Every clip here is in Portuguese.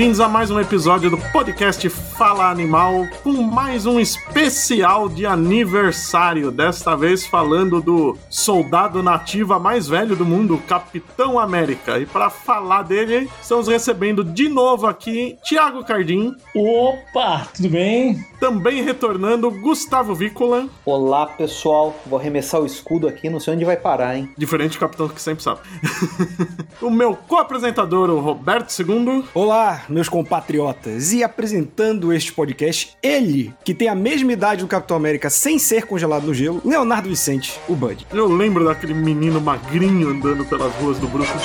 bem-vindos a mais um episódio do podcast Fala Animal, com mais um especial de aniversário. Desta vez falando do soldado nativa mais velho do mundo, Capitão América. E para falar dele, estamos recebendo de novo aqui Thiago Cardim. Opa, tudo bem? Também retornando Gustavo Vícola. Olá, pessoal. Vou arremessar o escudo aqui, não sei onde vai parar, hein? Diferente do capitão que sempre sabe. o meu co-apresentador, o Roberto II. Olá, meus compatriotas, e apresentando este podcast, ele, que tem a mesma idade do Capitão América sem ser congelado no gelo, Leonardo Vicente, o Bud. Eu lembro daquele menino magrinho andando pelas ruas do Brooklyn.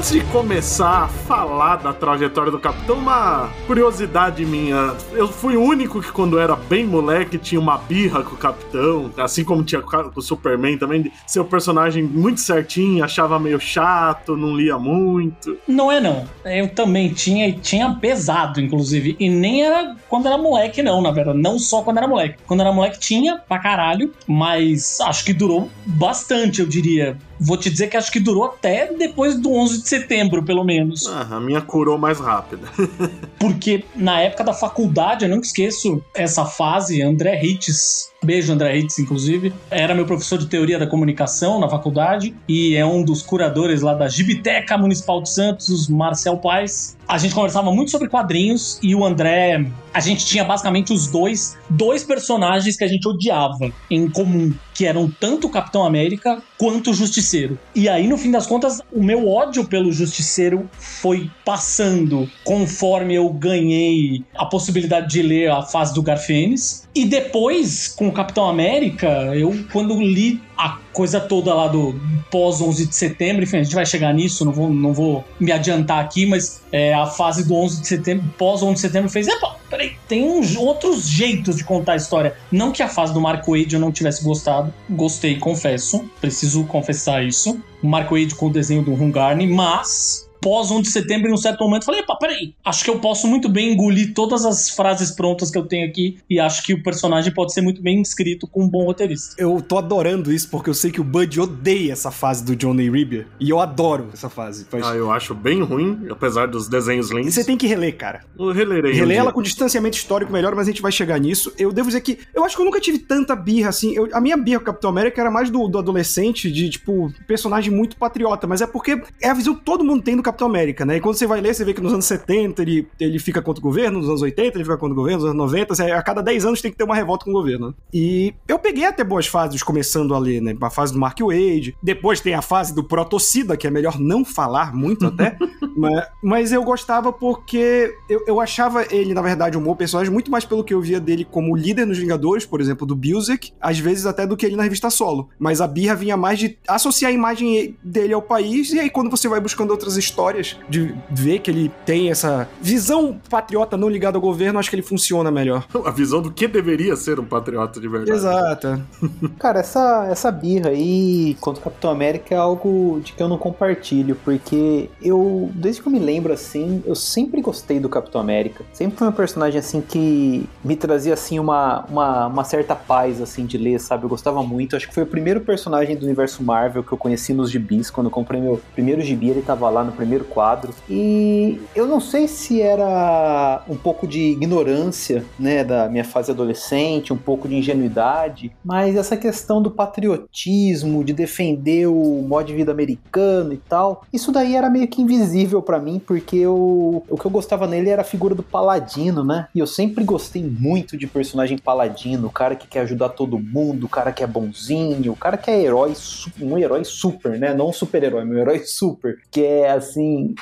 Antes de começar a falar da trajetória do Capitão, uma curiosidade minha. Eu fui o único que, quando era bem moleque, tinha uma birra com o Capitão, assim como tinha com o Superman também, o personagem muito certinho, achava meio chato, não lia muito. Não é, não. Eu também tinha, e tinha pesado, inclusive. E nem era quando era moleque, não, na verdade. Não só quando era moleque. Quando era moleque tinha pra caralho, mas acho que durou bastante, eu diria vou te dizer que acho que durou até depois do 11 de setembro, pelo menos. Ah, a minha curou mais rápida. Porque na época da faculdade, eu nunca esqueço essa fase, André Hitz, beijo André Hitz, inclusive, era meu professor de teoria da comunicação na faculdade e é um dos curadores lá da Gibiteca Municipal de Santos, Marcel Paes. A gente conversava muito sobre quadrinhos e o André, a gente tinha basicamente os dois, dois personagens que a gente odiava em comum, que eram tanto o Capitão América quanto o Justiceiro. E aí, no fim das contas, o meu ódio pelo Justiceiro foi passando conforme eu ganhei a possibilidade de ler a fase do Garfênis. E depois, com o Capitão América, eu, quando li a coisa toda lá do pós 11 de setembro, enfim, a gente vai chegar nisso, não vou, não vou me adiantar aqui, mas é, a fase do 11 de setembro, pós 11 de setembro, fez, epa, peraí, tem uns outros jeitos de contar a história. Não que a fase do Marco Wade eu não tivesse gostado, gostei, confesso, preciso confessar isso. Marco Wade com o desenho do Hungarni, mas pós 1 de setembro, em um certo momento, falei, epa, peraí, acho que eu posso muito bem engolir todas as frases prontas que eu tenho aqui e acho que o personagem pode ser muito bem escrito com um bom roteirista. Eu tô adorando isso porque eu sei que o Bud odeia essa fase do Johnny Ribbier e eu adoro essa fase. Ah, eu acho bem ruim, apesar dos desenhos lindos. Você tem que reler, cara. Eu relerei. Reler um ela com distanciamento histórico melhor, mas a gente vai chegar nisso. Eu devo dizer que eu acho que eu nunca tive tanta birra assim. Eu, a minha birra com o Capitão América era mais do, do adolescente, de tipo, personagem muito patriota, mas é porque é a visão que todo mundo tem do Capitão América. Né? E quando você vai ler, você vê que nos anos 70 ele, ele fica contra o governo, nos anos 80 ele fica contra o governo, nos anos 90, a cada 10 anos tem que ter uma revolta com o governo. Né? E eu peguei até boas fases começando a ler, né? A fase do Mark Wade, depois tem a fase do Protocida, que é melhor não falar muito até, mas, mas, eu gostava porque eu, eu achava ele, na verdade, um bom personagem, muito mais pelo que eu via dele como líder nos Vingadores, por exemplo, do Busiek, às vezes até do que ele na revista solo. Mas a birra vinha mais de associar a imagem dele ao país, e aí quando você vai buscando outras histórias, de ver que ele tem essa visão patriota não ligada ao governo, acho que ele funciona melhor. A visão do que deveria ser um patriota de verdade. Exato. Cara, essa, essa birra aí contra o Capitão América é algo de que eu não compartilho, porque eu, desde que eu me lembro assim, eu sempre gostei do Capitão América. Sempre foi um personagem assim que me trazia assim uma, uma, uma certa paz assim de ler, sabe? Eu gostava muito. Acho que foi o primeiro personagem do universo Marvel que eu conheci nos gibis. Quando eu comprei meu primeiro gibi, ele tava lá no primeiro quadro quadro. E eu não sei se era um pouco de ignorância, né, da minha fase adolescente, um pouco de ingenuidade, mas essa questão do patriotismo, de defender o modo de vida americano e tal, isso daí era meio que invisível para mim, porque eu, o que eu gostava nele era a figura do paladino, né? E eu sempre gostei muito de personagem paladino, o cara que quer ajudar todo mundo, o cara que é bonzinho, o cara que é herói, um herói super, né? Não um super-herói, um herói super, que é assim,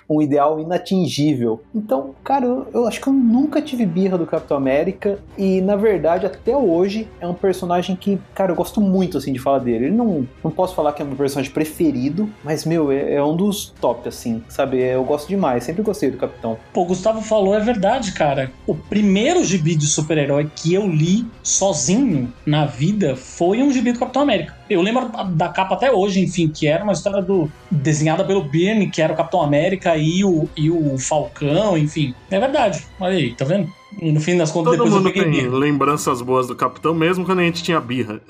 um ideal inatingível. Então, cara, eu, eu, acho que eu nunca tive birra do Capitão América e, na verdade, até hoje é um personagem que, cara, eu gosto muito, assim, de falar dele. Ele não, não posso falar que é meu personagem preferido, mas, meu, é, é um dos top, assim, sabe? Eu gosto demais, sempre gostei do Capitão. Pô, o Gustavo falou, é verdade, cara. O primeiro gibi de super-herói que eu li sozinho na vida foi um gibi do Capitão América. Eu lembro da capa até hoje, enfim, que era uma história do desenhada pelo Byrne, que era o Capitão América e o, e o Falcão, enfim. É verdade. Olha aí, tá vendo? E no fim das contas, Todo depois eu mundo peguei tem birra. lembranças boas do Capitão, mesmo quando a gente tinha birra.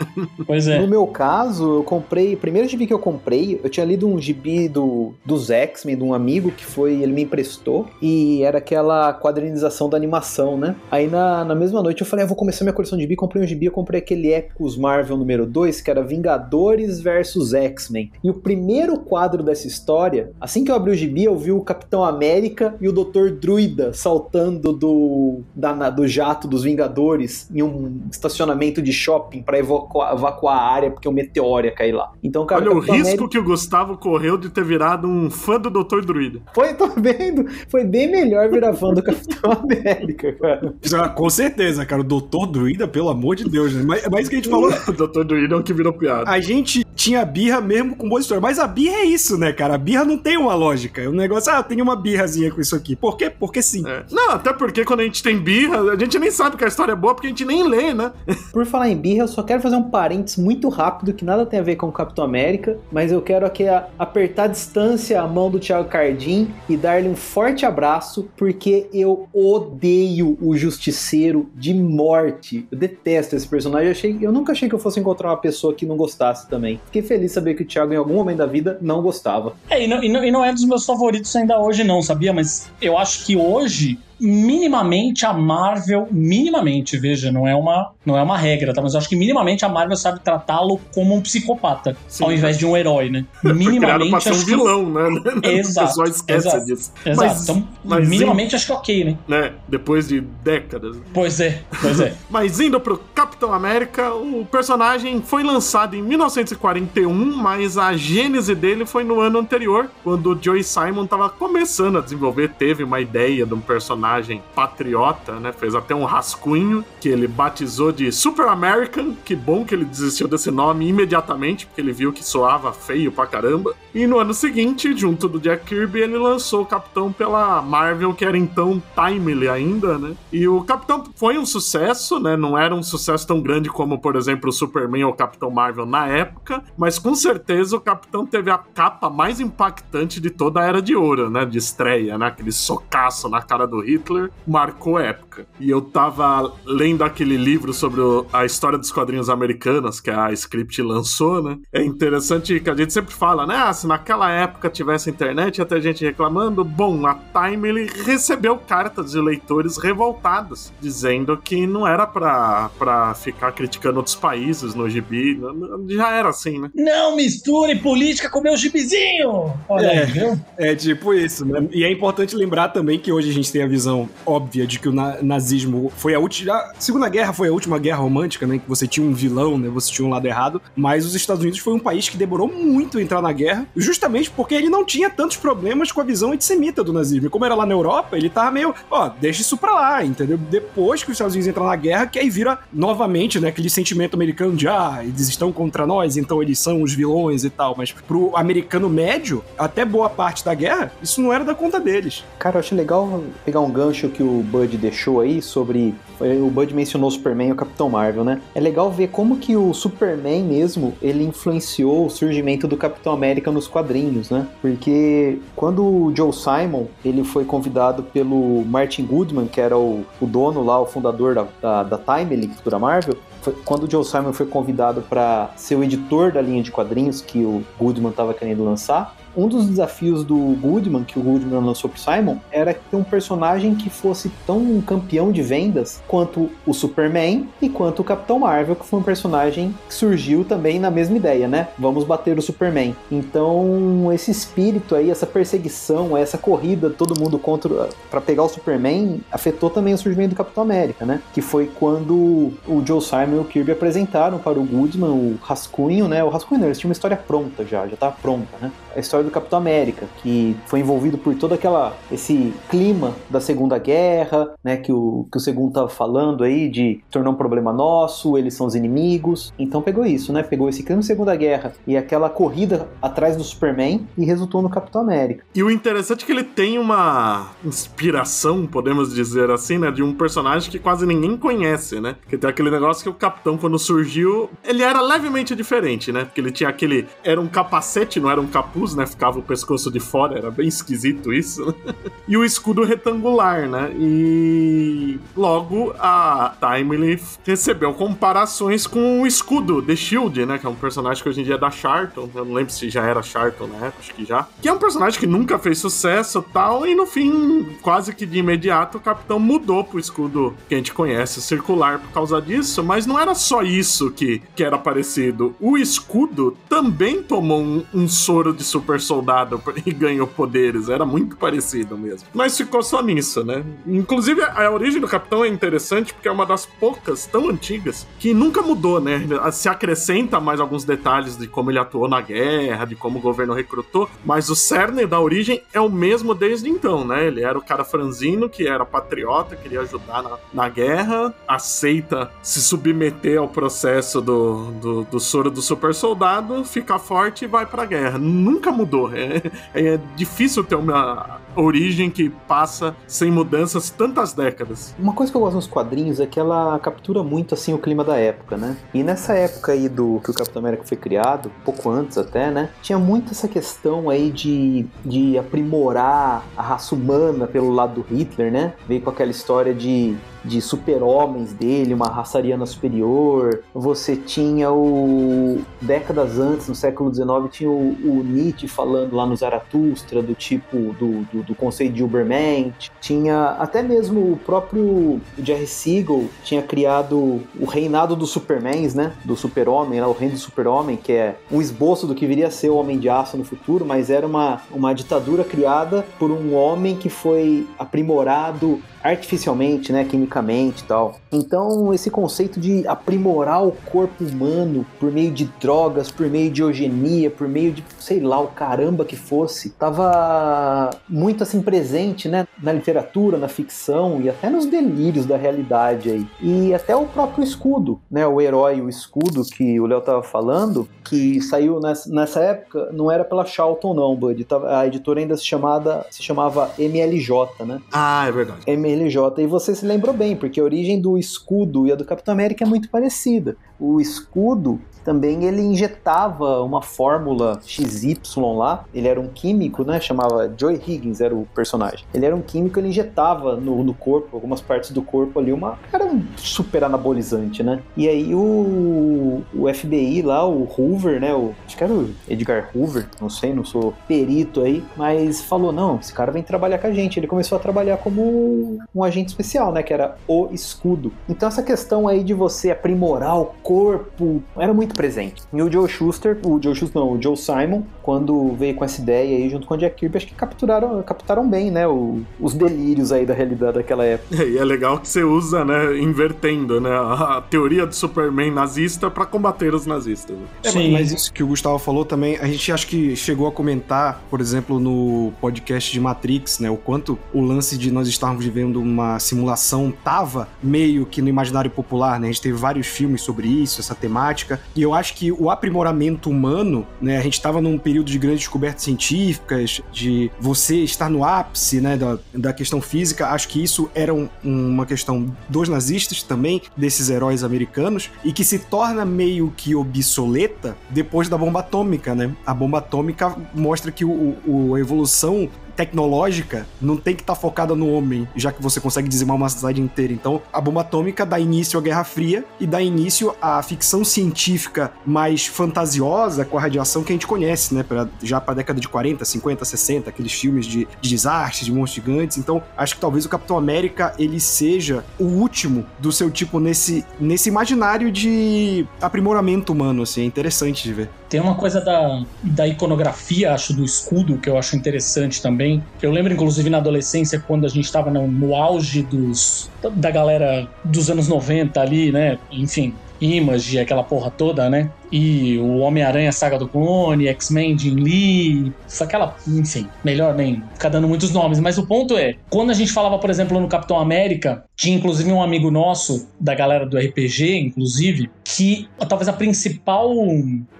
Pois é. No meu caso, eu comprei. O primeiro gibi que eu comprei, eu tinha lido um gibi do, dos X-Men, de um amigo que foi. Ele me emprestou. E era aquela quadrinização da animação, né? Aí na, na mesma noite eu falei, ah, vou começar minha coleção de gibi. Comprei um gibi, eu comprei aquele Epicus Marvel número 2, que era Vingadores versus X-Men. E o primeiro quadro dessa história, assim que eu abri o gibi, eu vi o Capitão América e o Dr. Druida saltando do, da, na- do jato dos Vingadores em um estacionamento de shopping pra evacuar, evacuar a área porque o meteoro ia cair lá. Então, cara, Olha o risco América- que o Gustavo correu de ter virado um fã do Dr. Druida. Foi, tô vendo? Foi bem melhor virar fã do Capitão América, cara. Ah, Com certeza, cara. O Doutor Druida, pelo amor de Deus, né? Mas, mas isso que a gente falou, O Dr. Druida é o que virou piada. a gente tinha birra mesmo com boa história. Mas a birra é isso, né, cara? A birra não tem uma lógica. É um negócio, ah, eu tenho uma birrazinha com isso aqui. Por quê? Porque sim. É. Não, até porque quando a gente tem birra, a gente nem sabe que a história é boa porque a gente nem lê, né? Por falar em birra, eu só quero fazer um parênteses muito rápido que nada tem a ver com o Capitão América, mas eu quero aqui a- apertar à distância a mão do Thiago Cardim e dar-lhe um forte abraço, porque eu odeio o Justiceiro de morte. Eu detesto esse personagem. Eu, achei, eu nunca achei que eu fosse encontrar uma pessoa que não gostasse também. Fiquei feliz de saber que o Thiago, em algum momento da vida, não gostava. É, e não, e não- e não é dos meus favoritos ainda hoje, não, sabia? Mas eu acho que hoje, minimamente, a Marvel, minimamente, veja, não é uma, não é uma regra, tá? Mas eu acho que minamente a Marvel sabe tratá-lo como um psicopata, Sim. ao invés de um herói, né? Minimamente, pra ser um que- vilão, né? Exato, O pessoal esquece exato. disso. Exato. Mas, então, mas minimamente, acho que ok, né? né, depois de décadas. Pois é, pois é. Mas indo pro Capitão América, o personagem foi lançado em 1941, mas a gênese dele foi no ano anterior, quando o Joey Simon tava começando a desenvolver, teve uma ideia de um personagem patriota, né? Fez até um rascunho que ele batizou de Super American. Que bom que ele desistiu desse nome imediatamente, porque ele viu que soava feio pra caramba. E no ano seguinte, junto do Jack Kirby, ele lançou o Capitão pela Marvel, que era então Timely ainda, né? E o Capitão foi um sucesso, né? Não era um sucesso tão grande como, por exemplo, o Superman ou o Capitão Marvel na época, mas com certeza o Capitão teve a capa mais impactante de toda a Era de Ouro, né? De estreia, né? Aquele socaço na cara do Hitler marcou a época. E eu tava lendo aquele livro sobre o- a história dos quadrinhos americanos que a Script lançou, né? É interessante que a gente sempre fala, né? Ah, se naquela época tivesse internet, ia ter gente reclamando. Bom, a Time ele recebeu cartas de leitores revoltados, dizendo que não era pra, pra ficar criticando outros países no gibi. Já era assim, né? Não misture política com meu gibizinho! Olha É. aí, viu? É tipo isso, né? E é importante lembrar também que hoje a gente tem a visão óbvia de que o na- nazismo foi a última. A Segunda Guerra foi a última guerra romântica, né? Que você tinha um vilão, né? Você tinha um lado errado. Mas os Estados Unidos foi um país que demorou muito a entrar na guerra, justamente porque ele não tinha tantos problemas com a visão antissemita do nazismo. Como era lá na Europa, ele tava meio, ó, deixa isso pra lá, entendeu? Depois que os Estados Unidos entram na guerra, que aí vira novamente, né? Aquele sentimento americano de, ah, eles estão contra nós, então eles são os vilões e tal. Mas pro americano médio, até boa parte da guerra, isso não era da conta deles. Cara, eu acho legal pegar um gancho que o Bud deixou aí sobre. O Bud mencionou o Superman e o Capitão Marvel, né? É legal ver como que o Superman mesmo ele influenciou o surgimento do Capitão América nos quadrinhos, né? Porque quando o Joe Simon ele foi convidado pelo Martin Goodman, que era o, o dono lá, o fundador da, da, da Timely da Marvel, foi- quando o Joe Simon foi convidado para ser o editor da linha de quadrinhos que o Goodman estava querendo lançar, um dos desafios do Goodman, que o Goodman lançou pro Simon, era ter um personagem que fosse tão campeão de vendas quanto o Superman e quanto o Capitão Marvel, que foi um personagem que surgiu também na mesma ideia, né? Vamos bater o Superman. Então, esse espírito aí, essa perseguição, essa corrida, todo mundo contra para pegar o Superman, afetou também o surgimento do Capitão América, né? Que foi quando o Joe Simon e o Kirby apresentaram para o Goodman o rascunho, né? O rascunho eles tinham uma história pronta já, já tava pronta, né? A história do Capitão América, que foi envolvido por todo aquela esse clima da Segunda Guerra, né, que o que o segundo tava falando aí de tornou um problema nosso, eles são os inimigos. Então pegou isso, né? Pegou esse clima da Segunda Guerra e aquela corrida atrás do Superman e resultou no Capitão América. E o interessante é que ele tem uma inspiração, podemos dizer assim, né, de um personagem que quase ninguém conhece, né? Que tem aquele negócio que o Capitão quando surgiu, ele era levemente diferente, né? Porque ele tinha aquele era um capacete, não era um capuz, né? Ficava o pescoço de fora, era bem esquisito isso. Né? e o escudo retangular, né? E logo a Timely recebeu comparações com o escudo The Shield, né? Que é um personagem que hoje em dia é da Charlton. Eu não lembro se já era Charlton na época, acho que já. Que é um personagem que nunca fez sucesso tal. E no fim, quase que de imediato, o Capitão mudou pro escudo que a gente conhece, circular, por causa disso. Mas não era só isso que, que era parecido. O escudo também tomou um, um soro de super soldado e ganhou poderes. Era muito parecido mesmo. Mas ficou só nisso, né? Inclusive, a origem do Capitão é interessante porque é uma das poucas tão antigas que nunca mudou, né? Se acrescenta mais alguns detalhes de como ele atuou na guerra, de como o governo recrutou, mas o cerne da origem é o mesmo desde então, né? Ele era o cara franzino que era patriota, queria ajudar na, na guerra, aceita se submeter ao processo do, do, do soro do super soldado, fica forte e vai pra guerra. Nunca mudou. É, é difícil ter uma origem que passa sem mudanças tantas décadas. Uma coisa que eu gosto nos quadrinhos é que ela captura muito assim o clima da época, né? E nessa época aí do que o Capitão América foi criado, pouco antes até, né? Tinha muito essa questão aí de, de aprimorar a raça humana pelo lado do Hitler, né? Veio com aquela história de de super-homens dele, uma raça ariana superior. Você tinha o. décadas antes, no século XIX, tinha o, o Nietzsche falando lá no Zaratustra, do tipo do, do, do, conceito de Uberman. Tinha até mesmo o próprio Jerry Siegel tinha criado o reinado dos Supermans, né? Do super-homem, o reino do super-homem, que é um esboço do que viria a ser o Homem de Aço no futuro, mas era uma, uma ditadura criada por um homem que foi aprimorado artificialmente, né, quimicamente e tal. Então, esse conceito de aprimorar o corpo humano por meio de drogas, por meio de eugenia, por meio de, sei lá, o caramba que fosse, tava muito assim presente, né, na literatura, na ficção e até nos delírios da realidade aí. E até o próprio escudo, né, o herói, o escudo que o Léo tava falando, que saiu nessa, época, não era pela Charlton não, Bud, a editora ainda se chamada se chamava MLJ, né? Ah, é verdade. MLJ LJ. E você se lembrou bem, porque a origem do escudo e a do Capitão América é muito parecida. O escudo também ele injetava uma fórmula XY lá. Ele era um químico, né? Chamava Joy Higgins, era o personagem. Ele era um químico, ele injetava no, no corpo, algumas partes do corpo ali, uma. Era um super anabolizante, né? E aí o, o FBI lá, o Hoover, né? O, acho que era o Edgar Hoover, não sei, não sou perito aí, mas falou: não, esse cara vem trabalhar com a gente. Ele começou a trabalhar como um agente especial, né? Que era o escudo. Então essa questão aí de você aprimorar o corpo era muito presente. E o Joe Schuster, o Joe Schuster não, o Joe Simon, quando veio com essa ideia aí junto com o Jack Kirby, acho que capturaram, captaram bem, né, o, os delírios aí da realidade daquela época. E é legal que você usa, né, invertendo, né, a teoria do Superman nazista para combater os nazistas. É, Sim. mas isso que o Gustavo falou também, a gente acho que chegou a comentar, por exemplo, no podcast de Matrix, né, o quanto o lance de nós estarmos vivendo uma simulação tava meio que no imaginário popular, né, a gente teve vários filmes sobre isso, essa temática, e eu acho que o aprimoramento humano, né, a gente estava num período de grandes descobertas científicas, de você estar no ápice, né, da, da questão física, acho que isso era um, uma questão dos nazistas também, desses heróis americanos, e que se torna meio que obsoleta depois da bomba atômica, né? A bomba atômica mostra que o, o a evolução tecnológica não tem que estar tá focada no homem, já que você consegue dizimar uma cidade inteira. Então, a bomba atômica dá início à Guerra Fria e dá início à ficção científica mais fantasiosa com a radiação que a gente conhece, né? Pra, já para a década de 40, 50, 60, aqueles filmes de, de desastres, de monstros gigantes. Então, acho que talvez o Capitão América ele seja o último do seu tipo nesse, nesse imaginário de aprimoramento humano, assim. É interessante de ver. Tem uma coisa da, da iconografia, acho, do escudo, que eu acho interessante também. Eu lembro, inclusive, na adolescência, quando a gente estava no, no auge dos, da galera dos anos 90 ali, né? Enfim, Image, aquela porra toda, né? E o Homem-Aranha Saga do Clone, X-Men, Jin Lee, aquela, enfim, melhor nem ficar dando muitos nomes, mas o ponto é, quando a gente falava, por exemplo, no Capitão América, tinha inclusive um amigo nosso, da galera do RPG, inclusive, que talvez a principal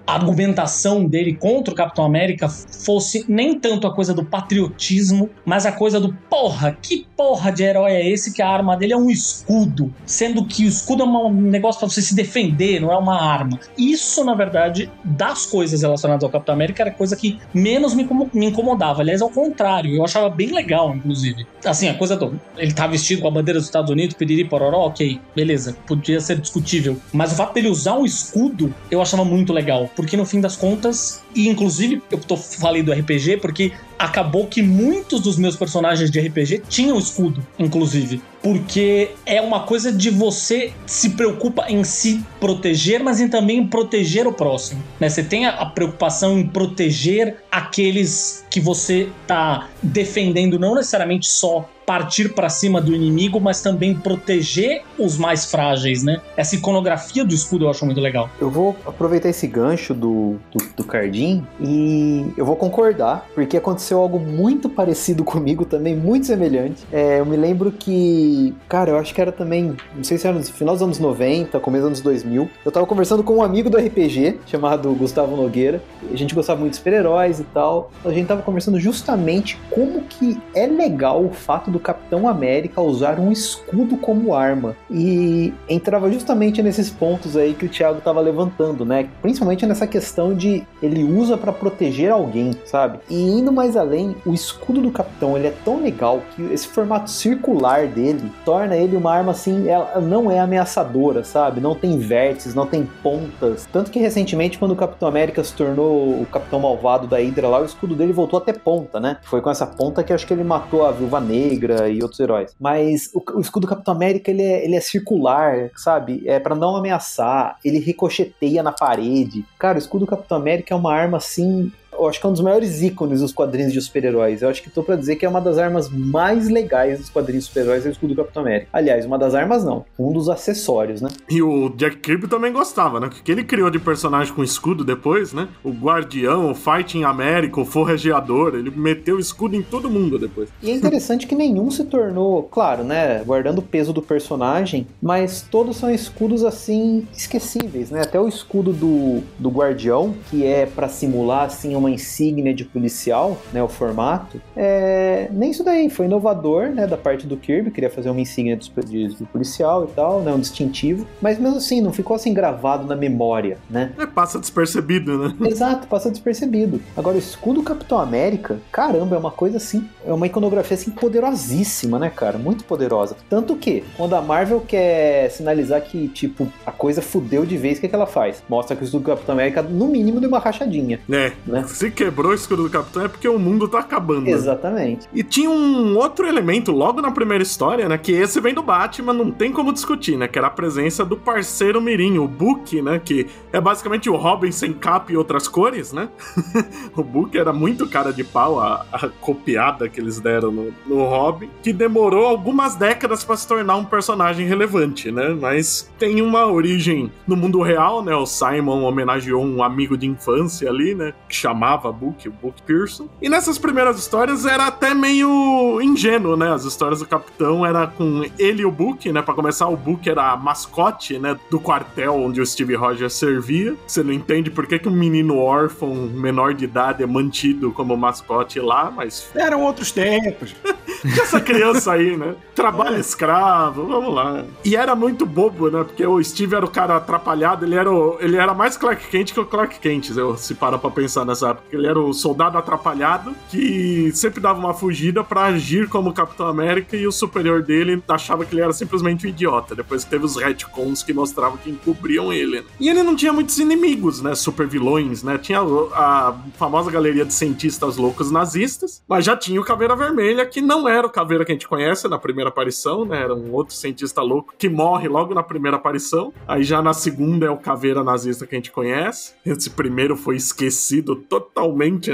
argumentação dele contra o Capitão América fosse nem tanto a coisa do patriotismo, mas a coisa do porra, que porra de herói é esse que a arma dele é um escudo, sendo que o escudo é um negócio para você se defender, não é uma arma. Isso, na verdade, das coisas relacionadas ao Capitão América era coisa que menos me, me incomodava. Aliás, ao contrário, eu achava bem legal, inclusive. Assim, a coisa do. Ele tá vestido com a bandeira dos Estados Unidos, piriri pororó, ok, beleza, podia ser discutível. Mas o fato dele usar um escudo, eu achava muito legal porque no fim das contas, e inclusive eu tô, falei do RPG porque acabou que muitos dos meus personagens de RPG tinham escudo, inclusive. Porque é uma coisa de você se preocupa em se proteger, mas em também proteger o próximo. Né? Você tem a preocupação em proteger aqueles que você tá defendendo, não necessariamente só partir para cima do inimigo, mas também proteger os mais frágeis, né? Essa iconografia do escudo eu acho muito legal. Eu vou aproveitar esse gancho do, do, do Cardim e eu vou concordar, porque aconteceu algo muito parecido comigo também, muito semelhante. É, eu me lembro que, cara, eu acho que era também, não sei se era no final dos anos 90, começo dos anos 2000, eu tava conversando com um amigo do RPG, chamado Gustavo Nogueira, a gente gostava muito de super-heróis e tal, a gente tava conversando justamente como que é legal o fato do Capitão América usar um escudo como arma. E entrava justamente nesses pontos aí que o Thiago estava levantando, né? Principalmente nessa questão de ele usa para proteger alguém, sabe? E indo mais além, o escudo do Capitão ele é tão legal que esse formato circular dele torna ele uma arma assim, ela não é ameaçadora, sabe? Não tem vértices, não tem pontas. Tanto que recentemente, quando o Capitão América se tornou o Capitão Malvado da Hydra lá, o escudo dele voltou até ponta, né? Foi com essa ponta que acho que ele matou a Viúva Negra Negra e outros heróis. Mas o, o escudo do Capitão América ele é, ele é circular, sabe? É para não ameaçar. Ele ricocheteia na parede. Cara, o escudo do Capitão América é uma arma assim eu acho que é um dos maiores ícones dos quadrinhos de super-heróis. Eu acho que tô pra dizer que é uma das armas mais legais dos quadrinhos de super-heróis é o escudo do Capitão América. Aliás, uma das armas não, um dos acessórios, né? E o Jack Kirby também gostava, né? O que ele criou de personagem com escudo depois, né? O Guardião, o Fighting América, o Forrageador, ele meteu escudo em todo mundo depois. E é interessante que nenhum se tornou, claro, né? Guardando o peso do personagem, mas todos são escudos assim esquecíveis, né? Até o escudo do, do Guardião, que é para simular assim uma insígnia de policial, né, o formato, é, nem isso daí, foi inovador, né, da parte do Kirby, queria fazer uma insígnia de, de, de, policial e tal, né, um distintivo, mas mesmo assim, não ficou assim gravado na memória, né. É, passa despercebido, né. Exato, passa despercebido. Agora, o escudo Capitão América, caramba, é uma coisa assim, é uma iconografia assim poderosíssima, né, cara, muito poderosa. Tanto que, quando a Marvel quer sinalizar que, tipo, a coisa fudeu de vez, o que, é que ela faz? Mostra que o escudo Capitão América, no mínimo, deu uma rachadinha. É, né? Se quebrou o escudo do Capitão é porque o mundo tá acabando. Exatamente. E tinha um outro elemento logo na primeira história, né? Que esse vem do Batman, não tem como discutir, né? Que era a presença do parceiro Mirim, o Book, né? Que é basicamente o Robin sem capa e outras cores, né? o Book era muito cara de pau, a, a copiada que eles deram no, no Robin, que demorou algumas décadas para se tornar um personagem relevante, né? Mas tem uma origem no mundo real, né? O Simon homenageou um amigo de infância ali, né? Que chamava Book, o Book Pearson. E nessas primeiras histórias era até meio ingênuo, né? As histórias do Capitão era com ele e o Book, né? Pra começar, o Book era a mascote, né? Do quartel onde o Steve Rogers servia. Você não entende por que, que um menino órfão, menor de idade, é mantido como mascote lá, mas. Eram outros tempos. essa criança aí, né? Trabalho é. escravo, vamos lá. E era muito bobo, né? Porque o Steve era o cara atrapalhado, ele era, o, ele era mais Clark Kent que o Clark Kent, se para pra pensar nessa época. Ele era o soldado atrapalhado que sempre dava uma fugida para agir como Capitão América e o superior dele achava que ele era simplesmente um idiota. Depois teve os retcons que mostravam que encobriam ele. Né? E ele não tinha muitos inimigos, né? Super vilões, né? Tinha a famosa galeria de cientistas loucos nazistas, mas já tinha o Caveira Vermelha, que não era o Caveira que a gente conhece na primeira aparição, né? Era um outro cientista louco que morre logo na primeira aparição. Aí já na segunda é o Caveira nazista que a gente conhece. Esse primeiro foi esquecido totalmente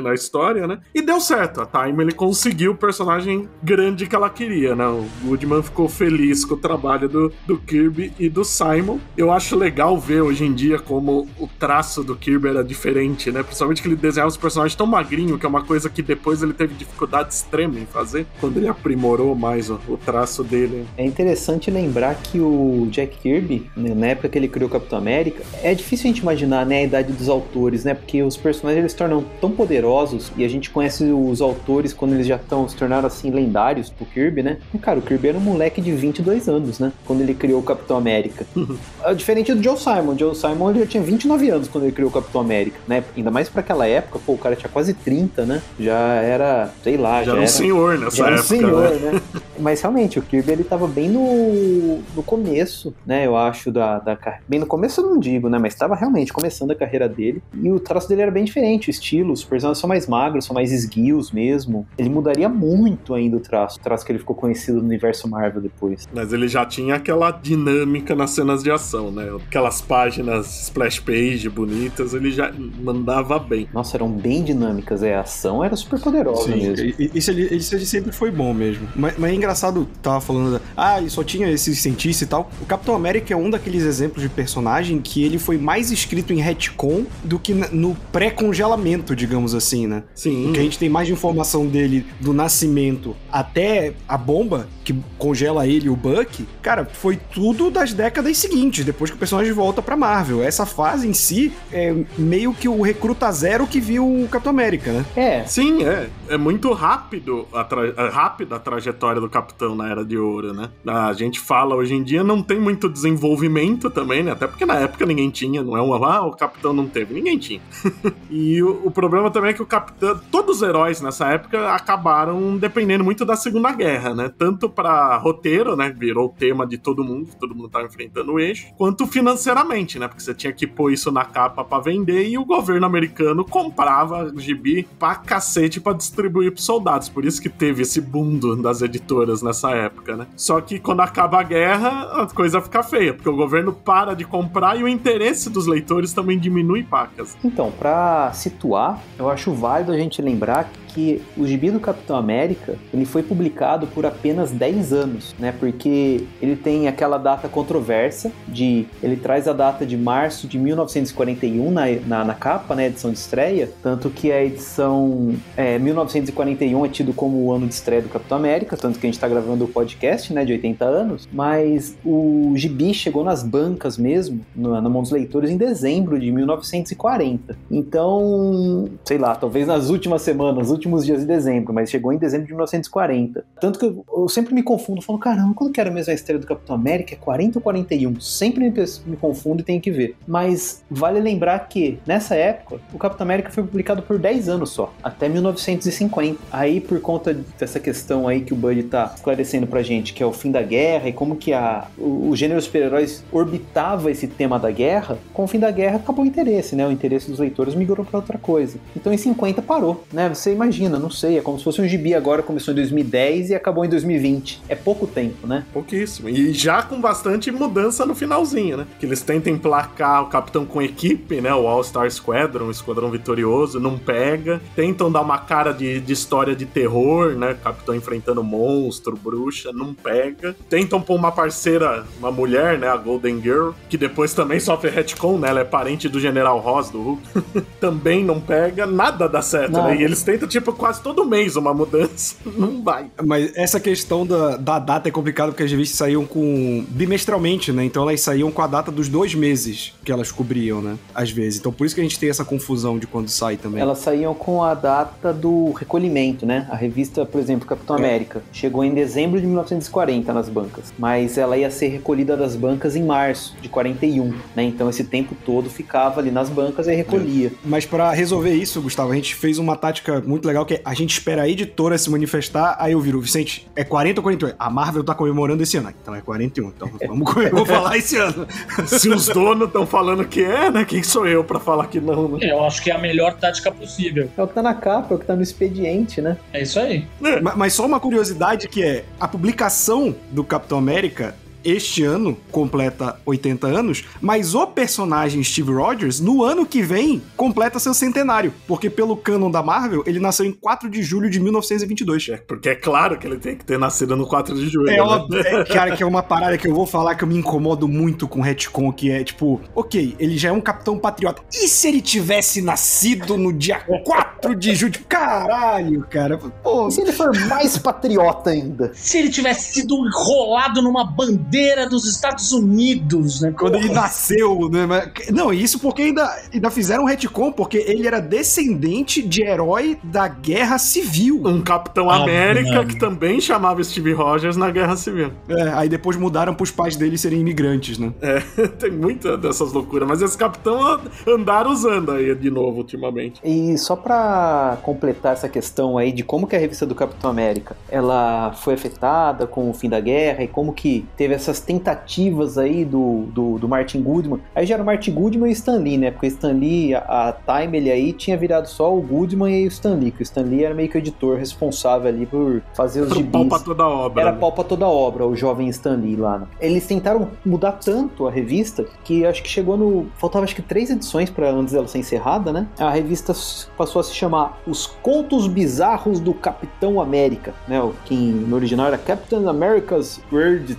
na história, né? E deu certo. A Time ele conseguiu o personagem grande que ela queria, né? O Woodman ficou feliz com o trabalho do, do Kirby e do Simon. Eu acho legal ver hoje em dia como o traço do Kirby era diferente, né? Principalmente que ele desenhava os personagens tão magrinho, que é uma coisa que depois ele teve dificuldade extrema em fazer, quando ele aprimorou mais o, o traço dele. É interessante lembrar que o Jack Kirby, né, na época que ele criou o Capitão América, é difícil a gente imaginar né, a idade dos autores, né? Porque os personagens eles se tornam tão poderosos e a gente conhece os autores quando eles já estão se tornaram assim lendários pro Kirby, né? E, cara, o Kirby era um moleque de 22 anos, né? Quando ele criou o Capitão América. É diferente do Joe Simon. O Joe Simon ele já tinha 29 anos quando ele criou o Capitão América, né? Ainda mais para aquela época, pô, o cara tinha quase 30, né? Já era, sei lá, já, já era um senhor nessa já época. um senhor, né? né? Mas realmente, o Kirby ele tava bem no, no começo, né? Eu acho da, da bem no começo eu não digo, né? Mas estava realmente começando a carreira dele e o traço dele era bem diferente, o estilo, os personagens são mais magros, são mais esguios mesmo. Ele mudaria muito ainda o traço, o traço que ele ficou conhecido no universo Marvel depois. Mas ele já tinha aquela dinâmica nas cenas de ação, né? Aquelas páginas splash page bonitas, ele já mandava bem. Nossa, eram bem dinâmicas, é, a ação era super poderosa Sim, mesmo. Isso ele, isso ele sempre foi bom mesmo. Mas, mas é engraçado, tava falando, ah, ele só tinha esses cientistas e tal. O Capitão América é um daqueles exemplos de personagem que ele foi mais escrito em retcon do que no pré-congelamento, digamos assim, né? Sim. Porque a gente tem mais informação dele do nascimento até a bomba que congela ele e o Buck. Cara, foi tudo das décadas seguintes, depois que o personagem volta pra Marvel. Essa fase em si é meio que o recruta zero que viu o Capitão América, né? É. Sim, é. É muito rápido a, tra... É rápida a trajetória do Capitão na Era de Ouro, né? A gente fala hoje em dia não tem muito desenvolvimento também, né? Até porque na época ninguém tinha, não é uma, ah, o Capitão não teve, ninguém tinha. e o, o, problema também é que o Capitão, todos os heróis nessa época acabaram dependendo muito da Segunda Guerra, né? Tanto para roteiro, né? Virou o tema de todo mundo, todo mundo tava enfrentando o eixo, quanto financeiramente, né? Porque você tinha que pôr isso na capa para vender e o governo americano comprava gibi pra cacete pra distribuir pros soldados. Por isso que teve esse boom das editoras nessa época, né? Só que quando acaba a guerra, a coisa fica feia, porque o governo para de comprar e o interesse dos leitores também diminui pacas. Então, para situar, eu acho válido a gente lembrar que o gibi do Capitão América ele foi publicado por apenas 10 anos, né? Porque ele tem aquela data controversa de ele traz a data de março de 1941 na, na, na capa, né? Edição de estreia, tanto que a edição é, 1941 é tido como o ano de estreia do Capitão América, tanto que a gente está gravando o podcast, né? De 80 anos, mas o gibi chegou nas bancas mesmo, na, na mão dos leitores em dezembro de 1940. Então, sei lá, talvez nas últimas semanas, últimas últimos dias de dezembro, mas chegou em dezembro de 1940. Tanto que eu, eu sempre me confundo, falo, caramba, quando que era mesmo a estreia do Capitão América? É 40 ou 41? Sempre me, me confundo e tenho que ver. Mas vale lembrar que, nessa época, o Capitão América foi publicado por 10 anos só, até 1950. Aí, por conta dessa questão aí que o Bud tá esclarecendo pra gente, que é o fim da guerra e como que a, o, o gênero super-heróis orbitava esse tema da guerra, com o fim da guerra acabou o interesse, né? O interesse dos leitores migrou para outra coisa. Então, em 50 parou, né? Você imagina imagina, não sei. É como se fosse um gibi agora, começou em 2010 e acabou em 2020. É pouco tempo, né? Pouquíssimo. E já com bastante mudança no finalzinho, né? Que eles tentam emplacar o capitão com equipe, né? O All-Star Squadron, o Esquadrão Vitorioso, não pega. Tentam dar uma cara de, de história de terror, né? capitão enfrentando monstro, bruxa, não pega. Tentam pôr uma parceira, uma mulher, né? A Golden Girl, que depois também sofre retcon, né? Ela é parente do General Ross do Hulk. também não pega. Nada dá certo, né? E eles tentam, tipo, quase todo mês uma mudança. Não vai. Mas essa questão da, da data é complicada porque as revistas saíam com. bimestralmente, né? Então elas saíam com a data dos dois meses que elas cobriam, né? Às vezes. Então por isso que a gente tem essa confusão de quando sai também. Elas saíam com a data do recolhimento, né? A revista, por exemplo, Capitão é. América, chegou em dezembro de 1940 nas bancas. Mas ela ia ser recolhida das bancas em março de 41, né? Então esse tempo todo ficava ali nas bancas e recolhia. É. Mas para resolver isso, Gustavo, a gente fez uma tática muito legal que a gente espera a editora se manifestar, aí eu viro, Vicente, é 40 ou 41? A Marvel tá comemorando esse ano. Então é 41. Então vamos comemorar, vou falar esse ano. se os donos estão falando que é, né? Quem sou eu para falar que não, né? Eu acho que é a melhor tática possível. É o que tá na capa, é o que tá no expediente, né? É isso aí. É. Mas, mas só uma curiosidade que é, a publicação do Capitão América este ano completa 80 anos, mas o personagem Steve Rogers, no ano que vem, completa seu centenário. Porque pelo canon da Marvel, ele nasceu em 4 de julho de 1922. É, porque é claro que ele tem que ter nascido no 4 de julho. É, né? óbvio, é, cara, que é uma parada que eu vou falar que eu me incomodo muito com o retcon, que é tipo, ok, ele já é um capitão patriota. E se ele tivesse nascido no dia 4 de julho? Tipo, caralho, cara. Pô, E se ele for mais patriota ainda? Se ele tivesse sido enrolado numa bandeira dos Estados Unidos, né? quando ele nasceu, né? mas- Não, isso porque ainda, ainda fizeram um retcon, porque ele era descendente de herói da Guerra Civil. Um Capitão Ah, América mano. que também chamava Steve Rogers na Guerra Civil. É, aí depois mudaram pros pais dele serem imigrantes, né? É, tem muita dessas loucuras, mas esse capitão andaram usando aí de novo ultimamente. E só pra completar essa questão aí de como que a revista do Capitão América ela foi afetada com o fim da guerra e como que teve essas tentativas aí do, do, do Martin Goodman. Aí já era o Martin Goodman e o Stan Lee, né? Porque o Stan Lee, a, a Time ele aí tinha virado só o Goodman e o Stan Lee, que o Stan Lee era meio que o editor responsável ali por fazer os Era o pau gibis. pra toda a obra. Era né? pau pra toda a obra, o jovem Stan Lee lá. né? Eles tentaram mudar tanto a revista que acho que chegou no. Faltava acho que três edições para antes dela ser encerrada, né? A revista passou a se chamar Os Contos Bizarros do Capitão América, né? O que no original era Captain America's Weird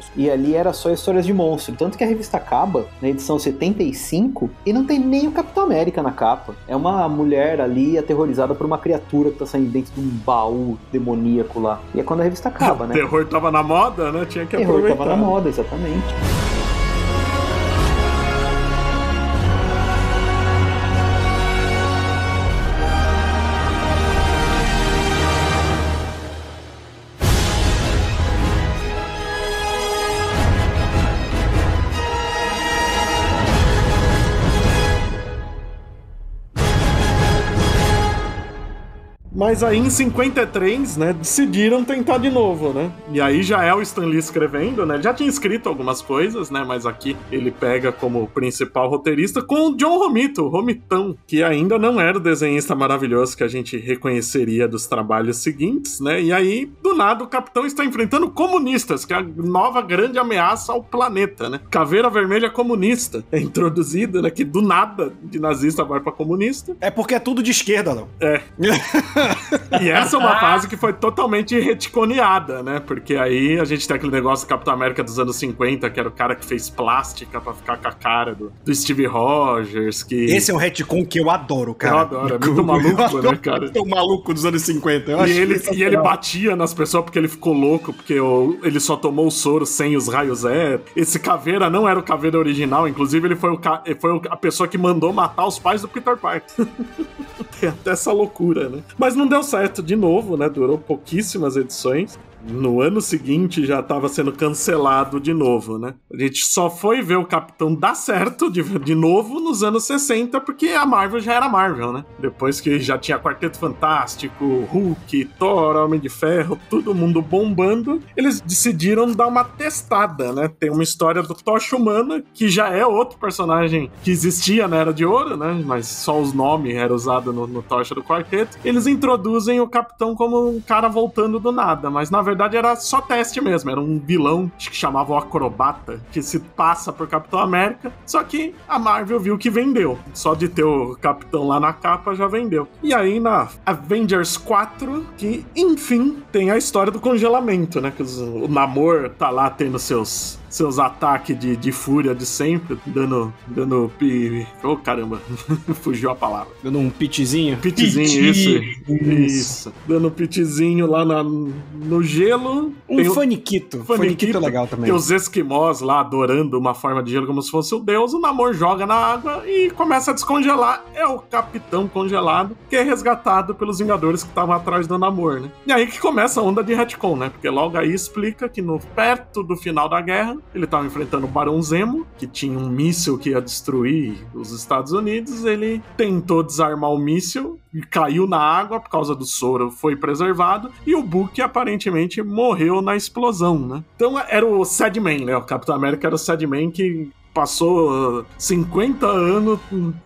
Tales. E ali era só histórias de monstro. Tanto que a revista acaba na edição 75 e não tem nem o Capitão América na capa. É uma mulher ali aterrorizada por uma criatura que tá saindo dentro de um baú demoníaco lá. E é quando a revista acaba, o né? terror tava na moda, né? Tinha que Terror aproveitar. tava na moda, exatamente. Mas aí em 53, né, decidiram tentar de novo, né? E aí já é o Stan Lee escrevendo, né? Ele já tinha escrito algumas coisas, né? Mas aqui ele pega como principal roteirista com o John Romito, Romitão, que ainda não era o desenhista maravilhoso que a gente reconheceria dos trabalhos seguintes, né? E aí, do nada, o Capitão está enfrentando comunistas, que é a nova grande ameaça ao planeta, né? Caveira Vermelha comunista é introduzida, né? Que do nada de nazista vai pra comunista. É porque é tudo de esquerda, não. É. E essa é uma fase que foi totalmente retconeada, né? Porque aí a gente tem aquele negócio do Capitão América dos anos 50, que era o cara que fez plástica pra ficar com a cara do, do Steve Rogers, que... Esse é um retcon que eu adoro, cara. Eu adoro, é muito maluco, Eu adoro né, cara? O maluco dos anos 50. Eu E acho ele, e ele batia nas pessoas porque ele ficou louco, porque o- ele só tomou o soro sem os raios E. Esse caveira não era o caveira original, inclusive ele foi, o foi a pessoa que mandou matar os pais do Peter Parker. Tem até essa loucura, né? Mas não deu certo de novo, né? Durou pouquíssimas edições. No ano seguinte já estava sendo cancelado de novo, né? A gente só foi ver o Capitão dar certo de, de novo nos anos 60, porque a Marvel já era Marvel, né? Depois que já tinha Quarteto Fantástico, Hulk, Thor, Homem de Ferro, todo mundo bombando, eles decidiram dar uma testada, né? Tem uma história do Tocha Humana, que já é outro personagem que existia na Era de Ouro, né? Mas só os nomes eram usados no, no Tocha do Quarteto. Eles introduzem o Capitão como um cara voltando do nada, mas na verdade era só teste mesmo, era um vilão que chamava o Acrobata, que se passa por Capitão América, só que a Marvel viu que vendeu. Só de ter o Capitão lá na capa já vendeu. E aí na Avengers 4, que enfim tem a história do congelamento, né? Que o Namor tá lá tendo seus seus ataques de, de fúria de sempre, dando dando pi... Oh, caramba, fugiu a palavra. Dando um pitzinho. Pitzinho, Piti. isso. Isso. Dando pitzinho lá na- no gelo. Um o- faniquito. Faniquito é legal também. Tem os esquimós lá adorando uma forma de gelo como se fosse o deus. O Namor joga na água e começa a descongelar. É o capitão congelado que é resgatado pelos Vingadores que estavam atrás do Namor, né? E aí que começa a onda de retcon, né? Porque logo aí explica que no perto do final da guerra ele estava enfrentando o Barão Zemo, que tinha um míssil que ia destruir os Estados Unidos. Ele tentou desarmar o míssil caiu na água por causa do soro, foi preservado. E o Book aparentemente morreu na explosão, né? Então era o Sadman, né? O Capitão América era o Sadman que passou 50 anos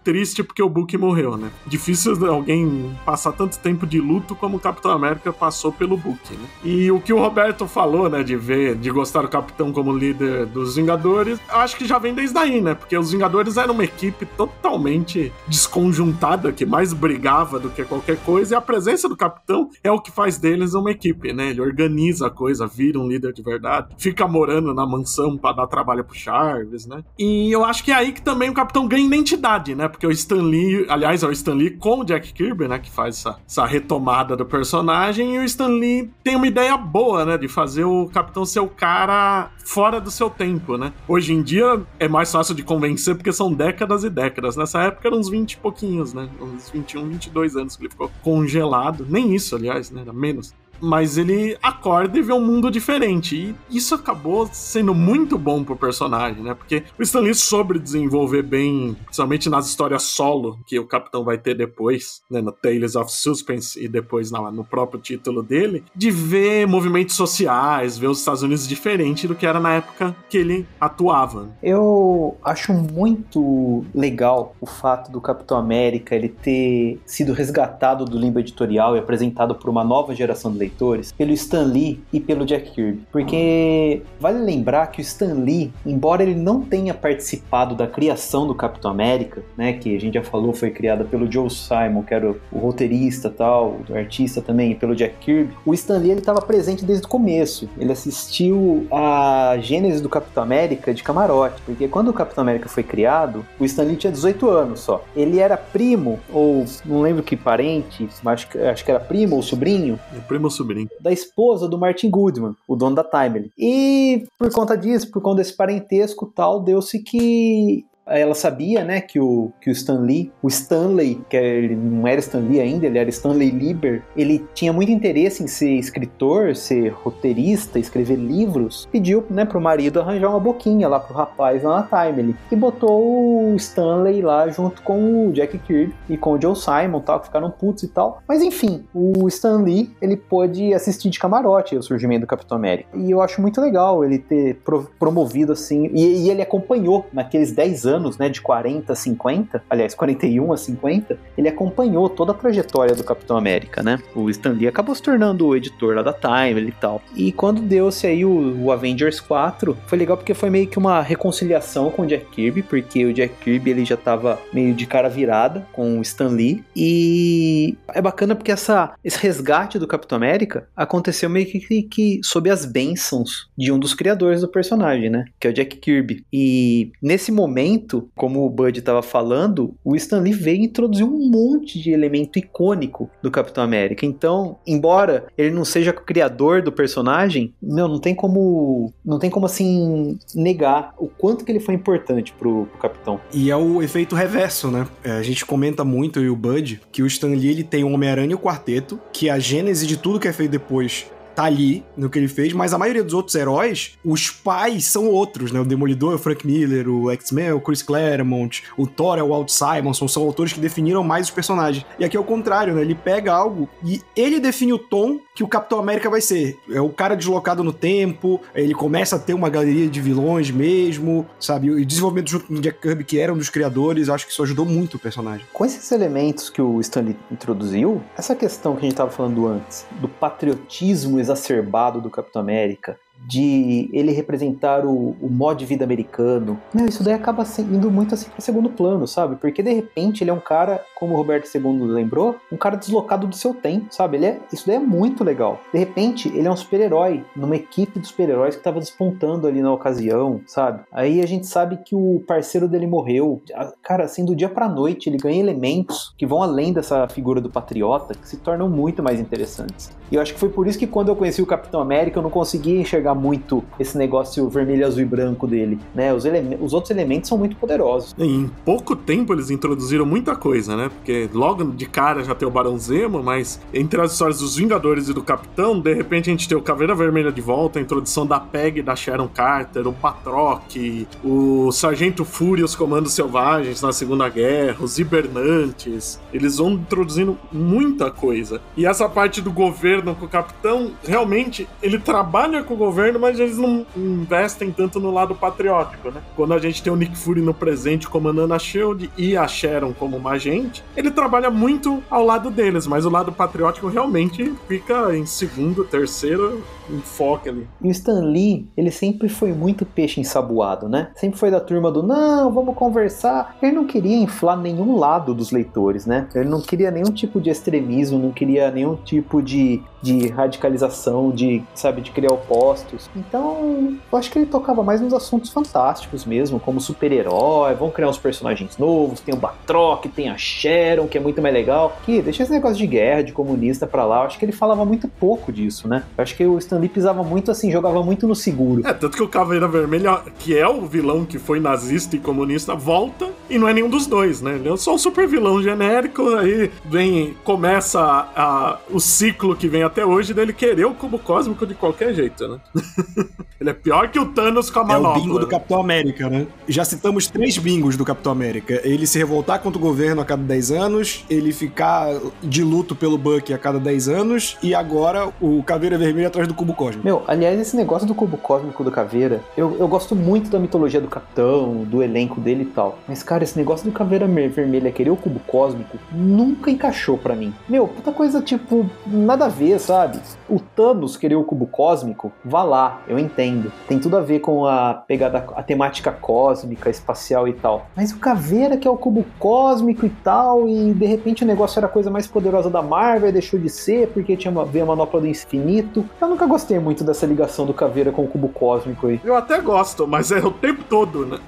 triste porque o Book morreu, né? Difícil alguém passar tanto tempo de luto como o Capitão América passou pelo Book, né? E o que o Roberto falou, né, de ver, de gostar do Capitão como líder dos Vingadores, acho que já vem desde aí, né? Porque os Vingadores eram uma equipe totalmente desconjuntada, que mais brigava do que qualquer coisa, e a presença do Capitão é o que faz deles uma equipe, né? Ele organiza a coisa, vira um líder de verdade, fica morando na mansão para dar trabalho pro Charles, né? E eu acho que é aí que também o Capitão ganha identidade, né? Porque o Stan Lee, aliás, é o Stan Lee com o Jack Kirby, né? Que faz essa, essa retomada do personagem. E o Stan Lee tem uma ideia boa, né? De fazer o Capitão ser o cara fora do seu tempo, né? Hoje em dia é mais fácil de convencer porque são décadas e décadas. Nessa época eram uns 20 e pouquinhos, né? Uns 21, 22 anos que ele ficou congelado. Nem isso, aliás, né? Era menos mas ele acorda e vê um mundo diferente. E isso acabou sendo muito bom pro personagem, né? Porque o Stan Lee soube desenvolver bem, principalmente nas histórias solo que o Capitão vai ter depois, né? No Tales of Suspense e depois no próprio título dele, de ver movimentos sociais, ver os Estados Unidos diferente do que era na época que ele atuava. Eu acho muito legal o fato do Capitão América ele ter sido resgatado do limbo editorial e apresentado por uma nova geração de leitores leitores pelo Stan Lee e pelo Jack Kirby. Porque vale lembrar que o Stan Lee, embora ele não tenha participado da criação do Capitão América, né, que a gente já falou foi criada pelo Joe Simon, que era o, o roteirista tal, o artista também, e pelo Jack Kirby, o Stan Lee estava presente desde o começo. Ele assistiu a gênese do Capitão América de camarote, porque quando o Capitão América foi criado, o Stan Lee tinha 18 anos só. Ele era primo, ou não lembro que parente, mas acho, que era primo ou sobrinho. É primo sobrinho. Da esposa do Martin Goodman, o dono da Timely. E por conta disso, por conta desse parentesco tal, deu-se que ela sabia, né, que o, que o Stan Lee, o Stanley, que ele não era Stan Lee ainda, ele era Stanley Lieber, ele tinha muito interesse em ser escritor, ser roteirista, escrever livros, pediu, né, pro marido arranjar uma boquinha lá pro rapaz lá na Timely, e botou o Stanley lá junto com o Jack Kirby e com o Joe Simon, tal, que ficaram putos e tal. Mas enfim, o Stan Lee, ele pôde assistir de camarote o surgimento do Capitão América. E eu acho muito legal ele ter pro promovido assim, e, e ele acompanhou naqueles 10 anos anos, né, de 40 a 50, aliás, 41 a 50, ele acompanhou toda a trajetória do Capitão América, né? O Stan Lee acabou se tornando o editor lá da Time e tal. E quando deu-se aí o, o, Avengers 4, foi legal porque foi meio que uma reconciliação com o Jack Kirby, porque o Jack Kirby ele já tava meio de cara virada com o Stan Lee. E é bacana porque essa, esse resgate do Capitão América aconteceu meio que, que, que sob as bênçãos de um dos criadores do personagem, né? Que é o Jack Kirby. E nesse momento momento, como o Bud estava falando, o Stan Lee veio introduzir um monte de elemento icônico do Capitão América. Então, embora ele não seja o criador do personagem, não, não tem como, não tem como assim negar o quanto que ele foi importante pro, pro Capitão. E é o efeito reverso, né? É, a gente comenta muito e o Bud que o Stan Lee ele tem o Homem-Aranha e o Quarteto, que a gênese de tudo que é feito depois tá ali no que ele fez, mas a maioria dos outros heróis, os pais são outros, né? O Demolidor é o Frank Miller, o X-Men é o Chris Claremont, o Thor é o Walt Simonson, são autores que definiram mais os personagens. E aqui é o contrário, né? Ele pega algo e ele define o tom que o Capitão América vai ser. É o cara deslocado no tempo, ele começa a ter uma galeria de vilões mesmo, sabe? E o desenvolvimento junto com o Jack Kirby, que era um dos criadores, acho que isso ajudou muito o personagem. Com esses elementos que o Stanley introduziu, essa questão que a gente estava falando antes, do patriotismo exacerbado do Capitão América, de ele representar o, o modo de vida americano. Meu, isso daí acaba indo muito assim para segundo plano, sabe? Porque de repente ele é um cara, como o Roberto II lembrou, um cara deslocado do seu tempo, sabe? Ele é, isso daí é muito legal. De repente ele é um super-herói numa equipe de super-heróis que estava despontando ali na ocasião, sabe? Aí a gente sabe que o parceiro dele morreu. Cara, assim, do dia pra noite ele ganha elementos que vão além dessa figura do patriota, que se tornam muito mais interessantes. E eu acho que foi por isso que quando eu conheci o Capitão América eu não conseguia enxergar muito esse negócio vermelho, azul e branco dele, né? Os, os outros elementos são muito poderosos. Em pouco tempo eles introduziram muita coisa, né? Porque logo de cara já tem o Barão Zemo, mas entre as histórias dos Vingadores e do Capitão, de repente a gente tem o Caveira Vermelha de volta, a introdução da Peg da Sharon Carter, o Patroc, o Sargento Fúria os Comandos Selvagens na Segunda Guerra, os Hibernantes. Eles vão introduzindo muita coisa. E essa parte do governo com o Capitão, realmente, ele trabalha com o governo governo, mas eles não investem tanto no lado patriótico, né? Quando a gente tem o Nick Fury no presente comandando a SHIELD e a Sharon como uma agente, ele trabalha muito ao lado deles, mas o lado patriótico realmente fica em segundo, terceiro enfoque ali. E o Stan Lee, ele sempre foi muito peixe ensaboado, né? Sempre foi da turma do não, vamos conversar. Ele não queria inflar nenhum lado dos leitores, né? Ele não queria nenhum tipo de extremismo, não queria nenhum tipo de, de radicalização, de, sabe, de criar opostos. Então, eu acho que ele tocava mais nos assuntos fantásticos mesmo, como super-herói, vão criar uns personagens novos, tem o Batroc, tem a Sharon, que é muito mais legal. Que deixa esse negócio de guerra, de comunista pra lá. Eu acho que ele falava muito pouco disso, né? Eu acho que o Stan Lee pisava muito assim, jogava muito no seguro. É, tanto que o Caveira Vermelha, que é o vilão que foi nazista e comunista, volta e não é nenhum dos dois, né? Ele é só um super vilão genérico, aí vem, começa a, a, o ciclo que vem até hoje dele querer o cubo cósmico de qualquer jeito, né? ele é pior que o Thanos com a manopla. É o bingo do né? Capitão América, né? Já citamos três bingos do Capitão América. Ele se revoltar contra o governo a cada 10 anos, ele ficar de luto pelo Buck a cada 10 anos, e agora o Caveira Vermelha atrás do cubo cósmico. Meu, aliás, esse negócio do cubo cósmico do Caveira, eu, eu gosto muito da mitologia do Capitão, do elenco dele e tal. Mas, cara, esse negócio do Caveira Vermelha querer o cubo cósmico nunca encaixou pra mim. Meu, puta coisa, tipo, nada a ver, sabe? O Thanos querer o cubo cósmico, vá lá, eu entendo. Tem tudo a ver com a pegada, a temática cósmica, espacial e tal. Mas o Caveira que é o cubo cósmico e tal, e de repente o negócio era a coisa mais poderosa da Marvel, deixou de ser porque tinha uma, veio a manopla do infinito. Eu nunca gostei muito dessa ligação do Caveira com o cubo cósmico aí. Eu até gosto, mas é o tempo todo, né?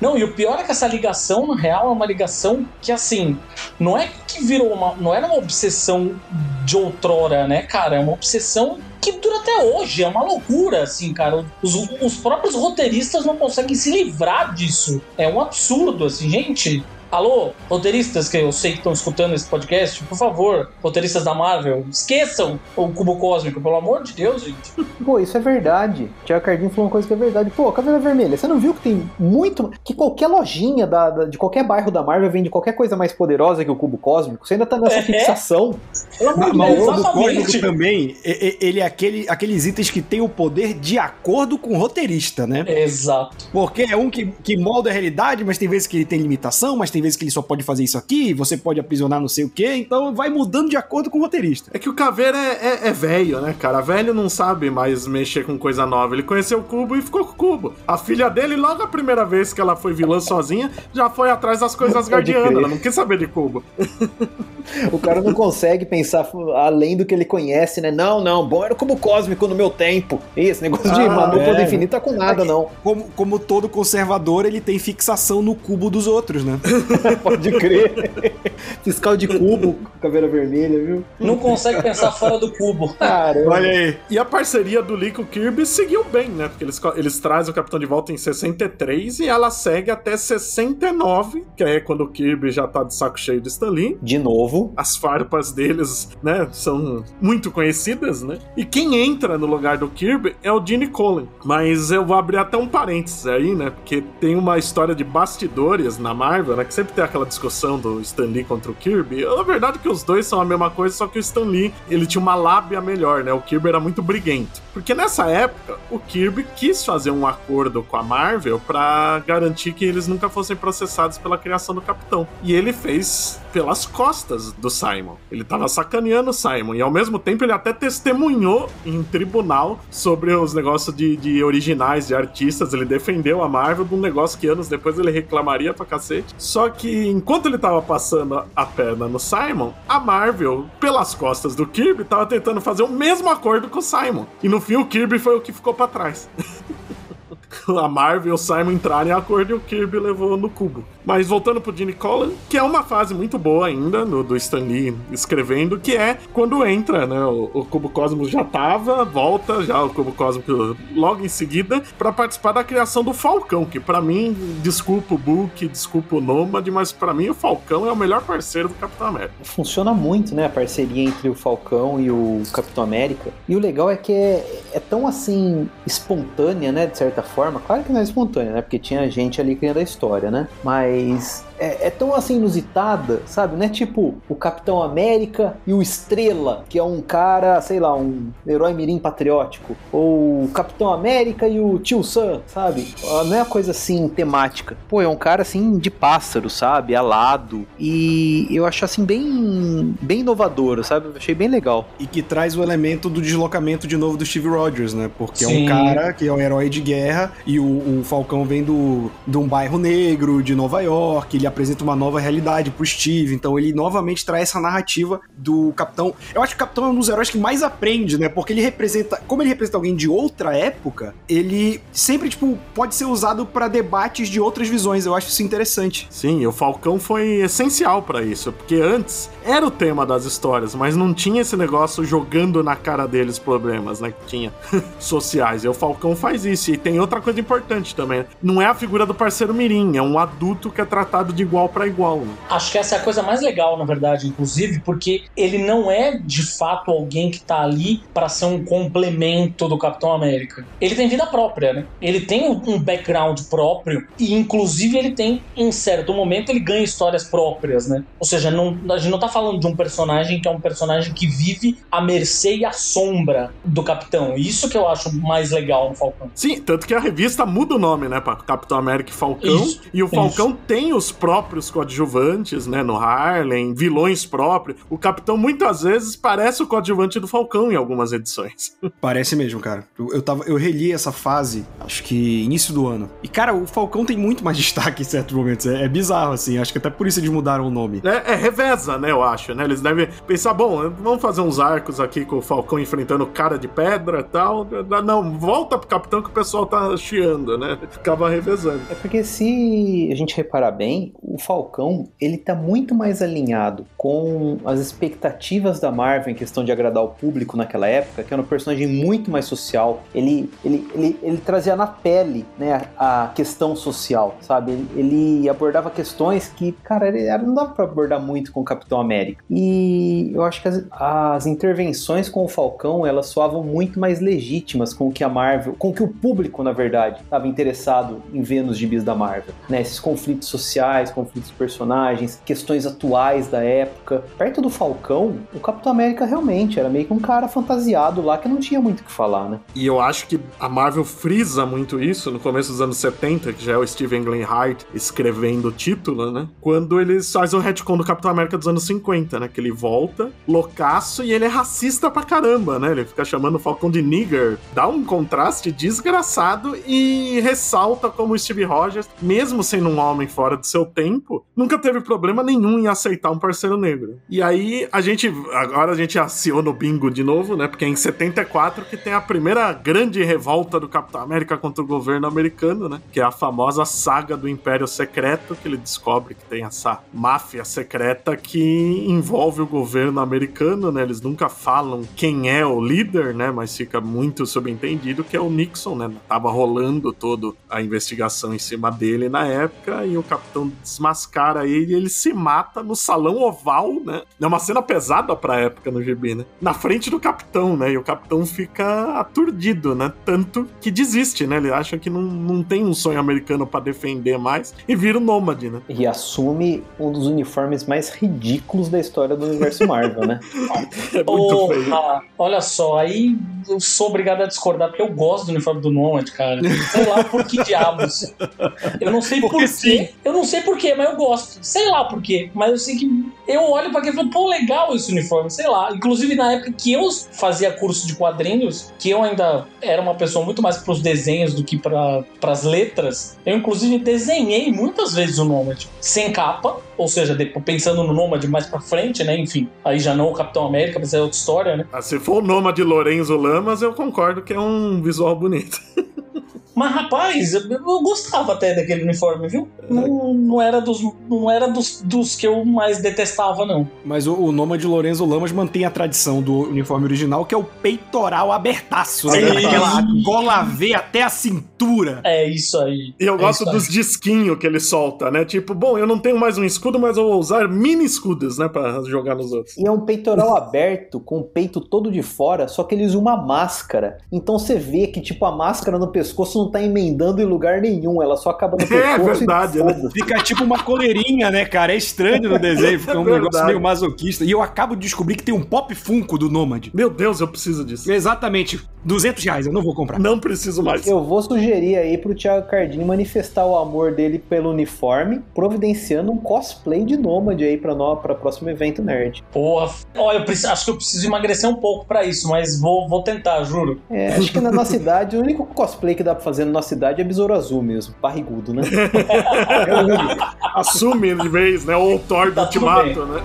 Não, e o pior é que essa ligação, na real, é uma ligação que, assim, não é que virou uma. Não era uma obsessão de outrora, né, cara? É uma obsessão que dura até hoje. É uma loucura, assim, cara. Os, os próprios roteiristas não conseguem se livrar disso. É um absurdo, assim, gente. Alô, roteiristas que eu sei que estão escutando esse podcast, por favor, roteiristas da Marvel, esqueçam o cubo cósmico, pelo amor de Deus, gente. Pô, isso é verdade. Tiago Cardinho falou uma coisa que é verdade. Pô, Caveira Vermelha, você não viu que tem muito. Que qualquer lojinha da, da- de qualquer bairro da Marvel vende qualquer coisa mais poderosa que o cubo cósmico? Você ainda tá nessa É. fixação? Pelo amor de Deus, o cubo cósmico exatamente. também, ele é aquele, aqueles itens que tem o poder de acordo com o roteirista, né? Exato. Porque é um que, que molda a realidade, mas tem vezes que ele tem limitação, mas tem vezes que ele só pode fazer isso aqui, você pode aprisionar não sei o quê, então vai mudando de acordo com o roteirista. É que o Caveira é, é- é velho, né, cara? Velho não sabe mais mexer com coisa nova. Ele conheceu o Cubo e ficou com o Cubo. A filha dele, logo a primeira vez que ela foi vilã sozinha, já foi atrás das coisas guardianas. Ela não quis saber de Cubo. O cara não consegue pensar além do que ele conhece, né? Não, não, bom era o cubo cósmico no meu tempo. Esse negócio de Ah, manopla é. infinito tá com nada, não. Como, como todo conservador, ele tem fixação no cubo dos outros, né? Pode crer. Fiscal de cubo, caveira vermelha, viu? Não consegue pensar fora do cubo. Caramba. Olha aí. E a parceria do Lee com o Kirby seguiu bem, né? Porque eles, eles trazem o Capitão de volta em 63 e ela segue até 69, que é quando o Kirby já tá de saco cheio de Stan Lee. De novo. As farpas deles, né, são muito conhecidas, né? E quem entra no lugar do Kirby é o Gene Colan. Mas eu vou abrir até um parênteses aí, né? Porque tem uma história de bastidores na Marvel, né? Que sempre tem aquela discussão do Stan Lee contra o Kirby. Na verdade que os dois são a mesma coisa, só que o Stan Lee, ele tinha uma lábia melhor, né? O Kirby era muito briguento. Porque nessa época, o Kirby quis fazer um acordo com a Marvel pra garantir que eles nunca fossem processados pela criação do Capitão. E ele fez pelas costas do Simon. Ele tava sacaneando o Simon. E ao mesmo tempo ele até testemunhou em tribunal sobre os negócios de, de originais, de artistas. Ele defendeu a Marvel de um negócio que anos depois ele reclamaria pra cacete. Só que enquanto ele tava passando a perna no Simon, a Marvel, pelas costas do Kirby, tava tentando fazer o mesmo acordo com o Simon. E no fim o Kirby foi o que ficou pra trás. a Marvel e o Simon entraram em acordo e o Kirby levou no cubo. Mas voltando pro Gene Colan, que é uma fase muito boa ainda no, do Stan Lee escrevendo, que é quando entra, né? O, o Cubo Cósmico já tava, volta já o Cubo Cósmico logo em seguida, pra participar da criação do Falcão, que pra mim, desculpa o Book, desculpa o Nômade, mas pra mim o Falcão é o melhor parceiro do Capitão América. Funciona muito, né? A parceria entre o Falcão e o Capitão América. E o legal é que é, é tão assim espontânea, né? De certa forma. Claro que não é espontânea, né? Porque tinha gente ali criando a história, né? Mas é, é, tão assim inusitada, sabe? Não é tipo o Capitão América e o Estrela, que é um cara, sei lá, um herói mirim patriótico. Ou o Capitão América e o Tio Sam, sabe? Não é uma coisa assim temática. Pô, é um cara assim de pássaro, sabe? Alado. E eu acho assim bem, bem inovador, sabe? Eu achei bem legal. E que traz o elemento do deslocamento de novo do Steve Rogers, né? Porque Sim. é um cara que é um herói de guerra e o, o Falcão vem do, de um bairro negro de Nova York, ele apresenta uma nova realidade pro Steve, então ele novamente traz essa narrativa do Capitão. Eu acho que o Capitão é um dos heróis que mais aprende, né? Porque ele representa, como ele representa alguém de outra época, ele sempre, tipo, pode ser usado para debates de outras visões. Eu acho isso interessante. Sim, o Falcão foi essencial para isso, porque antes era o tema das histórias, mas não tinha esse negócio jogando na cara deles problemas, né? Que tinha sociais. E o Falcão faz isso. E tem outra coisa importante também. Não é a figura do parceiro Mirim, é um adulto que é tratado de igual para igual. Né? Acho que essa é a coisa mais legal, na verdade, inclusive, porque ele não é de fato alguém que tá ali para ser um complemento do Capitão América. Ele tem vida própria, né? Ele tem um background próprio e, inclusive, ele tem, em certo momento, ele ganha histórias próprias, né? Ou seja, não, a gente não tá falando de um personagem que é um personagem que vive à mercê e à sombra do Capitão. Isso que eu acho mais legal no Falcão. Sim, tanto que a revista muda o nome, né, pra Capitão América e Falcão. Isso, e o Falcão isso. tem os próprios coadjuvantes, né, no Harlem, vilões próprios. O Capitão muitas vezes parece o coadjuvante do Falcão em algumas edições. Parece mesmo, cara. Eu, eu, tava, eu reli essa fase, acho que início do ano. E, cara, o Falcão tem muito mais destaque em certos momentos. É, é bizarro, assim. Acho que até por isso eles mudaram o nome. É, é, reveza, né, eu acho, né? Eles devem pensar, bom, vamos fazer uns arcos aqui com o Falcão enfrentando cara de pedra e tal. Não, volta pro Capitão que o pessoal tá chiando, né? Ficava revezando. É porque se a gente reparar bem, o Falcão, ele tá muito mais alinhado com as expectativas da Marvel em questão de agradar o público naquela época, que era um personagem muito mais social. Ele, ele, ele, ele trazia na pele, né, a questão social, sabe? Ele, ele abordava questões que, cara, ele, não dava pra abordar muito com o Capitão América. E eu acho que as, as intervenções com o Falcão, elas soavam muito mais legítimas com o que a Marvel, com o que o público, na verdade, estava interessado em ver nos gibis da Marvel. Né? Esses conflitos sociais, conflitos de personagens, questões atuais da época. Perto do Falcão, o Capitão América realmente era meio que um cara fantasiado lá que não tinha muito o que falar, né? E eu acho que a Marvel frisa muito isso no começo dos anos 70, que já é o Steven Glenhart escrevendo o título, né? Quando eles fazem o retcon do Capitão América dos anos 50, né? Que ele volta, loucaço, e ele é racista pra caramba, né? Ele fica chamando o Falcão de nigger. Dá um contraste desgraçado e ressalta como o Steve Rogers, mesmo sendo um homem fora de seu tempo, nunca teve problema nenhum em aceitar um parceiro negro. E aí a gente, agora a gente aciona o bingo de novo, né? Porque é em 74 que tem a primeira grande revolta do Capitão América contra o governo americano, né? Que é a famosa saga do Império Secreto, que ele descobre que tem essa máfia secreta que envolve o governo americano, né? Eles nunca falam quem é o líder, né? Mas fica muito subentendido que é o Nixon, né? Tava rolando toda a investigação em cima dele na época e o capitão desmascara ele e ele se mata no salão oval, né? É uma cena pesada pra época no GB, né? Na frente do capitão, né? E o capitão fica aturdido, né? Tanto que desiste, né? Ele acha que não, não tem um sonho americano para defender mais e vira o um nômade, né? E assume um dos uniformes mais ridículos da história do universo Marvel, né? é Porra, olha só, aí eu sou obrigado a discordar porque eu gosto do uniforme do Nomad, cara. Sei lá por que diabos. Eu não sei por quê. Eu não sei por quê, mas eu gosto. Sei lá por quê. Mas eu sei que eu olho pra aquilo e falo, pô, legal esse uniforme, sei lá. Inclusive, na época que eu fazia curso de quadrinhos, que eu ainda era uma pessoa muito mais pros desenhos do que para pras letras, eu inclusive desenhei muitas vezes o Nomad sem capa, ou seja, pensando no Nomad mais pra frente, né? Enfim, aí já não o Capitão América, mas é outra história, né? Ah, se for o Nomad Lorenzo Lamas, eu concordo que é um visual bonito. Mas, rapaz, eu, eu, gostava até daquele uniforme, viu? Não, não era, dos, não era dos, dos que eu mais detestava, não. Mas o, o nome de Lorenzo Lamas mantém a tradição do uniforme original, que é o peitoral abertaço, né? Aquela gola V até a cintura. É isso aí. E eu é gosto dos disquinhos que ele solta, né? Tipo, bom, eu não tenho mais um escudo, mas eu vou usar mini escudos, né? Pra jogar nos outros. E é um peitoral aberto, com o peito todo de fora, só que ele usa uma máscara. Então você vê que, tipo, a máscara no pescoço não tá emendando em lugar nenhum, ela só acaba no É verdade, né? Fica tipo uma coleirinha, né, cara? É estranho no desenho, fica um É negócio meio masoquista. E eu acabo de descobrir que tem um pop funko do Nômade. Meu Deus, eu preciso disso. Exatamente, 200 reais, eu não vou comprar. Não preciso mais. Eu vou sugerir aí pro Thiago Cardim manifestar o amor dele pelo uniforme, providenciando um cosplay de Nômade aí pra, nós, pra próximo evento nerd. Porra, ó, eu preciso- acho que eu preciso emagrecer um pouco pra isso, mas vou, vou tentar, juro. É, acho que na nossa idade, o único cosplay que dá pra fazer na nossa idade é Besouro Azul mesmo, barrigudo, né? Assume de vez, né? Ou o Thor do Tá Ultimato, né?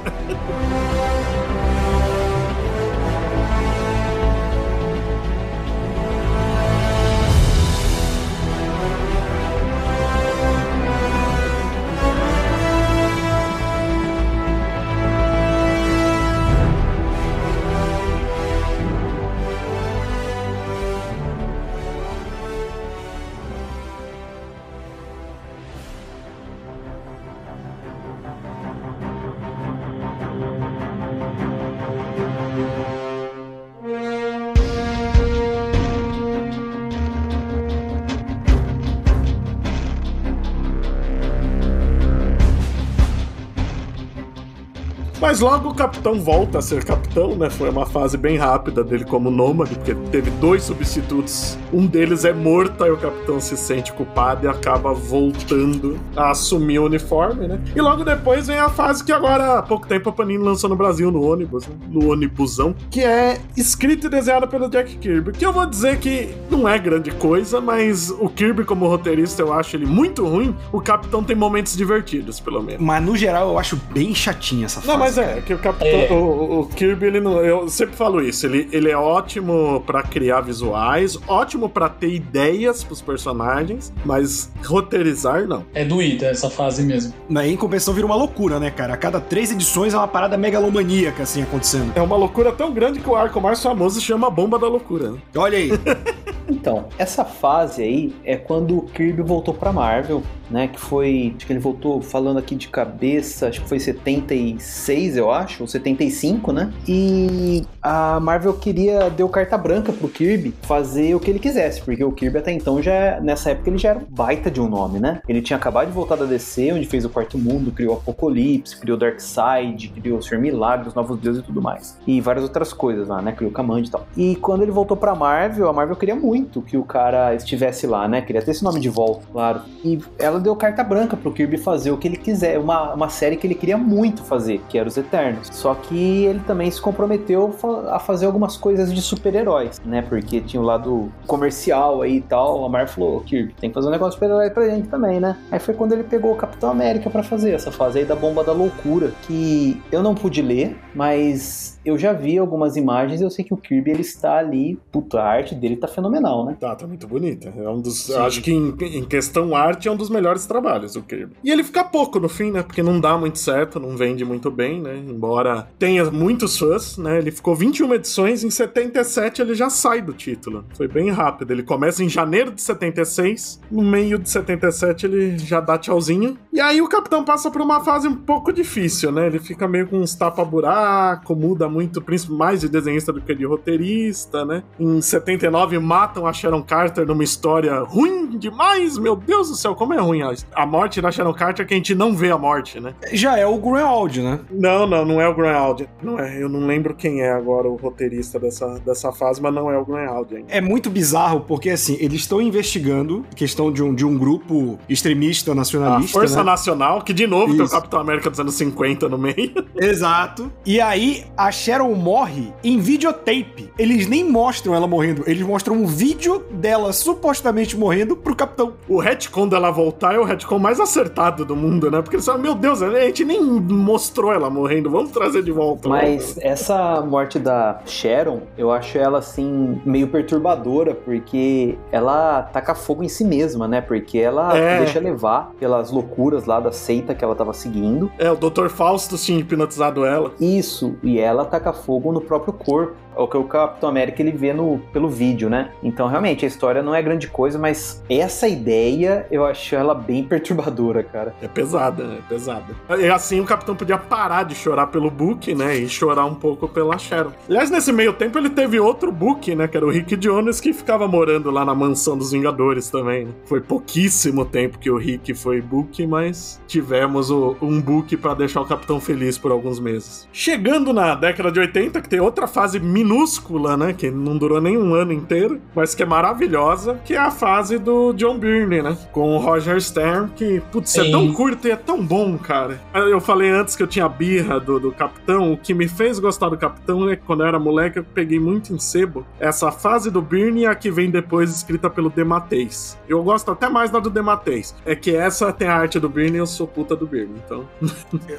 Mas logo o capitão volta a ser capitão, né? Foi uma fase bem rápida dele como nômade, porque teve dois substitutos. Um deles é morto, aí o capitão se sente culpado e acaba voltando a assumir o uniforme, né? E logo depois vem a fase que agora, há pouco tempo, a Panini lançou no Brasil, no ônibus, né? no ônibusão, que é escrita e desenhada pelo Jack Kirby. Que eu vou dizer que não é grande coisa, mas o Kirby, como roteirista, eu acho ele muito ruim. O capitão tem momentos divertidos, pelo menos. Mas no geral eu acho bem chatinha essa fase. Não, mas é, que o Capitão. É. O, o Kirby, ele não. Eu sempre falo isso. Ele, ele é ótimo pra criar visuais, ótimo pra ter ideias pros personagens, mas roteirizar, não. É doída essa fase mesmo. Mas em compensação vira uma loucura, né, cara? A cada três edições é uma parada megalomaníaca, assim, acontecendo. É uma loucura tão grande que o arco mais famoso chama Bomba da Loucura. né? Olha aí. Então, essa fase aí é quando o Kirby voltou pra Marvel, né? Que foi. Acho que ele voltou falando aqui de cabeça, acho que foi 76, eu acho, ou 75, né? E a Marvel queria, deu carta branca pro Kirby fazer o que ele quisesse, porque o Kirby até então já, nessa época, ele já era baita de um nome, né? Ele tinha acabado de voltar da DC, onde fez o Quarto Mundo, criou Apocalipse, criou Darkseid, criou Senhor Milagres, Novos Deuses e tudo mais. E várias outras coisas lá, né? Criou Command e tal. E quando ele voltou pra Marvel, a Marvel queria muito que o cara estivesse lá, né? Queria ter esse nome de volta, claro. E ela deu carta branca pro Kirby fazer o que ele quiser, uma, uma série que ele queria muito fazer, que era os Eternos. Só que ele também se comprometeu a fazer algumas coisas de super-heróis, né? Porque tinha o lado comercial aí e tal. A Marvel falou, "Ô, Kirby, tem que fazer um negócio de super-herói pra gente também, né? Aí foi quando ele pegou o Capitão América pra fazer essa fase aí da Bomba da Loucura, que eu não pude ler, mas eu já vi algumas imagens e eu sei que o Kirby ele está ali, puta, a arte dele tá fenomenal, né? Tá, tá muito bonita. É um dos. Acho que em, em questão arte é um dos melhores trabalhos, o Kirby. E ele fica pouco no fim, né? Porque não dá muito certo, não vende muito bem, né? Embora tenha muitos fãs, né? Ele ficou 21 edições, em 77 ele já sai do título. Foi bem rápido. Ele começa em janeiro de 76, no meio de 77 ele já dá tchauzinho. E aí o capitão passa por uma fase um pouco difícil, né? Ele fica meio com uns tapa-buraco, muda muito, principalmente mais de desenhista do que de roteirista, né? Em 79 matam a Sharon Carter numa história ruim demais, meu Deus do céu, como é ruim a, a morte da Sharon Carter que a gente não vê a morte, né? Já é o Greenwald, né? Não, não, não é o Greenwald. Não é, eu não lembro quem é agora o roteirista dessa, dessa fase, mas não é o Greenwald ainda. É muito bizarro porque, assim, eles estão investigando questão de um, de um grupo extremista A nacionalista. Força né? Nacional, que de novo tem o Isso. Capitão América dos anos 50 no meio. Exato. E aí, a Sharon morre em videotape. Eles nem mostram ela morrendo, eles mostram um vídeo dela supostamente morrendo pro capitão. O retcon dela voltar é o retcon mais acertado do mundo, né? Porque eles falam, meu Deus, a gente nem mostrou ela morrendo, vamos trazer de volta. Mas essa morte da Sharon, eu acho ela assim meio perturbadora, porque ela taca fogo em si mesma, né? Porque ela É. deixa levar pelas loucuras lá da seita que ela tava seguindo. É, o Dr. Faustus tinha hipnotizado ela. Isso, e ela taca fogo no próprio corpo. O que o Capitão América ele vê no, pelo vídeo, né? Então, realmente, a história não é grande coisa, mas essa ideia eu acho ela bem perturbadora, cara. É pesada, é pesada. E assim o Capitão podia parar de chorar pelo Book, né? E chorar um pouco pela Sharon. Aliás, nesse meio tempo ele teve outro Book, né? Que era o Rick Jones, que ficava morando lá na mansão dos Vingadores também. Né? Foi pouquíssimo tempo que o Rick foi Book, mas tivemos o, um Book para deixar o Capitão feliz por alguns meses. Chegando na década de 80, que tem outra fase minúscula, né? Que não durou nem um ano inteiro, mas que é maravilhosa, que é a fase do John Byrne, né? Com o Roger Stern, que, putz, é tão curto e é tão bom, cara. Eu falei antes que eu tinha birra do, do Capitão. O que me fez gostar do Capitão é que quando eu era moleque eu peguei muito em sebo essa fase do Byrne e a que vem depois escrita pelo Dematteis. Eu gosto até mais da do Dematteis. É que essa tem a arte do Byrne e eu sou puta do Byrne, então...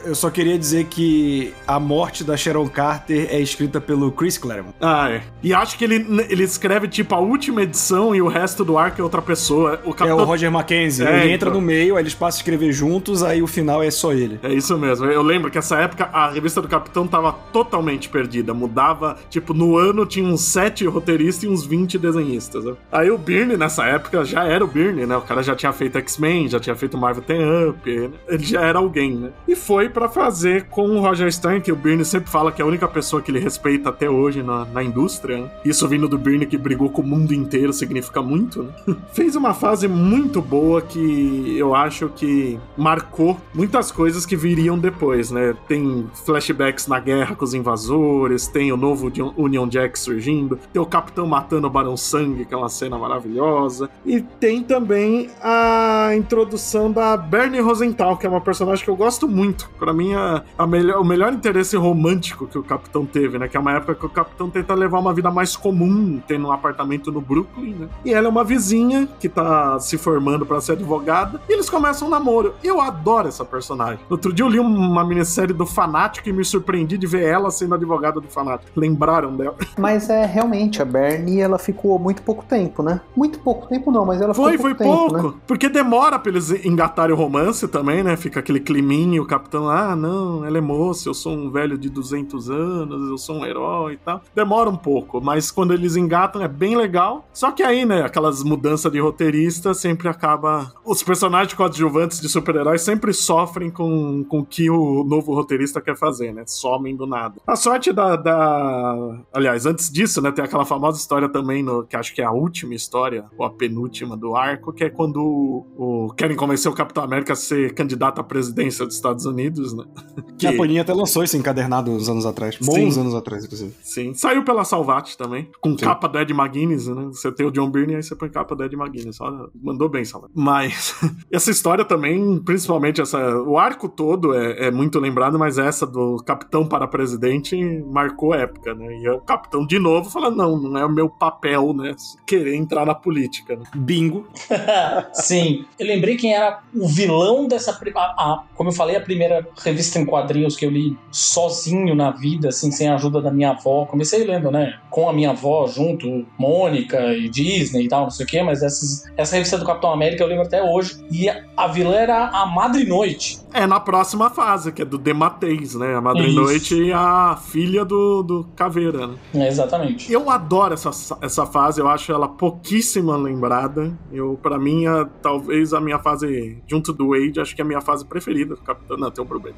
eu só queria dizer que a morte da Sharon Carter é escrita pelo Chris Claremont. Ah, é. E acho que ele, ele escreve, tipo, a última edição e o resto do arco é outra pessoa. O Capitão... É o Roger Mackenzie. É, ele entra então... no meio, aí eles passam a escrever juntos, aí o final é só ele. É isso mesmo. Eu lembro que essa época a revista do Capitão tava totalmente perdida. Mudava, tipo, no ano tinha uns sete roteiristas e uns 20 desenhistas. Né? Aí o Byrne, nessa época, já era o Byrne, né? O cara já tinha feito X-Men, já tinha feito Marvel Ten Up, né? ele já era alguém, né? E foi para fazer com o Roger Stern, que o Byrne sempre fala que é a única pessoa que ele respeita até hoje na, na indústria. Né? Isso vindo do Byrne que brigou com o mundo inteiro significa muito, né? Fez uma fase muito boa que eu acho que marcou muitas coisas que viriam depois, né? Tem flashbacks na guerra com os invasores, tem o novo Union Jack surgindo, tem o Capitão matando o Barão Sangue, que é uma cena maravilhosa, e tem também a introdução da Bernie Rosenthal, que é uma personagem que eu gosto muito. Para mim, a, a melhor, o melhor interesse romântico que o Capitão teve, né? Que é uma época que o Capitão tenta levar uma vida mais comum, tendo um apartamento no Brooklyn, né? E ela é uma vizinha que tá se formando para ser advogada, e eles começam um namoro. Eu adoro essa personagem. Outro dia eu li uma minissérie do Fanático e me surpreendi de ver ela sendo advogada do Fanático. Lembraram dela? Mas é realmente, a Bernie, ela ficou muito pouco tempo, né? Muito pouco tempo não, mas ela foi, ficou pouco foi tempo, pouco. Né? Porque demora pra eles engatarem o romance também, né? Fica aquele climinho, o capitão, ah, não, ela é moça, eu sou um velho de 200 anos, eu sou um herói e tal. Demora um pouco, mas quando eles engatam é bem legal. Só que aí, né, aquelas mudanças de roteirista sempre acaba... Os personagens coadjuvantes de super-heróis sempre sofrem com, com o que o novo roteirista quer fazer, né? Somem do nada. A sorte da, da... Aliás, antes disso, né, tem aquela famosa história também, no, que acho que é a última história, ou a penúltima do arco, que é quando o, o querem convencer o Capitão América a ser candidato à presidência dos Estados Unidos, né? Que... A Panini até lançou esse encadernado uns anos atrás. Bons Sim. anos atrás, inclusive. Sim. Saiu pela Salvat também, com Sim. capa do Ed McGuinness, né? Você tem o John Byrne e aí você põe capa do Ed McGuinness. Olha, mandou bem, Salvat. Mas essa história também, principalmente essa... O arco todo é, é muito lembrado, mas essa do Capitão para Presidente marcou época, né? E é o Capitão de novo falando, não, não é o meu papel, né? Querer entrar na política, né? Bingo. Sim. Eu lembrei quem era o vilão dessa... A, a, como eu falei, a primeira revista em quadrinhos que eu li sozinho na vida, assim, sem a ajuda da minha avó. Comecei lendo, né? Com a minha avó junto, Mônica e Disney e tal, não sei o quê, mas essas, essa revista do Capitão América eu lembro até hoje. E a, vilã era a Madre Noite. É na próxima fase, que é do Dematteis, né? A Madre. Noite e a filha do, do Caveira, né? É, exatamente. Eu adoro essa, essa fase, eu acho ela pouquíssima lembrada. Eu, para mim, a, talvez a minha fase, junto do Wade, acho que é a minha fase preferida do Capitão. Não, tem um problema.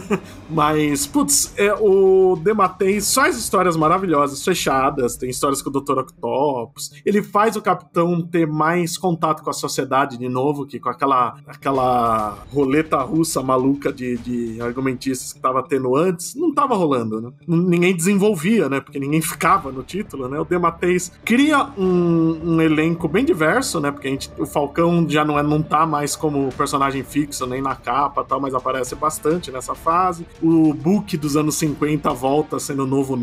Mas, putz, é, o Dematteis faz histórias maravilhosas, fechadas, tem histórias com o Dr. Octopus. Ele faz o Capitão ter mais contato com a sociedade de novo, que com aquela, aquela roleta russa maluca de, de argumentistas que tava tendo antes, não tava rolando, né? Ninguém desenvolvia, né? Porque ninguém ficava no título, né? O Dematteis cria um, um, elenco bem diverso, né? Porque a gente, o Falcão já não, é, não tá mais como personagem fixo, nem na capa tal, mas aparece bastante nessa fase. O Book dos anos 50 volta sendo o novo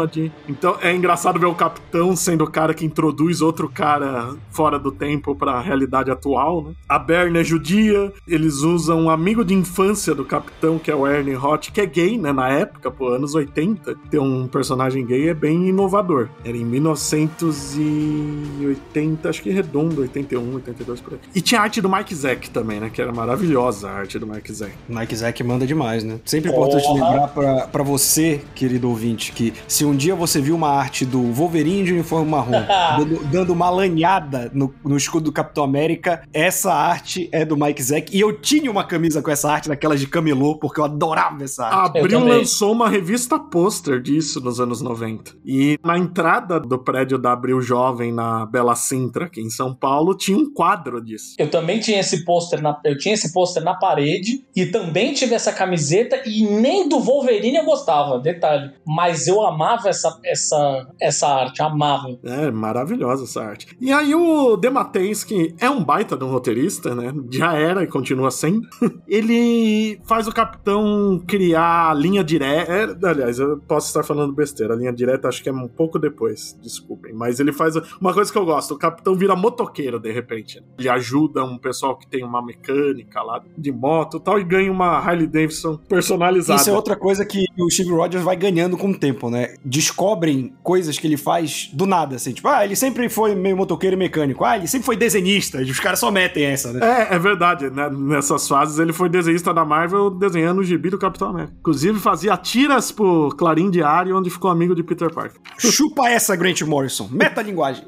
Nômade. Então é engraçado ver o Capitão sendo o cara que introduz outro cara fora do tempo para a realidade atual, né? A Berna é judia, eles usam um amigo de infância do capitão, que é o Ernie Hot, que é gay, né? Na época, pô, anos 80, ter um personagem gay é bem inovador. Era em 1980, acho que redondo, 81, 82 por aí. E tinha a arte do Mike Zack também, né? Que era maravilhosa a arte do Mike Zack. Mike Zack manda demais, né? Sempre importante oh. lembrar pra, pra você, querido ouvinte, que se um dia você viu uma arte do Wolverine de uniforme marrom dando, dando, uma lanhada no, no, escudo do Capitão América, essa arte é do Mike Zack. E eu tinha uma camisa com essa arte, daquelas de camelô, porque eu adorava essa arte. Abril lançou uma revista pôster disso nos anos 90. E na entrada do prédio da Abril Jovem, na Bela Sintra, aqui em São Paulo, tinha um quadro disso. Eu também tinha esse pôster na, eu tinha esse pôster na parede e também tive essa camiseta e nem do Wolverine eu gostava, detalhe. Mas eu amava essa, essa, essa arte, amava. É, maravilhosa essa arte. E aí o Dematens, que é um baita de um roteirista, né? Já era e continua sendo. ele faz o capitão criar a linha direta. É, aliás, eu posso estar falando besteira. A linha direta acho que é um pouco depois, desculpem. Mas ele faz uma coisa que eu gosto: o capitão vira motoqueiro de repente. Ele ajuda um pessoal que tem uma mecânica lá de moto e tal e ganha uma Harley Davidson personalizada. Isso é outra coisa que o Steve Rogers vai ganhando com o tempo, né? Descobrem coisas que ele faz do nada, assim. Tipo, ah, ele sempre foi meio motoqueiro e mecânico. Ah, ele sempre foi desenhista. Os caras só metem essa, né? É, é verdade. Né? Nessas fases ele foi desenhista da Marvel desenhando o gibi do Capitão América. Inclusive fazia tiras pro Clarim Diário, onde ficou amigo de Peter Parker. Chupa essa, Grant Morrison. Meta linguagem.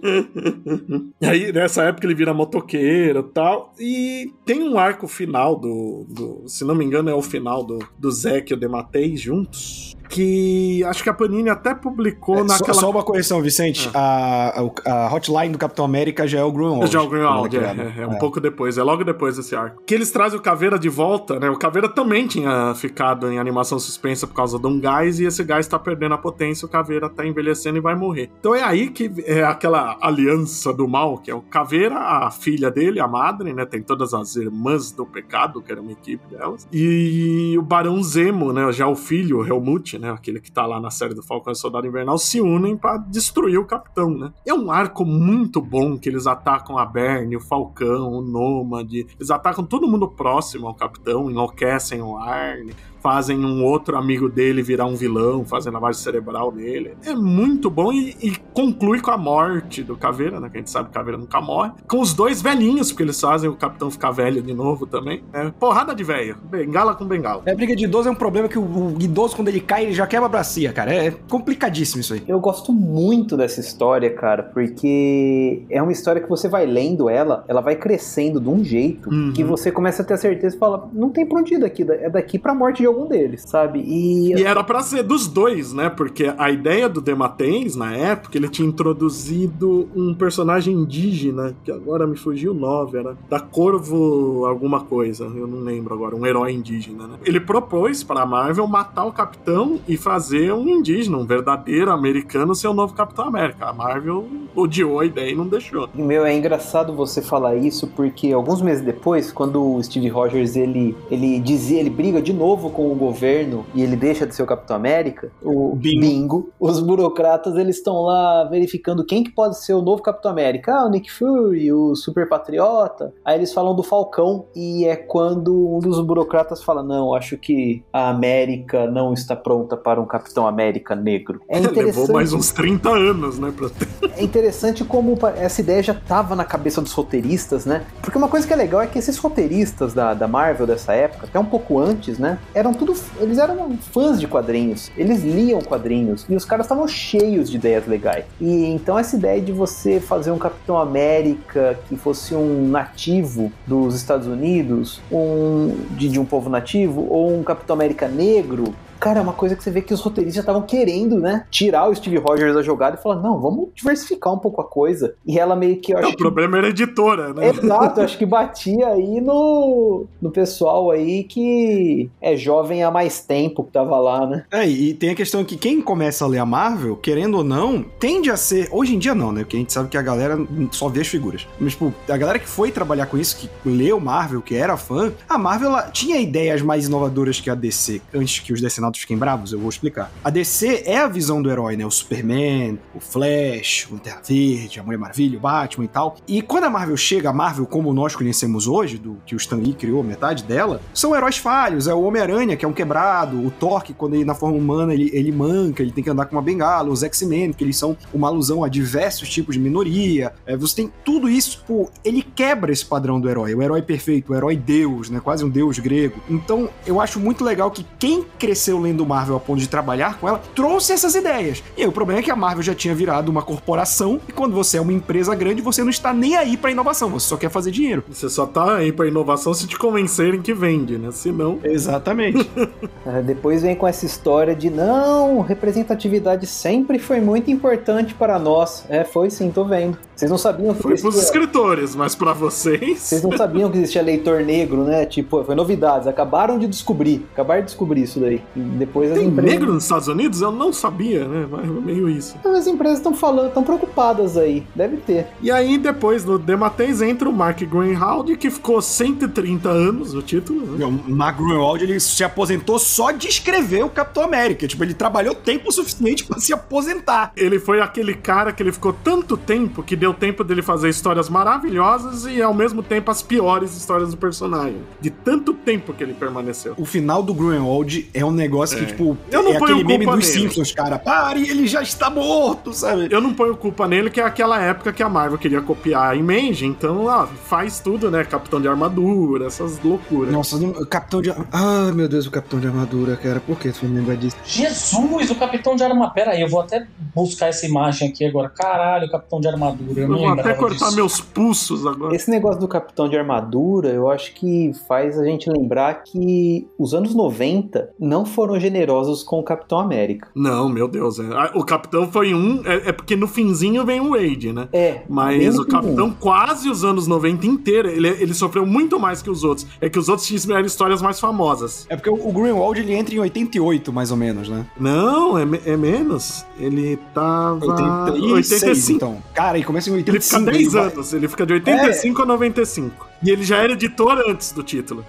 e aí, nessa época, ele vira motoqueiro e tal. E tem um arco final do, do. Se não me engano, é o final do, do Zack e o Dematei juntos que acho que a Panini até publicou é, naquela. Só, uma correção, Vicente. Ah. A, a, hotline do Capitão América já é o Greenwald. Já é o Greenwald, é, é, é, um é. pouco depois, é logo depois desse arco. Que eles trazem o Caveira de volta, né? O Caveira também tinha ficado em animação suspensa por causa de um gás e esse gás tá perdendo a potência, o Caveira tá envelhecendo e vai morrer. Então é aí que é aquela aliança do mal, que é o Caveira, a filha dele, a Madre, né? Tem todas as irmãs do pecado, que era uma equipe delas. E o Barão Zemo, né? Já o filho, o Helmut, né? Aquele que tá lá na série do Falcão e Soldado Invernal, se unem para destruir o Capitão, né? É um arco muito bom que eles atacam a Berne, o Falcão, o Nômade. Eles atacam todo mundo próximo ao Capitão, enlouquecem o Arne fazem um outro amigo dele virar um vilão, fazem lavagem cerebral nele. É muito bom e, e, conclui com a morte do Caveira, né? Que a gente sabe que Caveira nunca morre. Com os dois velhinhos, porque eles fazem o capitão ficar velho de novo também. É porrada de velho. Bengala com bengala. É, briga de idoso é um problema que o, o idoso, quando ele cai, ele já quebra a bracia, cara. É complicadíssimo isso aí. Eu gosto muito dessa história, cara, porque é uma história que você vai lendo ela, ela vai crescendo de um jeito uhum. que você começa a ter a certeza e fala: não tem pra onde ir daqui, é daqui pra morte de algum deles, sabe? E, e era para ser dos dois, né? Porque a ideia do Dematens, na época, ele tinha introduzido um personagem indígena, que agora me fugiu o nome, era da Corvo alguma coisa, eu não lembro agora, um herói indígena, né? Ele propôs para a Marvel matar o Capitão e fazer um indígena, um verdadeiro americano ser o novo Capitão América. A Marvel odiou a ideia e não deixou. Meu, é engraçado você falar isso porque alguns meses depois, quando o Steve Rogers ele, ele dizia, ele briga de novo com o governo e ele deixa de ser o Capitão América, o bingo, bingo os burocratas eles estão lá verificando quem que pode ser o novo Capitão América. Ah, o Nick Fury, o Super Patriota. Aí eles falam do Falcão e é quando um dos burocratas fala: "Não, acho que a América não está pronta para um Capitão América negro". É interessante. Levou mais uns 30 anos, né, pra ter. É interessante como essa ideia já estava na cabeça dos roteiristas, né? Porque uma coisa que é legal é que esses roteiristas da, da Marvel dessa época, até um pouco antes, né, eram tudo eles eram fãs de quadrinhos, eles liam quadrinhos e os caras estavam cheios de ideias legais. E então essa ideia de você fazer um Capitão América que fosse um nativo dos Estados Unidos, um de, de um povo nativo, ou um Capitão América negro, cara, é uma coisa que você vê que os roteiristas estavam querendo, né? Tirar o Steve Rogers da jogada e falar, não, vamos diversificar um pouco a coisa. E ela meio que. o problema era a editora, né? Exato, acho que batia aí no, no pessoal aí que é jovem há mais tempo que tava lá, né? É, e tem a questão que quem começa a ler a Marvel, querendo ou não, tende a ser. Hoje em dia não, né? Porque a gente sabe que a galera só vê as figuras. Mas, tipo, a galera que foi trabalhar com isso, que leu Marvel, que era fã, a Marvel ela tinha ideias mais inovadoras que a DC, antes que os fiquem bravos, eu vou explicar. A DC é a visão do herói, né? O Superman, o Flash, o Terra Verde, a Mulher Maravilha, o Batman e tal. E quando a Marvel chega, a Marvel como nós conhecemos hoje, do que o Stan Lee criou, metade dela, são heróis falhos. É o Homem-Aranha, que é um quebrado, o Thor, que quando ele na forma humana ele, ele manca, ele tem que andar com uma bengala, os X-Men, que eles são uma alusão a diversos tipos de minoria. É, você tem tudo isso, ele quebra esse padrão do herói, o herói perfeito, o herói deus, né? Quase um deus grego. Então, eu acho muito legal que quem cresceu lendo Marvel a ponto de trabalhar com ela, trouxe essas ideias. E aí o problema é que a Marvel já tinha virado uma corporação e quando você é uma empresa grande, você não está nem aí pra inovação, você só quer fazer dinheiro. Você só tá aí pra inovação se te convencerem que vende, né? Se não. Exatamente. É, depois vem com essa história de não, representatividade sempre foi muito importante para nós. É, foi sim, tô vendo. Vocês não sabiam que Foi pros existia- escritores, mas pra vocês. Vocês não sabiam que existia leitor negro, né? Tipo, foi novidades. Acabaram de descobrir. Acabaram de descobrir isso daí. E depois Tem empresas. negro nos Estados Unidos? Eu não sabia, né? Mas é meio isso. As empresas estão falando, estão preocupadas aí. Deve ter. E aí, depois do Dematens, entra o Mark Greenhalgh, que ficou 130 anos no título. Né? o Mark Greenwald, ele se aposentou só de escrever o Capitão América. Tipo, ele trabalhou tempo suficiente pra se aposentar. Ele foi aquele cara que ele ficou tanto tempo que deu tempo dele fazer histórias maravilhosas e ao mesmo tempo as piores histórias do personagem. De tanto tempo que ele permaneceu. O final do Greenwald é um negócio que, tipo, Eu não é ponho aquele meme dos nele. Simpsons, cara. Pare, ele já está morto, sabe? Eu não ponho culpa nele, que é aquela época que a Marvel queria copiar a Image, então ó, faz tudo, né? Capitão de armadura, essas loucuras. Nossa, não- o Capitão de... Ah, meu Deus, o Capitão de Armadura, cara. Por que você me lembra disso? Jesus, o Capitão de Armadura. Pera aí, eu vou até buscar essa imagem aqui agora. Caralho, o Capitão de Armadura. Eu Eu não vou até cortar disso. meus pulsos agora. Esse negócio do Capitão de Armadura, eu acho que faz a gente lembrar que os anos 90 não foram generosos com o Capitão América. Não, meu Deus. é. Ah, O Capitão foi um. É, é porque no finzinho vem o Wade, né? É, bem Mas o Capitão, quase os anos 90 inteiro, ele, ele sofreu muito mais que os outros. É que os outros tiveram histórias mais famosas. É porque o o Greenwald, ele entra em 88, mais ou menos, né? Não, é, é menos. Ele tava. 86, 85. então. Cara, e começa em Ele 85. fica 10 vai- anos, ele fica de 85 a 95. E ele já era editor antes do título.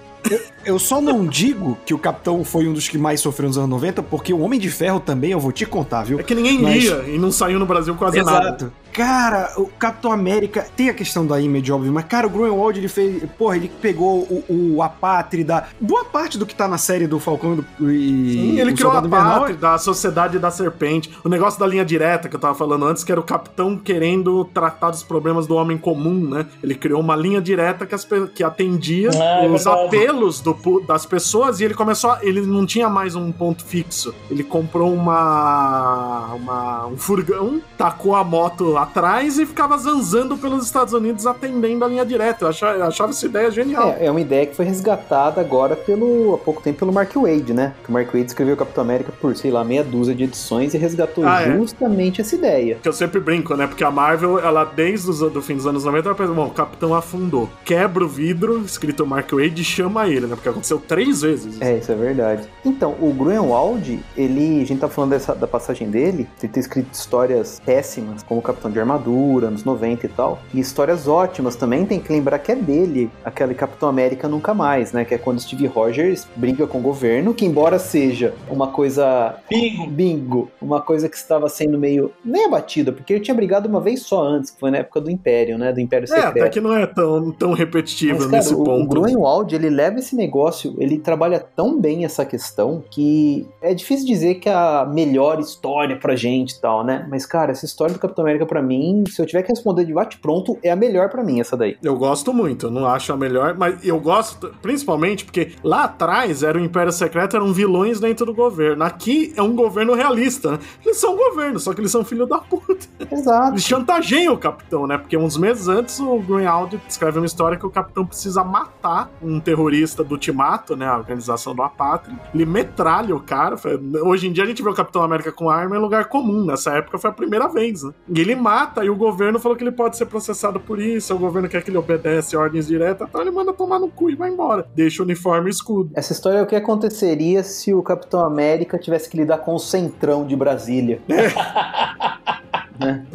Eu só não digo que o Capitão foi um dos que mais sofreu nos anos 90, porque o Homem de Ferro também, eu vou te contar, viu? É que ninguém Mas- lia e não saiu no Brasil quase nada. Exato. Cara, o Capitão América tem a questão da image, óbvio, mas, cara, o Greenwald, ele fez. Porra, ele pegou o, o Apátrida. Boa parte do que tá na série do Falcão e do- e. Sim, ele o criou a Soldado Invernal pátria da Sociedade da Serpente. O negócio da linha direta que eu tava falando antes, que era o capitão querendo tratar dos problemas do homem comum, né? Ele criou uma linha direta que, as que atendia Ah, é os verdade. apelos do das pessoas e ele começou. A, ele não tinha mais um ponto fixo. Ele comprou uma, uma um furgão, tacou a moto atrás e ficava zanzando pelos Estados Unidos atendendo a linha direta. Eu achava, eu achava essa ideia genial. É, é uma ideia que foi resgatada agora pelo há pouco tempo pelo Mark Wade, né? Que o Mark Wade escreveu Capitão América por, sei lá, meia dúzia de edições e resgatou Ah, é. justamente essa ideia. Que eu sempre brinco, né? Porque a Marvel, ela desde o do fim dos anos 90, ela pensa, bom, o Capitão afundou. Quebra o vidro, escrito Mark Wade, e chama ele, né? Porque aconteceu três vezes. É, isso é verdade. Então, o Grunwald, ele, a gente tá falando dessa, da passagem dele, de ter escrito histórias péssimas, como o Capitão de Armadura, anos 90 e tal, e histórias ótimas também, tem que lembrar que é dele, aquele Capitão América Nunca Mais, né, que é quando Steve Rogers briga com o governo, que embora seja uma coisa Bingo. bingo, uma coisa que estava sendo meio nem abatida, porque ele tinha brigado uma vez só antes, que foi na época do Império, né, do Império É, Secreto. até que não é tão, tão repetitivo Mas, cara, nesse o, o ponto. Grunwald, ele leva esse negócio, ele trabalha tão bem essa questão que é difícil dizer que é a melhor história pra gente e tal, né? Mas, cara, essa história do Capitão América pra mim, se eu tiver que responder de bate pronto, é a melhor pra mim essa daí. Eu gosto muito, não acho a melhor, mas eu gosto principalmente porque lá atrás era o Império Secreto, eram vilões dentro do governo. Aqui é um governo realista, né? Eles são governo, só que eles são filho da puta. Exato. Eles chantageiam o capitão, né? Porque uns meses antes o Greenwald escreve uma história que o capitão precisa matar um terrorista do Ultimato, né? A organização do Apátria. Ele metralha o cara. Hoje em dia a gente vê o Capitão América com arma em lugar comum. Nessa época foi a primeira vez, né? E ele mata e o governo falou que ele pode ser processado por isso. O governo quer que ele obedece ordens diretas, então ele manda tomar no cu e vai embora. Deixa o uniforme e escudo. Essa história é o que aconteceria se o Capitão América tivesse que lidar com o centrão de Brasília.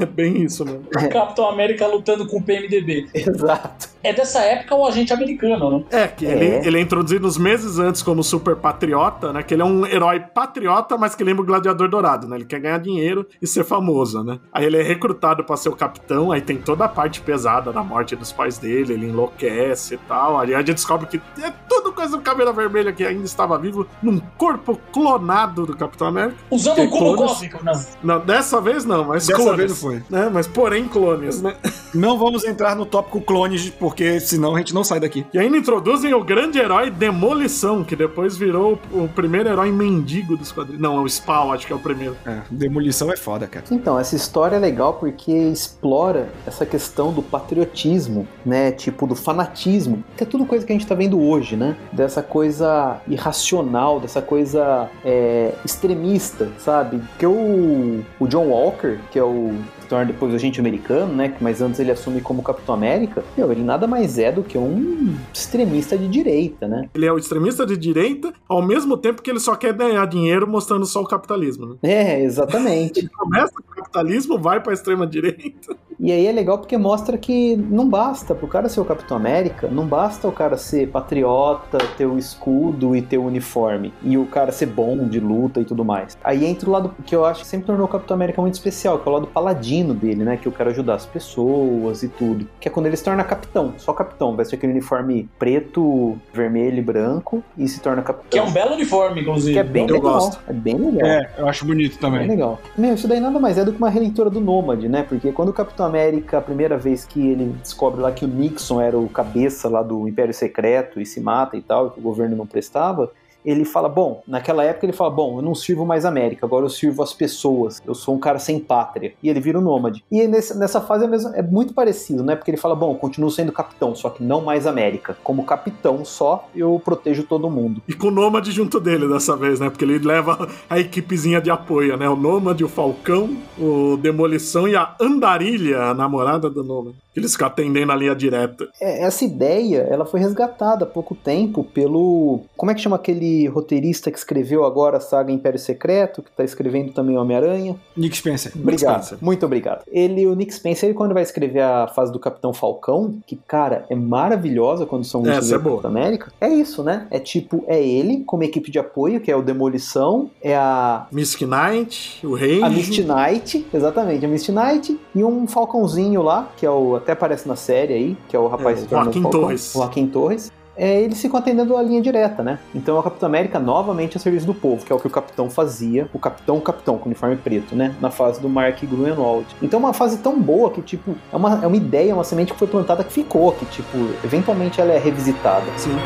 É bem isso, mano. Capitão América lutando com o PMDB. Exato. É dessa época o agente americano, né? É, que É. Ele, ele é introduzido uns meses antes como super patriota, né? Que ele é um herói patriota, mas que lembra o gladiador dourado, né? Ele quer ganhar dinheiro e ser famoso, né? Aí ele é recrutado pra ser o capitão, aí tem toda a parte pesada da morte dos pais dele, ele enlouquece e tal. Aí a gente descobre que é tudo coisa do Caveira Vermelha que ainda estava vivo num corpo clonado do Capitão América. Usando o cubo clones? cósmico, não. Não, dessa vez não, mas Dessa clones. vez não foi. Né? Mas porém clones, né? Não vamos entrar no tópico clones, de- porque senão a gente não sai daqui. E ainda introduzem o grande herói Demolição, que depois virou o primeiro herói mendigo dos quadrinhos. Não, é o Spawn, acho que é o primeiro. É, demolição é foda, cara. Então, essa história é legal porque explora essa questão do patriotismo, né? Tipo, do fanatismo, que é tudo coisa que a gente tá vendo hoje, né? Dessa coisa irracional, dessa coisa é, extremista, sabe? Que o, o John Walker, que é o torna depois o agente americano, né? Mas antes ele assume como Capitão América. Meu, ele nada mais é do que um extremista de direita, né? Ele é o extremista de direita, ao mesmo tempo que ele só quer ganhar dinheiro mostrando só o capitalismo, né? É, exatamente. Ele começa com o capitalismo, vai pra extrema direita. E aí é legal porque mostra que não basta pro cara ser o Capitão América, não basta o cara ser patriota, ter o escudo e ter o uniforme, e o cara ser bom de luta e tudo mais. Aí entra o lado que eu acho que sempre tornou o Capitão América muito especial, que é o lado paladino dele, né? Que eu quero ajudar as pessoas e tudo. Que é quando ele se torna capitão, só capitão, veste aquele uniforme preto, vermelho e branco e se torna capitão. Que é um belo uniforme, inclusive. Que é bem Eu legal. gosto. É bem legal. É, eu acho bonito É também. legal. Meu, isso daí nada mais é do que uma releitura do Nômade, né? Porque quando o Capitão América, a primeira vez que ele descobre lá que o Nixon era o cabeça lá do Império Secreto e se mata e tal, e que o governo não prestava, ele fala, bom, naquela época ele fala, bom, eu não sirvo mais a América, agora eu sirvo as pessoas, eu sou um cara sem pátria. E ele vira o nômade. E nessa fase é, mesmo, é muito parecido, né? Porque ele fala, bom, continuo sendo capitão, só que não mais América. Como capitão só, eu protejo todo mundo. E com o Nômade junto dele dessa vez, né? Porque ele leva a equipezinha de apoio, né? O Nômade, o Falcão, o Demolição e a Andarilha, a namorada do Nômade. Eles ficam atendendo a linha direta. É, essa ideia, ela foi resgatada há pouco tempo pelo. Como é que chama aquele roteirista que escreveu agora a saga Império Secreto, que tá escrevendo também Homem-Aranha? Nick Spencer. Obrigado, Spencer. muito obrigado. Ele, o Nick Spencer, ele, quando vai escrever a fase do Capitão Falcão, que, cara, é maravilhosa quando são Essa juntos é do boa. Capitão América, é isso, né? É tipo, é ele como equipe de apoio, que é o Demolição, é a Mystic Knight, o Rei. a Misty Knight, exatamente, a Misty Knight, e um Falcãozinho lá, que é o até aparece na série aí, que é o rapaz É, o Joaquim Falcão, Torres. O Joaquim Torres. É, eles ficam atendendo a linha direta, né? Então é o Capitão América novamente a serviço do povo, que é o que o Capitão fazia, o Capitão o Capitão com uniforme preto, né? Na fase do Mark Gruenwald. Então é uma fase tão boa que, tipo, é uma, é uma ideia, uma semente que foi plantada que ficou, que, tipo, eventualmente ela é revisitada. Sim.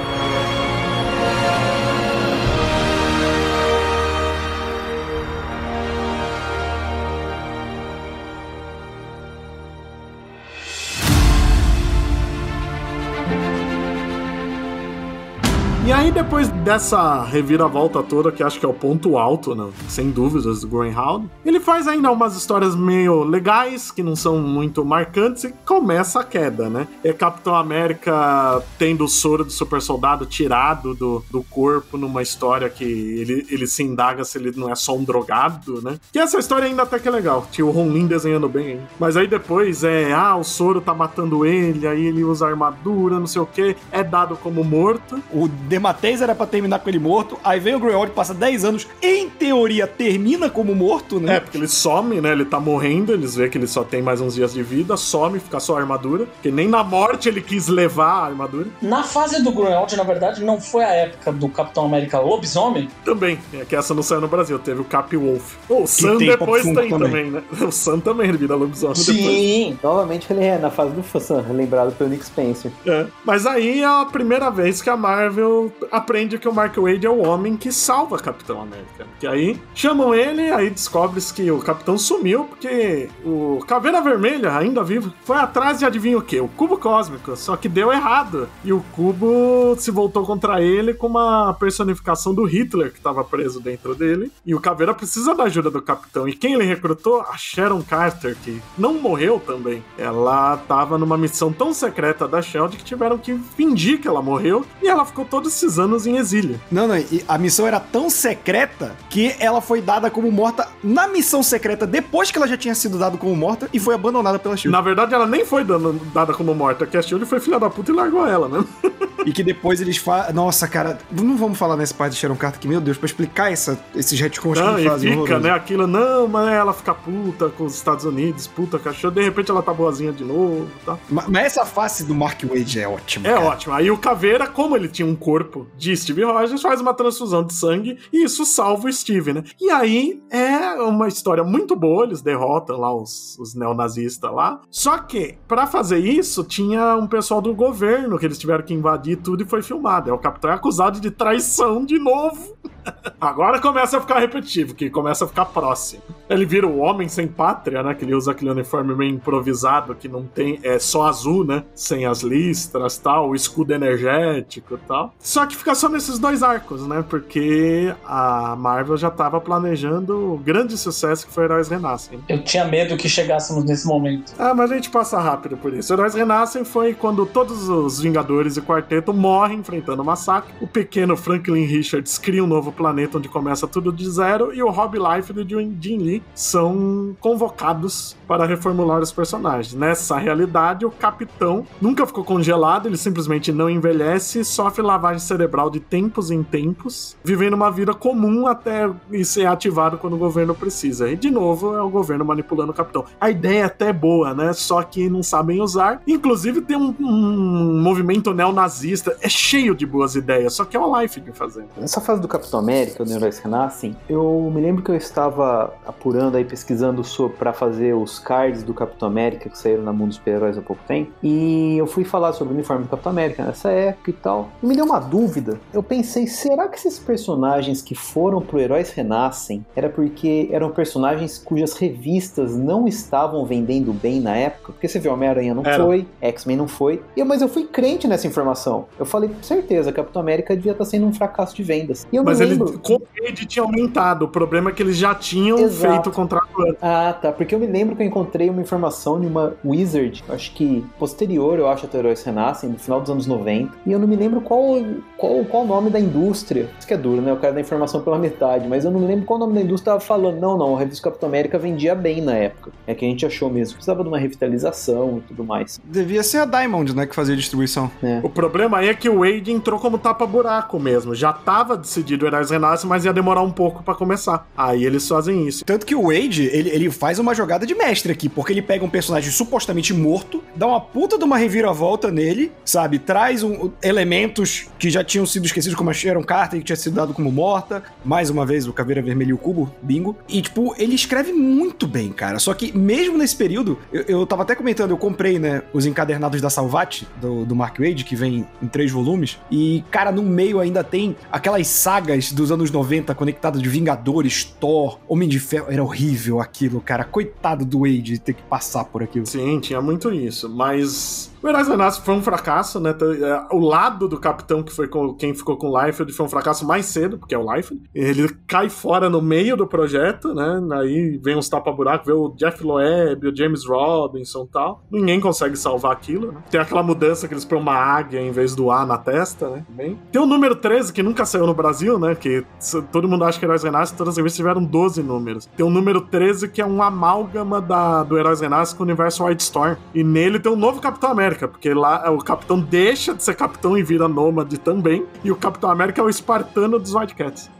Depois dessa reviravolta toda, que acho que é o ponto alto, né? sem dúvidas, do Greenhound, ele faz ainda umas histórias meio legais, que não são muito marcantes, e começa a queda, né? É Capitão América tendo o soro do super soldado tirado do, do corpo numa história que ele, ele se indaga se ele não é só um drogado, né? Que essa história ainda até que é legal. Tinha o Ron Lin desenhando bem, hein? Mas aí depois é, ah, o soro tá matando ele, aí ele usa armadura, não sei o que, é dado como morto. O Dermatez era pra terminar com ele morto, aí vem o Greyhound, passa 10 anos, em teoria termina como morto, né? É, porque ele some, né? Ele tá morrendo, eles vê que ele só tem mais uns dias de vida, some, fica só a armadura. Porque nem na morte ele quis levar a armadura. Na fase do Grunwald, na verdade, não foi a época do Capitão América Lobisomem? Também, é que essa não saiu no Brasil, teve o Cap Wolf. o Sam tem depois tem também. também. né? O Sam também ele vira lobisomem depois. Sim! Novamente ele é na fase do Sam, lembrado pelo Nick Spencer. É. Mas aí é a primeira vez que a Marvel aprende que o Mark Wade é o homem que salva Capitão América. Que aí chamam ele, aí descobre-se que o Capitão sumiu, porque o Caveira Vermelha, ainda vivo, foi atrás de adivinha o quê? O cubo cósmico. Só que deu errado. E o cubo se voltou contra ele com uma personificação do Hitler que estava preso dentro dele. E o Caveira precisa da ajuda do Capitão. E quem ele recrutou? A Sharon Carter, que não morreu também. Ela estava numa missão tão secreta da Shield que tiveram que fingir que ela morreu. E ela ficou todos esses anos em exílio. Não, não, e a missão era tão secreta que ela foi dada como morta na missão secreta depois que ela já tinha sido dada como morta e foi abandonada pela Shield. Na verdade, ela nem foi dando- dada como morta, que a Shield foi filha da puta e largou ela, né? E que depois eles falam. Nossa, cara, não vamos falar nessa parte de Sharon Carter que, meu Deus, pra explicar essa, esses retcons que eles fazem. fica, horroroso. né, aquilo, não, mas ela fica puta com os Estados Unidos, puta com a Shield, de repente ela tá boazinha de novo, tá? Ma- Mas essa face do Mark Wade é ótima. É cara. ótimo. Aí o Caveira, como ele tinha um corpo de Steve Rogers, faz uma transfusão de sangue e isso salva o Steve, né? E aí é uma história muito boa, eles derrotam lá os, os neonazistas lá. Só que, para fazer isso, tinha um pessoal do governo que eles tiveram que invadir tudo e foi filmado. É o capitão é acusado de traição de novo. Agora começa a ficar repetitivo, que começa a ficar próximo. Ele vira o homem sem pátria, né? Que ele usa aquele uniforme meio improvisado que não tem. É só azul, né? Sem as listras tal, o escudo energético e tal. Só que fica só nesses dois arcos, né? Porque a Marvel já tava planejando o grande sucesso que foi Heróis Renascem. Eu tinha medo que chegássemos nesse momento. Ah, mas a gente passa rápido por isso. Heróis Renascem foi quando todos os Vingadores e Quarteto morrem enfrentando o massacre. O pequeno Franklin Richards cria um novo planeta onde começa tudo de zero e o Rob Life e o Jim Lee são convocados para reformular os personagens. Nessa realidade, o Capitão nunca ficou congelado, ele simplesmente não envelhece sofre lavagem cerebral de tempos em tempos, vivendo uma vida comum até ser ativado quando o governo precisa. E de novo é o governo manipulando o Capitão. A ideia é até boa, né? Só que não sabem usar. Inclusive tem um, um movimento neonazista, é cheio de boas ideias, só que é o Life de fazer. Nessa fase do Capitão América, o Heróis Renascem, eu me lembro que eu estava apurando aí, pesquisando para fazer os cards do Capitão América que saíram na Mundo dos Super-Heróis há pouco tempo. E eu fui falar sobre o uniforme do Capitão América nessa época e tal. E me deu uma dúvida. Eu pensei, será que esses personagens que foram pro Heróis Renascem era porque eram personagens cujas revistas não estavam vendendo bem na época? Porque você vê, Homem-Aranha não era. foi, X-Men não foi. E, mas eu fui crente nessa informação. Eu falei, com certeza, Capitão América devia estar sendo um fracasso de vendas. E eu mas me lembro... ele, com ele tinha aumentado. O problema é que eles já tinham Exato. feito o contrato antes. Ah, tá. Porque eu me lembro que eu encontrei uma informação de uma Wizard, acho que posterior, eu acho, a Heróis Renascem, no final dos anos 90. E eu não me lembro qual, qual, qual o nome da indústria. Isso que é duro, né? Eu quero dar informação pela metade, mas eu não me lembro qual o nome da indústria tava falando. Não, não, a revista Capitão América vendia bem na época. É que a gente achou mesmo. Precisava de uma revitalização e tudo mais. Devia ser a Diamond, né, que fazia a distribuição. É. O problema aí é que o Wade entrou como tapa-buraco mesmo. Já tava decidido o Heróis Renascem, mas ia demorar um pouco para começar. Aí eles fazem isso. Tanto que o Wade, ele, ele faz uma jogada de mestre aqui, porque ele pega um personagem supostamente morto, dá uma puta de uma reviravolta nele, sabe? Traz um, elementos que já tinham sido esquecidos, como a Sharon Carter, que tinha sido dado como morta. Mais uma vez, o Caveira Vermelha e o Cubo, bingo. E, tipo, ele escreve muito bem, cara. Só que, mesmo nesse período, eu, eu tava até comentando, eu comprei, né, os encadernados da Salvat, do, do Mark Wade, que vem em três volumes. E, cara, no meio ainda tem aquelas sagas dos anos 90 conectadas de Vingadores, Thor, Homem de Ferro. Era horrível aquilo, cara. Coitado do Wade ter que passar por aquilo. Sim, tinha muito isso. Mas o Heróis Renascem foi um fracasso, né? É, o lado do capitão, que foi com, quem ficou com o Liefeld, foi um fracasso mais cedo, porque é o Liefeld. Ele cai fora no meio do projeto, né? Aí vem uns tapa-buraco, vê o Jeff Loeb, o James Robinson e tal. Ninguém consegue salvar aquilo, né? Tem aquela mudança que eles põem uma águia em vez do A na testa, né? Bem. Tem o número 13, que nunca saiu no Brasil, né? Que todo mundo acha que Heróis Renascem, todas as revistas tiveram 12 números. Tem o número 13, que é um amálgama da, do Heróis Renascem com o universo White Storm. E nele tem um novo Capitão América América, porque lá o Capitão deixa de ser Capitão e vira Nômade também, e o Capitão América é o espartano dos Wildcats.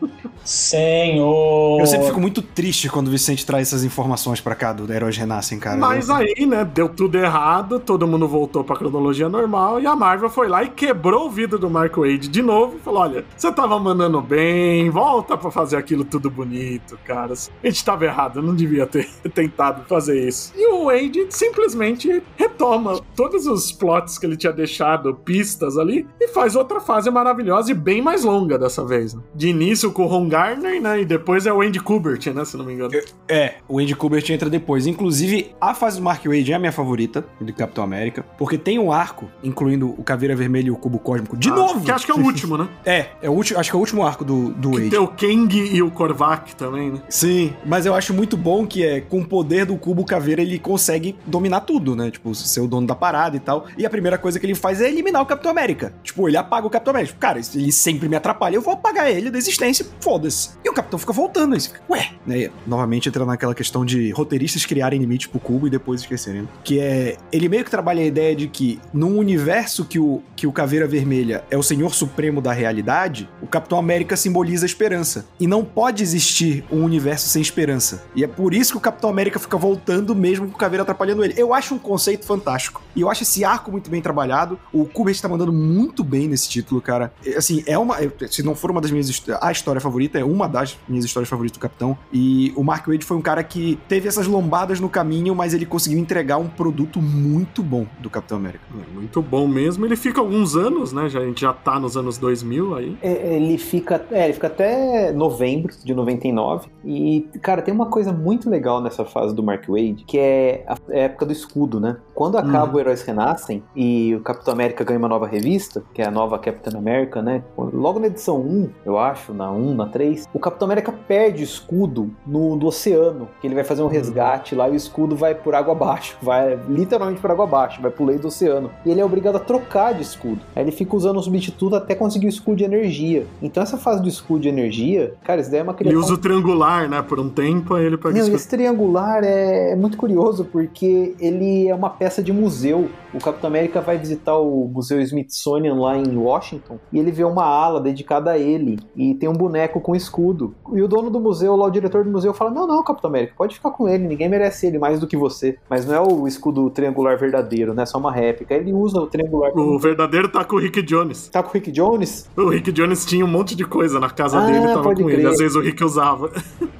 Senhor! Eu sempre fico muito triste quando o Vicente traz essas informações pra cá do Heróis Renascem, cara. Mas aí, né, deu tudo errado, todo mundo voltou pra cronologia normal, e a Marvel foi lá e quebrou o vidro do Mark Wade de novo e falou: olha, você tava mandando bem, volta pra fazer aquilo tudo bonito, cara. A gente tava errado, não devia ter tentado fazer isso. E o Wade simplesmente retoma todos os plots que ele tinha deixado, pistas ali, e faz outra fase maravilhosa e bem mais longa dessa vez. Né? De início com o Ron Garner, né? E depois é o Andy Kubert, né? Se não me engano. É, o Andy Kubert entra depois. Inclusive, a fase do Mark Wade é a minha favorita do Capitão América, porque tem um arco, incluindo o Caveira Vermelha e o Cubo Cósmico, de ah, novo! Que acho que é o último, né? é, é o último, acho que é o último arco do, do que Wade. Tem o Kang e o Korvac também, né? Sim, mas eu acho muito bom que é, com o poder do Cubo Caveira, ele consegue dominar tudo, né? Tipo, ser o dono da parada e tal. E a primeira coisa que ele faz é eliminar o Capitão América. Tipo, ele apaga o Capitão América. Tipo, cara, ele sempre me atrapalha, eu vou apagar ele da existência, foda-se. E o Capitão fica voltando, aí você fica, ué. Né? Novamente entra naquela questão de roteiristas criarem limite pro cubo e depois esquecerem. Que é. Ele meio que trabalha a ideia de que num universo que o, que o Caveira Vermelha é o senhor supremo da realidade, o Capitão América simboliza a esperança. E não pode existir um universo sem esperança. E é por isso que o Capitão América fica voltando mesmo com o Caveira atrapalhando ele. Eu acho um conceito fantástico. E eu acho esse arco muito bem trabalhado. O Kubert tá mandando muito bem nesse título, cara. Assim, é uma. Se não for uma das minhas. A história favorita, é uma das minhas histórias favoritas do Capitão. E o Mark Wade foi um cara que teve essas lombadas no caminho, mas ele conseguiu entregar um produto muito bom do Capitão América. É, muito bom mesmo. Ele fica alguns anos, né? Já, a gente já tá nos anos 2000 aí. É, ele fica. É, ele fica até novembro de 99. E, cara, tem uma coisa muito legal nessa fase do Mark Wade, que é a época do escudo, né? Quando acaba uhum. o Heróis Renascem e o Capitão América ganha uma nova revista, que é a nova Capitão América, né? Logo na edição 1, eu acho, na 1, na 3, o Capitão América perde o escudo no, no oceano, que ele vai fazer um uhum. resgate lá e o escudo vai por água abaixo, vai literalmente por água abaixo, vai pro leito do oceano. E ele é obrigado a trocar de escudo. Aí ele fica usando o substituto até conseguir o escudo de energia. Então essa fase do escudo de energia, cara, isso daí é uma criação... Ele usa o triangular, né, por um tempo, aí ele pega... Não, esse triangular é, é muito curioso, porque ele é uma peça de museu. O Capitão América vai visitar o Museu Smithsonian lá em Washington e ele vê uma ala dedicada a ele e tem um boneco com escudo. E o dono do museu, lá o diretor do museu, fala: Não, não, Capitão América, pode ficar com ele, ninguém merece ele mais do que você. Mas não é o escudo triangular verdadeiro, né? Só uma réplica. Ele usa o triangular. O verdadeiro tá com o Rick Jones. Tá com o Rick Jones? O Rick Jones tinha um monte de coisa na casa ah, dele, tava com crer. ele. Às vezes o Rick usava.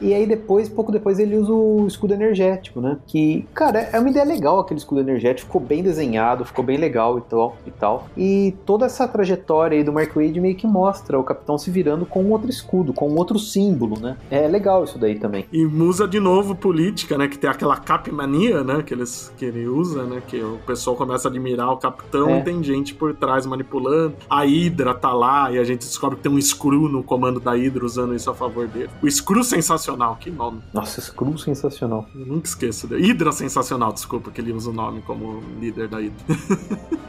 E aí depois, pouco depois, ele usa o escudo energético, né? Que, cara, é uma ideia legal aquele escudo energético, ficou bem desenhado, ficou bem legal e tal. E, tal. e toda essa trajetória aí do Mark Wade meio que mostra o Capitão se virando com outro escudo, com outro símbolo, né? É legal isso daí também. E usa de novo política, né? Que tem aquela capmania, né? Que, eles, que ele usa, né? Que o pessoal começa a admirar o Capitão é. e tem gente por trás manipulando. A Hydra tá lá e a gente descobre que tem um Screw no comando da Hydra usando isso a favor dele. O Screw sensacional, que nome. Nossa, Screw sensacional. Eu nunca esqueço. Hydra sensacional, desculpa, que ele usa o nome como líder da Hydra.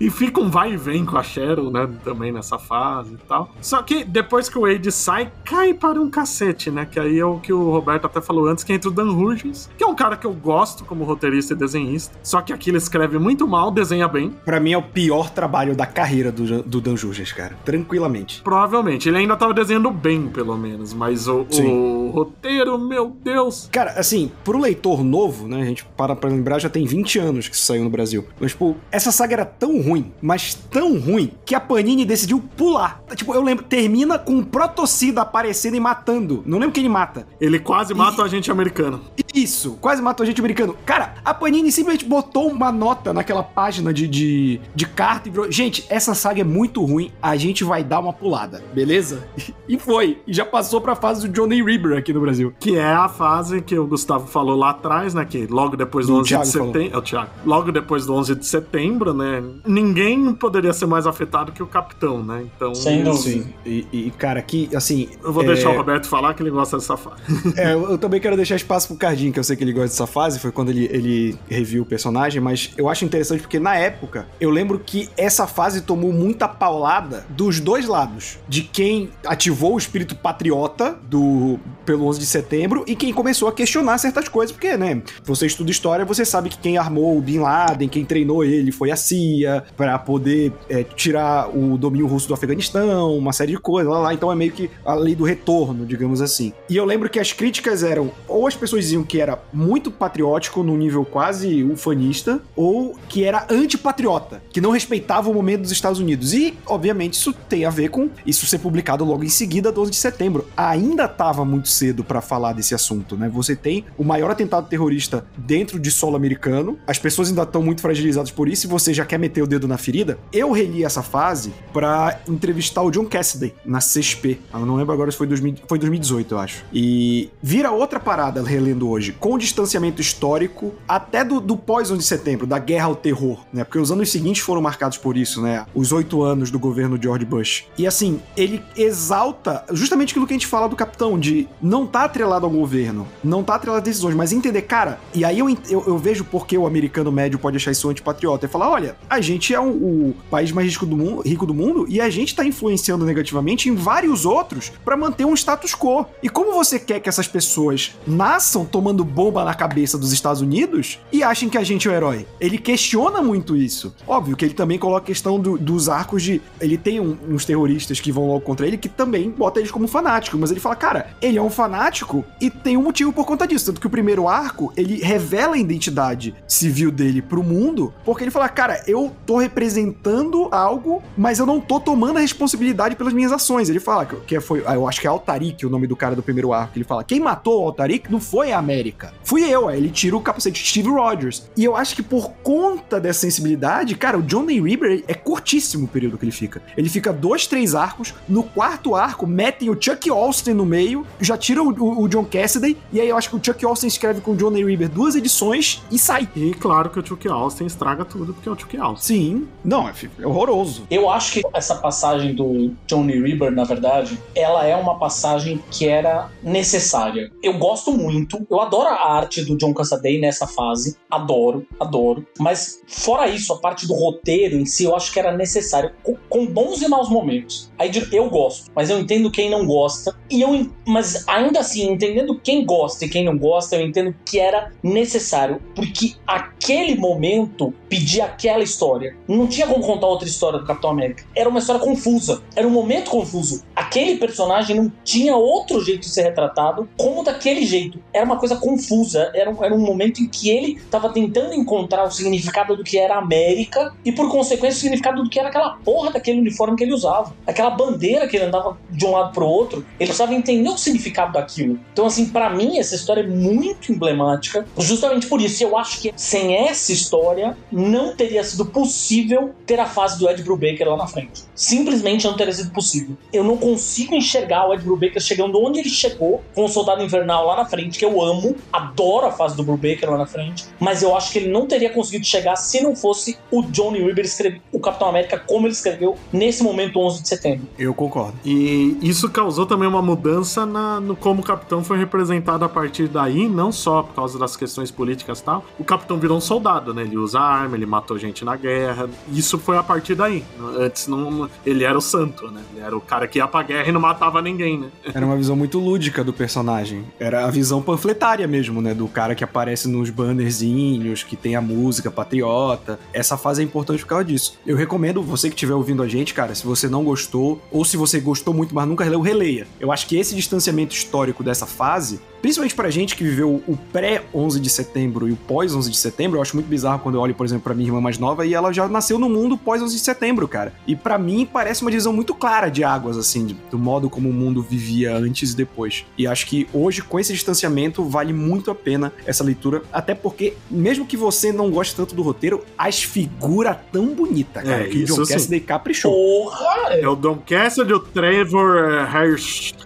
E fica um vai e vem com a Cheryl, né? Também nessa fase e tal. Só que depois que o Wade sai, cai para um cacete, né? Que aí é o que o Roberto até falou antes, que entra o Dan Hurgens, que é um cara que eu gosto como roteirista e desenhista. Só que aqui ele escreve muito mal, desenha bem. Para mim é o pior trabalho da carreira do, do Dan Hurgens, cara. Tranquilamente. Provavelmente. Ele ainda tava desenhando bem, pelo menos. Mas o, o roteiro, meu Deus. Cara, assim, pro leitor novo, né? A gente para pra lembrar, já tem 20 anos que isso saiu no Brasil. Mas, tipo, essa saga era tão ruim, mas tão ruim, que a Panini decidiu pular. Tipo, eu lembro, termina com um protocida aparecendo e matando. Não lembro quem ele mata. Ele quase mata e... o agente americano. Isso, quase mata o agente americano. Cara, a Panini simplesmente botou uma nota naquela página de, de, de carta e virou. Gente, essa saga é muito ruim, a gente vai dar uma pulada, beleza? E foi. E já passou pra fase do Johnny Ribber aqui no Brasil. Que é a fase que o Gustavo falou lá atrás, né? Que logo depois do, do 11 de setembro. É o Thiago. Logo depois do 11 de setembro, né? Ninguém poderia ser mais afetado que o capitão, né? Então. Sem dúvida. Sim. E, e, cara, aqui, assim. Eu vou é... deixar o Roberto falar que ele gosta dessa fase. é, eu, eu, também quero deixar espaço pro Cardinho, que eu sei que ele gosta dessa fase, foi quando ele, ele reviu o personagem, mas eu acho interessante porque na época eu lembro que essa fase tomou muita paulada dos dois lados. De quem ativou o espírito patriota do pelo 11 de setembro e quem começou a questionar certas coisas, porque, né, você estuda história, você sabe que quem armou o Bin Laden, quem treinou ele foi a CIA, para poder é, tirar o domínio russo do Afeganistão, uma série de coisas lá, lá, então é meio que a lei do retorno, digamos assim. E eu lembro que as críticas eram, ou as pessoas diziam que era muito patriótico, num nível quase ufanista, ou que era antipatriota, que não respeitava o momento dos Estados Unidos. E, obviamente, isso tem a ver com isso ser publicado logo em seguida, 12 de setembro. Ainda estava muito cedo para falar desse assunto, né? Você tem o maior atentado terrorista dentro de solo americano, as pessoas ainda estão muito fragilizadas por isso e você já quer meter o dedo na ferida. Eu reli essa fase para entrevistar o John Cassidy na CSP. Eu não lembro agora se foi, 2000, foi 2018, eu acho. E vira outra parada relendo hoje, com distanciamento histórico até do, do pós 11 de setembro, da guerra ao terror, né? Porque os anos seguintes foram marcados por isso, né? Os oito anos do governo George Bush. E assim, ele exalta justamente aquilo que a gente fala do capitão, de não tá atrelado ao governo, não tá atrelado a decisões, mas entender, cara, e aí eu, eu, eu vejo porque o americano médio pode achar isso antipatriota e falar: olha, a gente é o, o país mais rico do, mundo, rico do mundo e a gente tá influenciando negativamente em vários outros para manter um status quo. E como você quer que essas pessoas nasçam tomando bomba na cabeça dos Estados Unidos e achem que a gente é o herói? Ele questiona muito isso. Óbvio que ele também coloca a questão do, dos arcos de. Ele tem um, uns terroristas que vão logo contra ele que também bota eles como fanáticos, mas ele fala, cara, ele é um fanático e tem um motivo por conta disso. Tanto que o primeiro arco, ele revela a identidade civil dele pro mundo, porque ele fala, cara, eu tô representando algo, mas eu não tô tomando a responsabilidade pelas minhas ações. Ele fala que foi, ah, eu acho que é Altarik o nome do cara do primeiro arco. Ele fala, quem matou o Altarik não foi a América, fui eu. Aí ele tira o capacete de Steve Rogers. E eu acho que por conta dessa sensibilidade, cara, o John Lee Rieber é curtíssimo o período que ele fica. Ele fica dois, três arcos. No quarto arco, metem o Chuck Austin no meio, já tira o, o, o John Cassidy, e aí eu acho que o Chuck Austin escreve com o John Lee Rieber duas edições e sai. E claro que o Chuck Austin estraga tudo, porque é o Chuck Austin. Sim. Não, é, é horroroso. Eu acho que essa passagem do John Lee Rieber, na verdade, ela é uma passagem que era necessária. Eu gosto muito, eu adoro a arte do John Cassaday nessa fase, adoro, adoro, mas fora isso, a parte do roteiro em si, eu acho que era necessário, com, com bons e maus momentos. Aí eu gosto, mas eu entendo quem não gosta, e eu, mas ainda assim, entendendo quem gosta e quem não gosta, eu entendo que era necessário, porque aquele momento pedia aquela história. Não tinha como contar outra história do Capitão América. Era uma história confusa, era um momento confuso. Aquele personagem não tinha outro jeito de ser retratado como daquele jeito. Era uma coisa confusa, era um, era um momento em que ele estava tentando encontrar o significado do que era América e, por consequência, o significado do que era aquela porra daquele uniforme que ele usava. Aquela bandeira que ele andava de um lado pro outro. Ele precisava entender o significado daquilo. Então, assim, para mim, essa história é muito emblemática, justamente por isso. Eu acho que sem essa história, não teria sido possível ter a fase do Ed Brubaker lá na frente. Simplesmente não teria sido possível. Eu não consigo enxergar o Ed Brubaker chegando onde ele chegou com o Soldado Invernal lá na frente, que eu amo, adoro a fase do Brubaker lá na frente, mas eu acho que ele não teria conseguido chegar se não fosse o Johnny Weber escrever o Capitão América como ele escreveu nesse momento 11 de setembro. Eu concordo. E isso causou também uma mudança na, no como o Capitão foi representado a partir daí, não só por causa das questões políticas e tal. O Capitão virou um soldado, né? Ele usa arma, ele matou gente na guerra. Isso foi a partir daí. Antes não, ele era o santo, né? Ele era o cara que ia pra guerra e não matava ninguém, né? Era uma visão muito lúdica do personagem. Era a visão panfletária mesmo, né? Do cara que aparece nos bannerzinhos, que tem a música patriota. Essa fase é importante por causa disso. Eu recomendo você que estiver ouvindo a gente, cara, se você não gostou, ou se você gostou muito, mas nunca releu, releia. Eu acho que esse distanciamento histórico dessa fase Principalmente pra gente que viveu o pré-11 de setembro e o pós-11 de setembro, eu acho muito bizarro quando eu olho, por exemplo, pra minha irmã mais nova e ela já nasceu no mundo pós-11 de setembro, cara. E para mim parece uma divisão muito clara de águas, assim, do modo como o mundo vivia antes e depois. E acho que hoje, com esse distanciamento, vale muito a pena essa leitura, até porque, mesmo que você não goste tanto do roteiro, as figuras tão bonitas, cara, é, que o John Cassidy caprichou. Porra! É o Don Cassidy, o Trevor uh,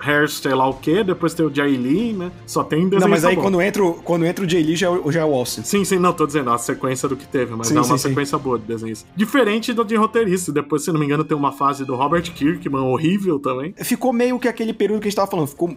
Hair, sei lá o quê, depois tem o Jay Lee, né? Só tem desenho Não, mas aí quando entra, quando entra o Jay Lee já, é já é o Austin. Sim, sim, não, tô dizendo a sequência do que teve, mas sim, é uma sim, sequência sim. boa de desenhos. Diferente do de roteirista, depois, se não me engano, tem uma fase do Robert Kirkman horrível também. Ficou meio que aquele período que a gente tava falando, ficou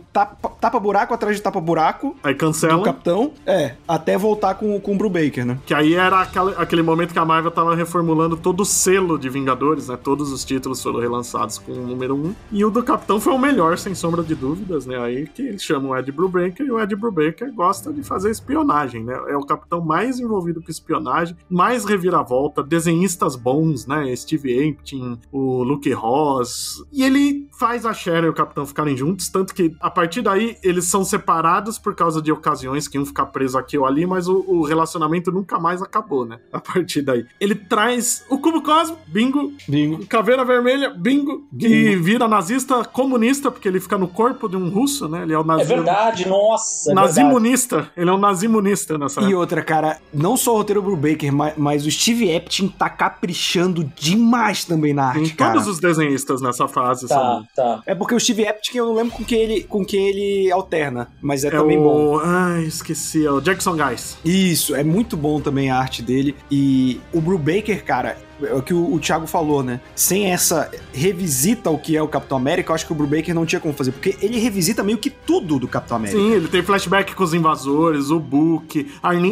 tapa-buraco atrás de tapa-buraco. Aí cancela. Do capitão, é, até voltar com, com o Brubaker, né? Que aí era aquele, aquele momento que a Marvel tava reformulando todo o selo de Vingadores, né? Todos os títulos foram relançados com o número 1. E o do capitão foi o melhor, sem sombra de dúvidas, né? Aí que eles chamam o Ed Brubaker e o Ed Brubaker Baker gosta de fazer espionagem, né? É o capitão mais envolvido com espionagem, mais reviravolta, desenhistas bons, né? Steve Amptin, o Luke Ross. E ele faz a Sharon e o capitão ficarem juntos, tanto que a partir daí eles são separados por causa de ocasiões que um ficar preso aqui ou ali, mas o, o relacionamento nunca mais acabou, né? A partir daí. Ele traz o Cubo Cosmo, bingo. Bingo. Caveira Vermelha, bingo. bingo. Que vira nazista comunista, porque ele fica no corpo de um russo, né? Ele é o nazista. É verdade, nossa. É nazi nazimunista. Ele é um nazimunista nessa E outra, cara, não só o roteiro Brubaker, mas, mas o Steve Epting tá caprichando demais também na arte, Tem cara. todos os desenhistas nessa fase, tá, sabe? Tá. É porque o Steve Epting eu não lembro com quem ele, com quem ele alterna, mas é, é também o... bom. Ai, esqueci, é o Jackson Guys. Isso, é muito bom também a arte dele. E o Brubaker, cara, é o que o, o Thiago falou, né? Sem essa revisita o que é o Capitão América, eu acho que o Brubaker não tinha como fazer, porque ele revisita meio que tudo do Capitão América. Sim, ele tem flashback com os invasores, o Book,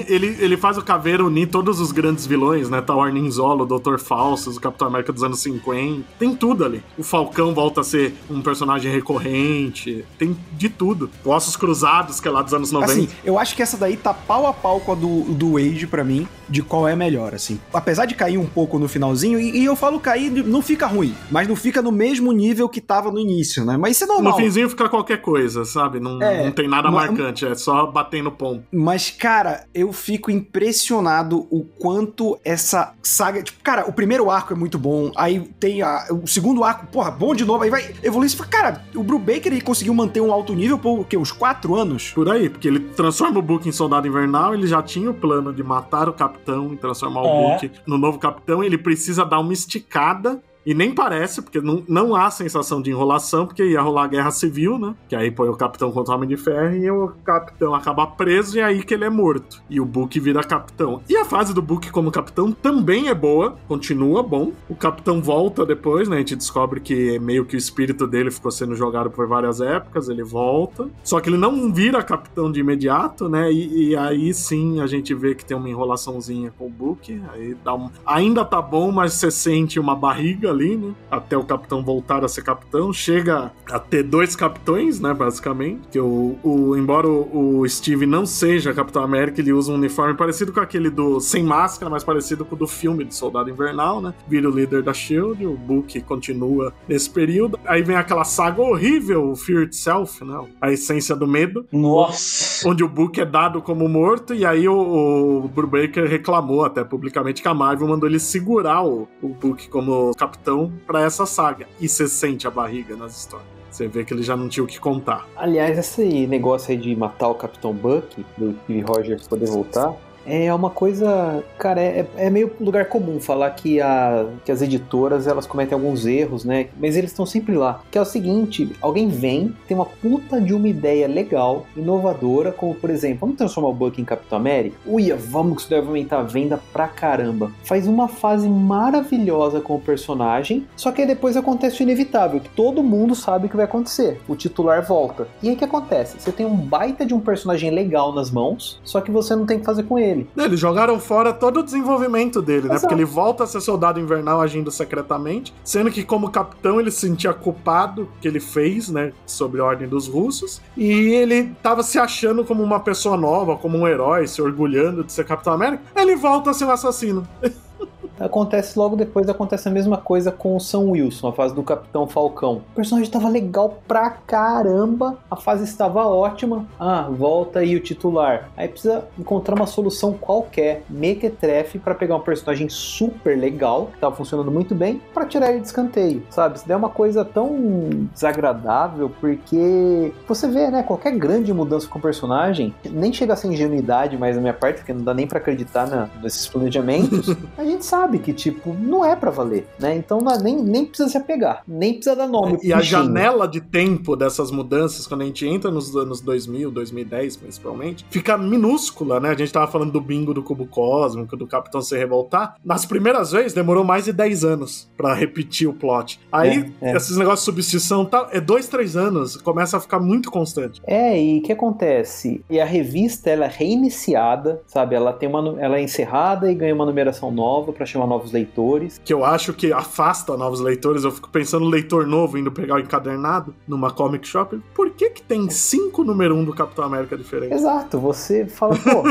ele, ele faz o Caveira unir todos os grandes vilões, né? Tá o Arnim Zolo, o Dr. Falsos, o Capitão América dos anos 50. Tem tudo ali. O Falcão volta a ser um personagem recorrente. Tem de tudo. Ossos Cruzados, que é lá dos anos 90. Assim, eu acho que essa daí tá pau a pau com a do, do Wade para mim, de qual é melhor, assim. Apesar de cair um pouco no finalzinho, e, e, eu falo cair, não fica ruim, mas não fica no mesmo nível que tava no início, né? Mas isso é normal. No finzinho fica qualquer coisa, sabe? Não, é, não tem nada mas, marcante, é só batendo ponto. Mas, cara, eu fico impressionado o quanto essa saga. Tipo, cara, o primeiro arco é muito bom, aí tem a, o segundo arco, porra, bom de novo, aí vai evoluir. Cara, o Brubaker ele conseguiu manter um alto nível por o quê? Uns quatro anos? Por aí, porque ele transforma o Book em soldado invernal, ele já tinha o plano de matar o capitão e transformar é. o Book no novo capitão, ele precisa dar uma esticada e nem parece, porque não, não há sensação de enrolação, porque ia rolar a guerra civil, né? Que aí põe o capitão contra o Homem de Ferro e o capitão acaba preso e é aí que ele é morto. E o Book vira capitão. E a fase do Book como capitão também é boa, continua bom. O capitão volta depois, né? A gente descobre que meio que o espírito dele ficou sendo jogado por várias épocas, ele volta. Só que ele não vira capitão de imediato, né? E, e aí sim a gente vê que tem uma enrolaçãozinha com o Book. Aí dá um... Ainda tá bom, mas você sente uma barriga ali, né? Até o capitão voltar a ser capitão. Chega a ter dois capitões, né? Basicamente. Que o, o embora o, o, Steve não seja Capitão América, ele usa um uniforme parecido com aquele do sem máscara, mas parecido com o do filme de Soldado Invernal, né? Vira o líder da Shield, o Book continua nesse período. Aí vem aquela saga horrível, o Fear Itself, né? A essência do medo. Nossa! Onde o Book é dado como morto, e aí o, o Brubaker reclamou até publicamente que a Marvel mandou ele segurar o, o Book como capitão capitão para essa saga. E você sente a barriga nas histórias. Você vê que ele já não tinha o que contar. Aliás, esse negócio aí de matar o Capitão Buck, do Steve Rogers poder voltar, é uma coisa, cara, é, é meio lugar comum falar que, a, que as editoras elas cometem alguns erros, né? Mas eles estão sempre lá. Que é o seguinte: alguém vem, tem uma puta de uma ideia legal, inovadora, como por exemplo, vamos transformar o Buck em Capitão América? Uia, vamos que isso deve aumentar a venda pra caramba. Faz uma fase maravilhosa com o personagem, só que aí depois acontece o inevitável, que todo mundo sabe que vai acontecer. O titular volta. E aí o que acontece? Você tem um baita de um personagem legal nas mãos, só que você não tem que fazer com ele dele. Eles jogaram fora todo o desenvolvimento dele, né? Exato. Porque ele volta a ser soldado invernal agindo secretamente, sendo que como capitão ele se sentia culpado que ele fez, né? Sobre a ordem dos russos. E ele tava se achando como uma pessoa nova, como um herói, se orgulhando de ser Capitão América. Ele volta a ser um assassino. Acontece logo depois, acontece a mesma coisa com o Sam Wilson, a fase do Capitão Falcão. O personagem estava legal pra caramba, a fase estava ótima. Ah, volta aí o titular. Aí precisa encontrar uma solução qualquer, mequetrefe, para pegar um personagem super legal, que tava funcionando muito bem, para tirar ele de escanteio, sabe? Isso daí é uma coisa tão desagradável, porque você vê, né, qualquer grande mudança com o personagem, nem chega a ser ingenuidade mais na minha parte, porque não dá nem para acreditar na, nesses planejamentos, a gente sabe sabe que, tipo, não é para valer, né? Então não, nem, nem precisa se apegar, nem precisa dar nome. E a janela de tempo dessas mudanças, quando a gente entra nos anos 2000, 2010 principalmente, fica minúscula, né? A gente tava falando do bingo do cubo cósmico, do Capitão se revoltar. Nas primeiras vezes, demorou mais de 10 anos para repetir o plot. Aí, é, é. esses negócios de substituição tal, é dois, três anos, começa a ficar muito constante. É, e o que acontece? E a revista, ela é reiniciada, sabe? Ela tem uma, ela é encerrada e ganha uma numeração nova para chamar novos leitores. Que eu acho que afasta novos leitores. Eu fico pensando no leitor novo indo pegar o encadernado numa comic shop. Por que que tem cinco número um do Capitão América diferentes? Exato, você fala, pô.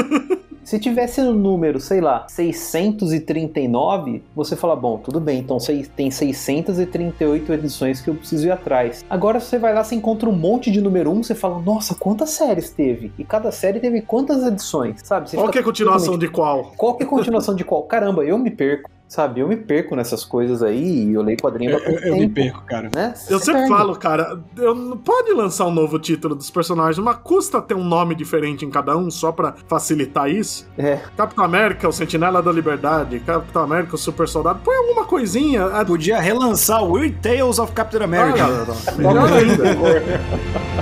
Se tivesse no número, sei lá, 639, você fala, bom, tudo bem, então tem 638 edições que eu preciso ir atrás. Agora você vai lá, você encontra um monte de número 1, você fala, nossa, quantas séries teve? E cada série teve quantas edições, sabe? Você qual que é a continuação de qual? Qual que é a continuação de qual? Caramba, eu me perco. Sabe, eu me perco nessas coisas aí e eu leio quadrinho eu, eu me perco, cara. Né? Eu sempre perde. falo, cara, eu, pode lançar um novo título dos personagens, mas custa ter um nome diferente em cada um só pra facilitar isso? É. Capitão América, o Sentinela da Liberdade, Capitão América, o Super Soldado, põe alguma coisinha. Podia relançar o Weird Tales of Captain America. Ah, melhor ainda.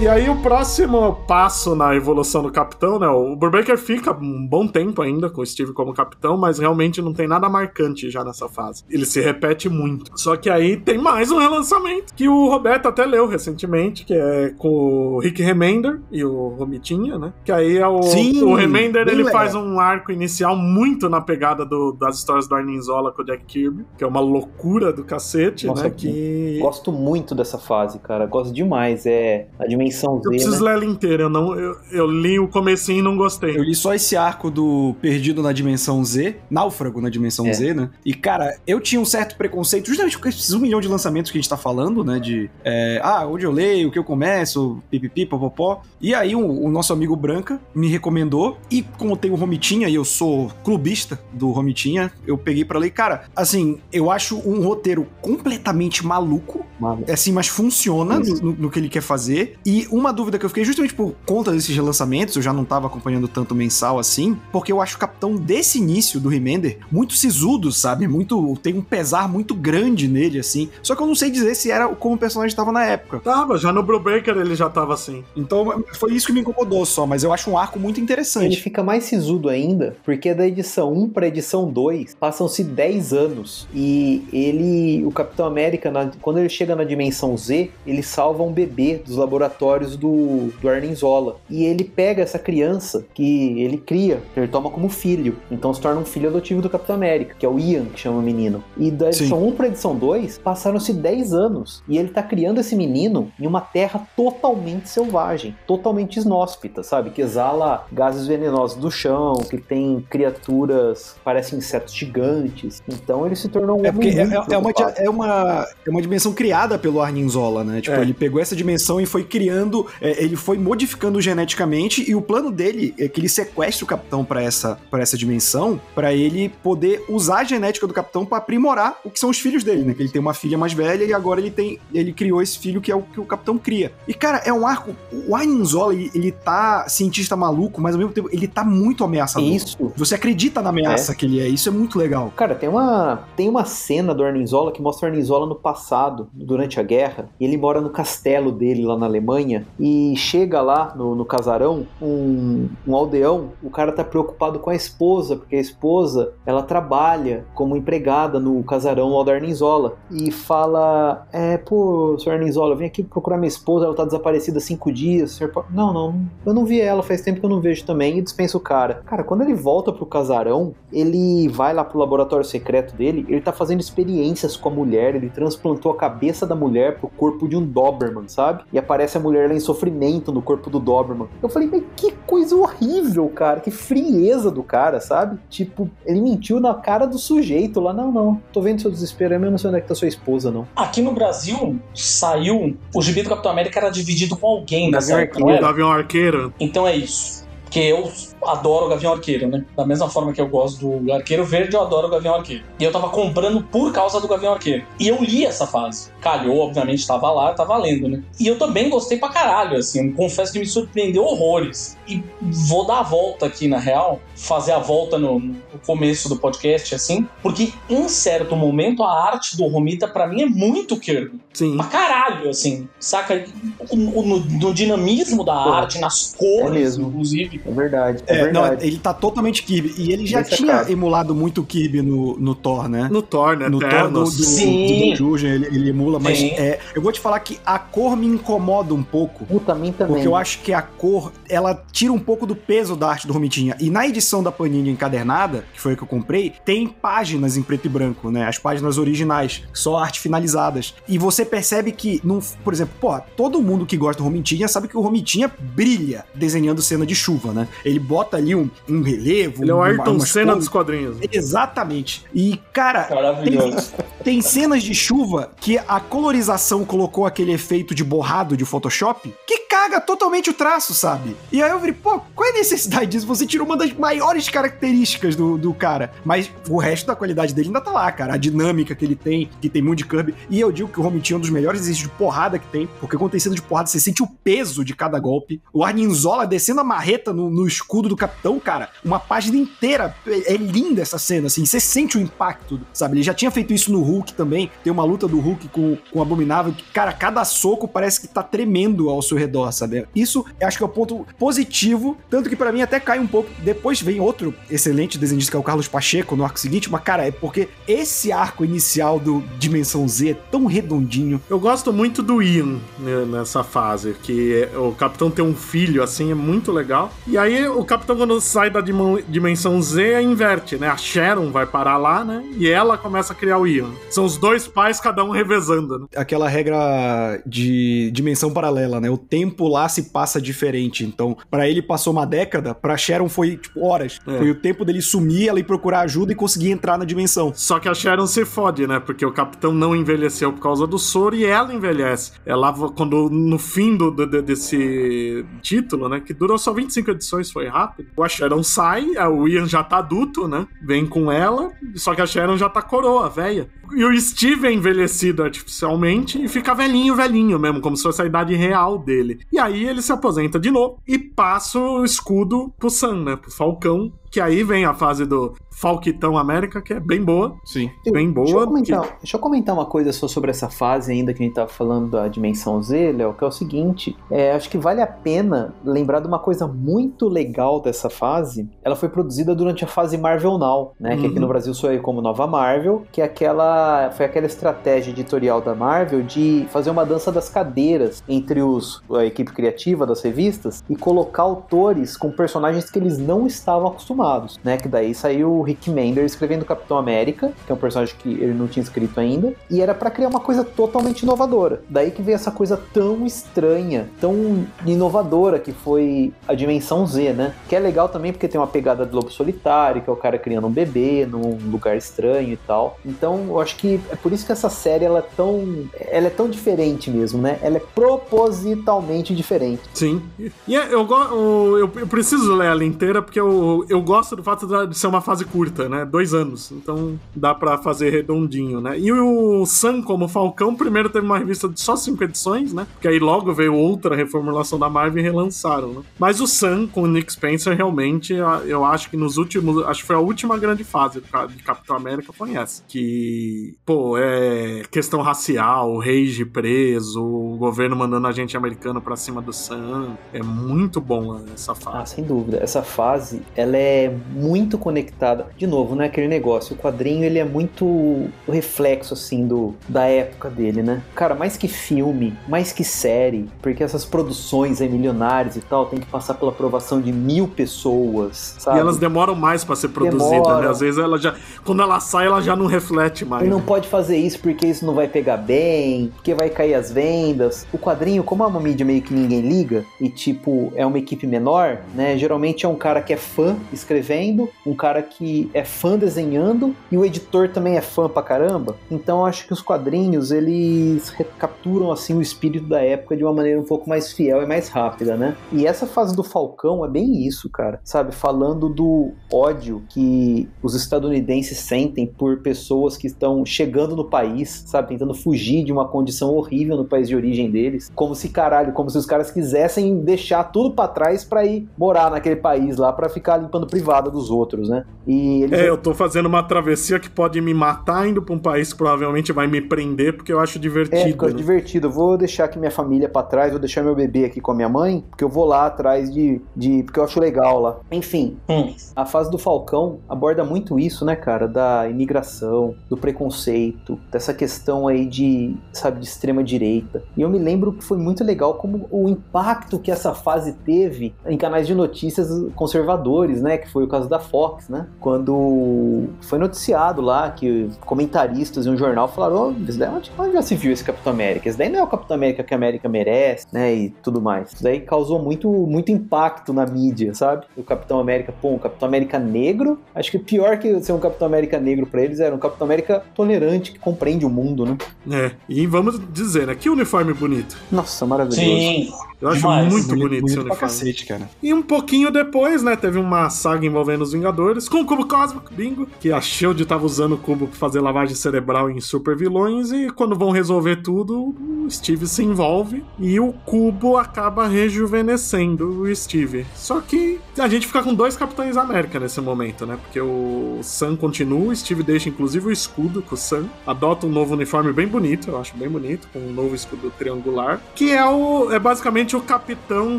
E aí o próximo passo na evolução do capitão, né? O Brubaker fica um bom tempo ainda com o Steve como capitão, mas realmente não tem nada marcante já nessa fase. Ele se repete muito. Só que aí tem mais um relançamento que o Roberto até leu recentemente, que é com o Rick Remender e o Romitinha, né? Que aí é o, Sim, o Remender ele legal. faz um arco inicial muito na pegada do- das histórias do Arnim Zola com o Jack Kirby, que é uma loucura do cacete, Nossa, né? Que Gosto muito dessa fase, cara. Gosto demais. É a dimensão eu Z, preciso né? ler ela inteira. Eu, não, eu, eu li o comecinho e não gostei. Eu li só esse arco do Perdido na Dimensão Z, Náufrago na Dimensão É. Z, né? E, cara, eu tinha um certo preconceito, justamente com esses um milhão de lançamentos que a gente tá falando, né? De, é, ah, onde eu leio, o que eu começo, pipipi, popopó. E aí o, o nosso amigo Branca me recomendou, e como tem o Romitinha, e eu sou clubista do Romitinha, eu peguei pra ler. Cara, assim, eu acho um roteiro completamente maluco, Mano, assim, mas funciona Isso. no, no que ele quer fazer. E uma dúvida que eu fiquei justamente por conta desses relançamentos, eu já não tava acompanhando tanto mensal assim, porque eu acho o capitão desse início do Remender muito sisudo, sabe? Muito tem um pesar muito grande nele assim. Só que eu não sei dizer se era como o personagem tava na época. Tava, já no Brubaker ele já tava assim. Então foi isso que me incomodou só, mas eu acho um arco muito Ele interessante. fica mais sisudo ainda, porque da edição 1 pra edição 2 passam-se 10 anos. E ele, o Capitão América, na- quando ele chega na dimensão Z, ele salva um bebê dos laboratórios do, do Arninzola. E ele pega essa criança que ele cria, que ele toma como filho. Então se torna um filho adotivo do Capitão América, que é o Ian, que chama o menino. E da Sim. edição 1 pra edição 2 passaram-se 10 anos. E ele tá criando esse menino em uma terra totalmente selvagem, totalmente inóspita, sabe? Que exala gases venenosos do chão, que tem criaturas que parecem insetos gigantes. Então ele se tornou um É porque é, é- é uma, é, uma, é uma dimensão criada pelo Arninzola, né? Tipo, É. ele pegou essa dimensão e foi criando, é, ele foi modificando geneticamente e o plano dele é que ele sequestre o capitão pra essa, pra essa dimensão, pra ele poder usar a genética do capitão pra aprimorar o que são os filhos dele, né? Que ele tem uma filha mais velha e agora ele tem, ele criou esse filho que é o que o capitão cria. E cara, é um arco, o Arninzola, ele, ele tá cientista maluco, mas ao mesmo tempo ele tá muito ameaçador. Isso. Você acredita na ameaça que ele é, isso é muito legal. Cara, tem uma, tem uma cena do Arninzola que mostra o Arninzola no passado, durante a guerra. E ele mora no castelo dele lá na Alemanha. E chega lá no, no casarão um, um aldeão. O cara tá preocupado com a esposa, porque a esposa ela trabalha como empregada no casarão lá do Arninzola. E fala: É, pô, senhor Arninzola, eu vim aqui procurar minha esposa, ela tá desaparecida há cinco dias. Senhor Não, não, eu não vi ela, faz tempo que eu não vejo também. E dispensa o cara. Cara, quando ele volta pro casarão, ele vai lá pro laboratório secreto dele, ele tá fazendo experiências com a mulher, ele transplantou a cabeça da mulher pro corpo de um Doberman, sabe? E aparece a mulher lá em sofrimento no corpo do Doberman. Eu falei, mas que coisa horrível, cara, que frieza do cara, sabe? Tipo, ele mentiu na cara do sujeito lá, não, não, tô vendo seu desespero, eu não sei onde é que tá sua esposa, não. Aqui no Brasil saiu. O gibi do Capitão América era dividido com alguém nessa Gavião época, não O era? Gavião Arqueiro. Então é isso. Porque eu adoro o Gavião Arqueiro, né? Da mesma forma que eu gosto do Arqueiro Verde, eu adoro o Gavião Arqueiro. E eu tava comprando por causa do Gavião Arqueiro. E eu li essa fase. Calhou, obviamente, tava lá, tava lendo, né? E eu também gostei pra caralho, assim. Confesso que me surpreendeu horrores. E vou dar a volta aqui, na real, fazer a volta no, no começo do podcast, assim, porque em certo momento a arte do Romita, pra mim, é muito Kirby. Sim. Pra caralho, assim. Saca? O- o- No, no dinamismo da Porra. arte, nas cores, É inclusive. É verdade, é, É, não, ele tá totalmente Kirby. E ele já tinha emulado muito Kirby no, no Thor, né? No Thor, né? No Thor do, do, do, Sim. do Jurgen, ele, ele emula, mas é, eu vou te falar que a cor me incomoda um pouco. Puta, a mim também. Porque eu acho que a cor, ela tira um pouco do peso da arte do Romitinha. E na edição da Panini encadernada, que foi a que eu comprei, tem páginas em preto e branco, né? As páginas originais, só arte finalizadas. E você percebe que, num, por exemplo, pô, todo mundo que gosta do Romitinha sabe que o Romitinha brilha desenhando cena de chuva, né? Ele bota ali um, um relevo, Ele é o uma- Ayrton umas Senna cores- dos quadrinhos. Exatamente. E, cara, Maravilhoso. tem cenas de chuva que a colorização colocou aquele efeito de borrado de Photoshop que caga totalmente o traço, sabe? E aí eu falei, pô, qual é a necessidade disso? Você tirou uma das maiores características do, do cara. Mas o resto da qualidade dele ainda tá lá, cara. A dinâmica que ele tem, que tem muito de Kirby. E eu digo que o Romitinho é um dos melhores exercícios de porrada que tem, porque quando tem cena de porrada, você sente o peso de cada golpe. O Arninzola descendo a marreta no, no escudo do capitão, cara, uma página inteira. É, é linda essa cena, assim. Você sente o impacto, sabe? Ele já tinha feito isso no Hulk também. Tem uma luta do Hulk com, com o Abominável que, cara, cada soco parece que tá tremendo ao seu redor. sabe? Isso acho que é o ponto positivo, tanto que para mim até cai um pouco. Depois vem outro excelente desenhista que é o Carlos Pacheco no arco seguinte, mas cara, é porque esse arco inicial do Dimensão Z é tão redondinho. Eu gosto muito do Ian né, nessa fase, que o Capitão tem um filho assim, é muito legal. E aí o Capitão quando sai da Dimensão Z inverte, né? A Sharon vai parar lá, né? E ela começa a criar o Ian. São os dois pais, cada um revezando, né? Aquela regra de dimensão paralela, né? O tempo lá se passa diferente. Então, para ele passou uma década, pra Sharon foi, tipo, horas. É. Foi o tempo dele sumir, ela ir procurar ajuda e conseguir entrar na dimensão. Só que a Sharon se fode, né? Porque o capitão não envelheceu por causa do soro e ela envelhece. Ela, quando no fim do, do desse título, né? Que durou só 25 edições, foi rápido. A Sharon sai, o Ian já tá adulto, né? Vem com ela, só que a Sharon já tá coroa, velha. E o Steve é envelhecido artificialmente e fica velhinho, velhinho mesmo, como se fosse a idade real dele. E aí ele se aposenta de novo e passa o escudo pro Sam, né? Pro Falcão, que aí vem a fase do Falquitão América, que é bem boa. Sim. Bem boa. Deixa eu, comentar, que... deixa eu comentar uma coisa só sobre essa fase ainda que a gente tava falando da Dimensão Z, Léo, que é o seguinte: é, acho que vale a pena lembrar de uma coisa muito legal dessa fase. Ela foi produzida durante a fase Marvel Now, né? Uhum. Que aqui no uhum. Brasil sou eu como Nova Marvel, que é aquela. Foi aquela estratégia editorial da Marvel de fazer uma dança das cadeiras entre os, a equipe criativa das revistas e colocar autores com personagens que eles não estavam acostumados né? Que daí saiu o Rick Mender escrevendo Capitão América, que é um personagem que ele não tinha escrito ainda, e era para criar uma coisa totalmente inovadora. Daí que veio essa coisa tão estranha, tão inovadora que foi a Dimensão Z, né? Que é legal também porque tem uma pegada do Lobo Solitário, que é o cara criando um bebê num lugar estranho e tal. Então, eu acho que é por isso que essa série ela é tão, ela é tão diferente mesmo, né? Ela é propositalmente diferente. Sim. E é, eu, eu, eu preciso ler ela inteira porque eu, eu gosto do fato de ser uma fase curta, né? Dois anos. Então dá para fazer redondinho, né? E o Sam, como Falcão, primeiro teve uma revista de só cinco edições, né? Porque aí logo veio outra reformulação da Marvel e relançaram, né? Mas o Sam com o Nick Spencer, realmente, eu acho que nos últimos. Acho que foi a última grande fase de Capitão América essa. Que, pô, é questão racial, o Rage preso, o governo mandando a gente americano pra cima do Sam. É muito bom essa fase. Ah, sem dúvida. Essa fase, ela é é muito conectada. De novo, né? Aquele negócio. O quadrinho ele é muito o reflexo assim do da época dele, né? Cara, mais que filme, mais que série, porque essas produções aí milionárias e tal tem que passar pela aprovação de mil pessoas, sabe? E elas demoram mais para ser produzida, né? Às vezes ela já, quando ela sai, ela já não reflete mais. E não pode fazer isso porque isso não vai pegar bem, porque vai cair as vendas. O quadrinho, como é uma mídia meio que ninguém liga e tipo é uma equipe menor, né? Geralmente é um cara que é fã escrevendo, um cara que é fã desenhando e o editor também é fã pra caramba. Então acho que os quadrinhos eles recapturam assim o espírito da época de uma maneira um pouco mais fiel e mais rápida, né? E essa fase do Falcão é bem isso, cara. Sabe, falando do ódio que os estadunidenses sentem por pessoas que estão chegando no país, sabe, tentando fugir de uma condição horrível no país de origem deles, como se caralho, como se os caras quisessem deixar tudo para trás para ir morar naquele país lá para ficar limpando privada dos outros, né? E eles... É, eu tô fazendo uma travessia que pode me matar indo pra um país que provavelmente vai me prender, porque eu acho divertido. É, né? divertido. Eu vou deixar aqui minha família para trás, vou deixar meu bebê aqui com a minha mãe, porque eu vou lá atrás de. de porque eu acho legal lá. Enfim, hum. a fase do Falcão aborda muito isso, né, cara? Da imigração, do preconceito, dessa questão aí de, sabe, de extrema direita. E eu me lembro que foi muito legal como o impacto que essa fase teve em canais de notícias conservadores, né? que foi o caso da Fox, né? Quando foi noticiado lá que comentaristas em um jornal falaram: oh, isso daí onde, onde já se viu esse Capitão América? Isso daí não é o Capitão América que a América merece, né? E tudo mais. Isso daí causou muito, muito impacto na mídia, sabe? O Capitão América, pô, um Capitão América negro. Acho que pior que ser um Capitão América negro para eles era um Capitão América tolerante, que compreende o mundo, né? É, e vamos dizer, né? Que uniforme bonito. Nossa, maravilhoso. Sim. Eu acho Demais, muito bonito, bonito esse uniforme. Cacete, cara. E um pouquinho depois, né, teve uma saga envolvendo os Vingadores com o Cubo Cósmico, bingo, que a Shield tava usando o cubo pra fazer lavagem cerebral em super vilões e quando vão resolver tudo, o Steve se envolve e o cubo acaba rejuvenescendo o Steve. Só que a gente fica com dois Capitães América nesse momento, né? Porque o Sam continua, o Steve deixa inclusive o escudo com o Sam, adota um novo uniforme bem bonito, eu acho bem bonito, com um novo escudo triangular, que é o é basicamente o capitão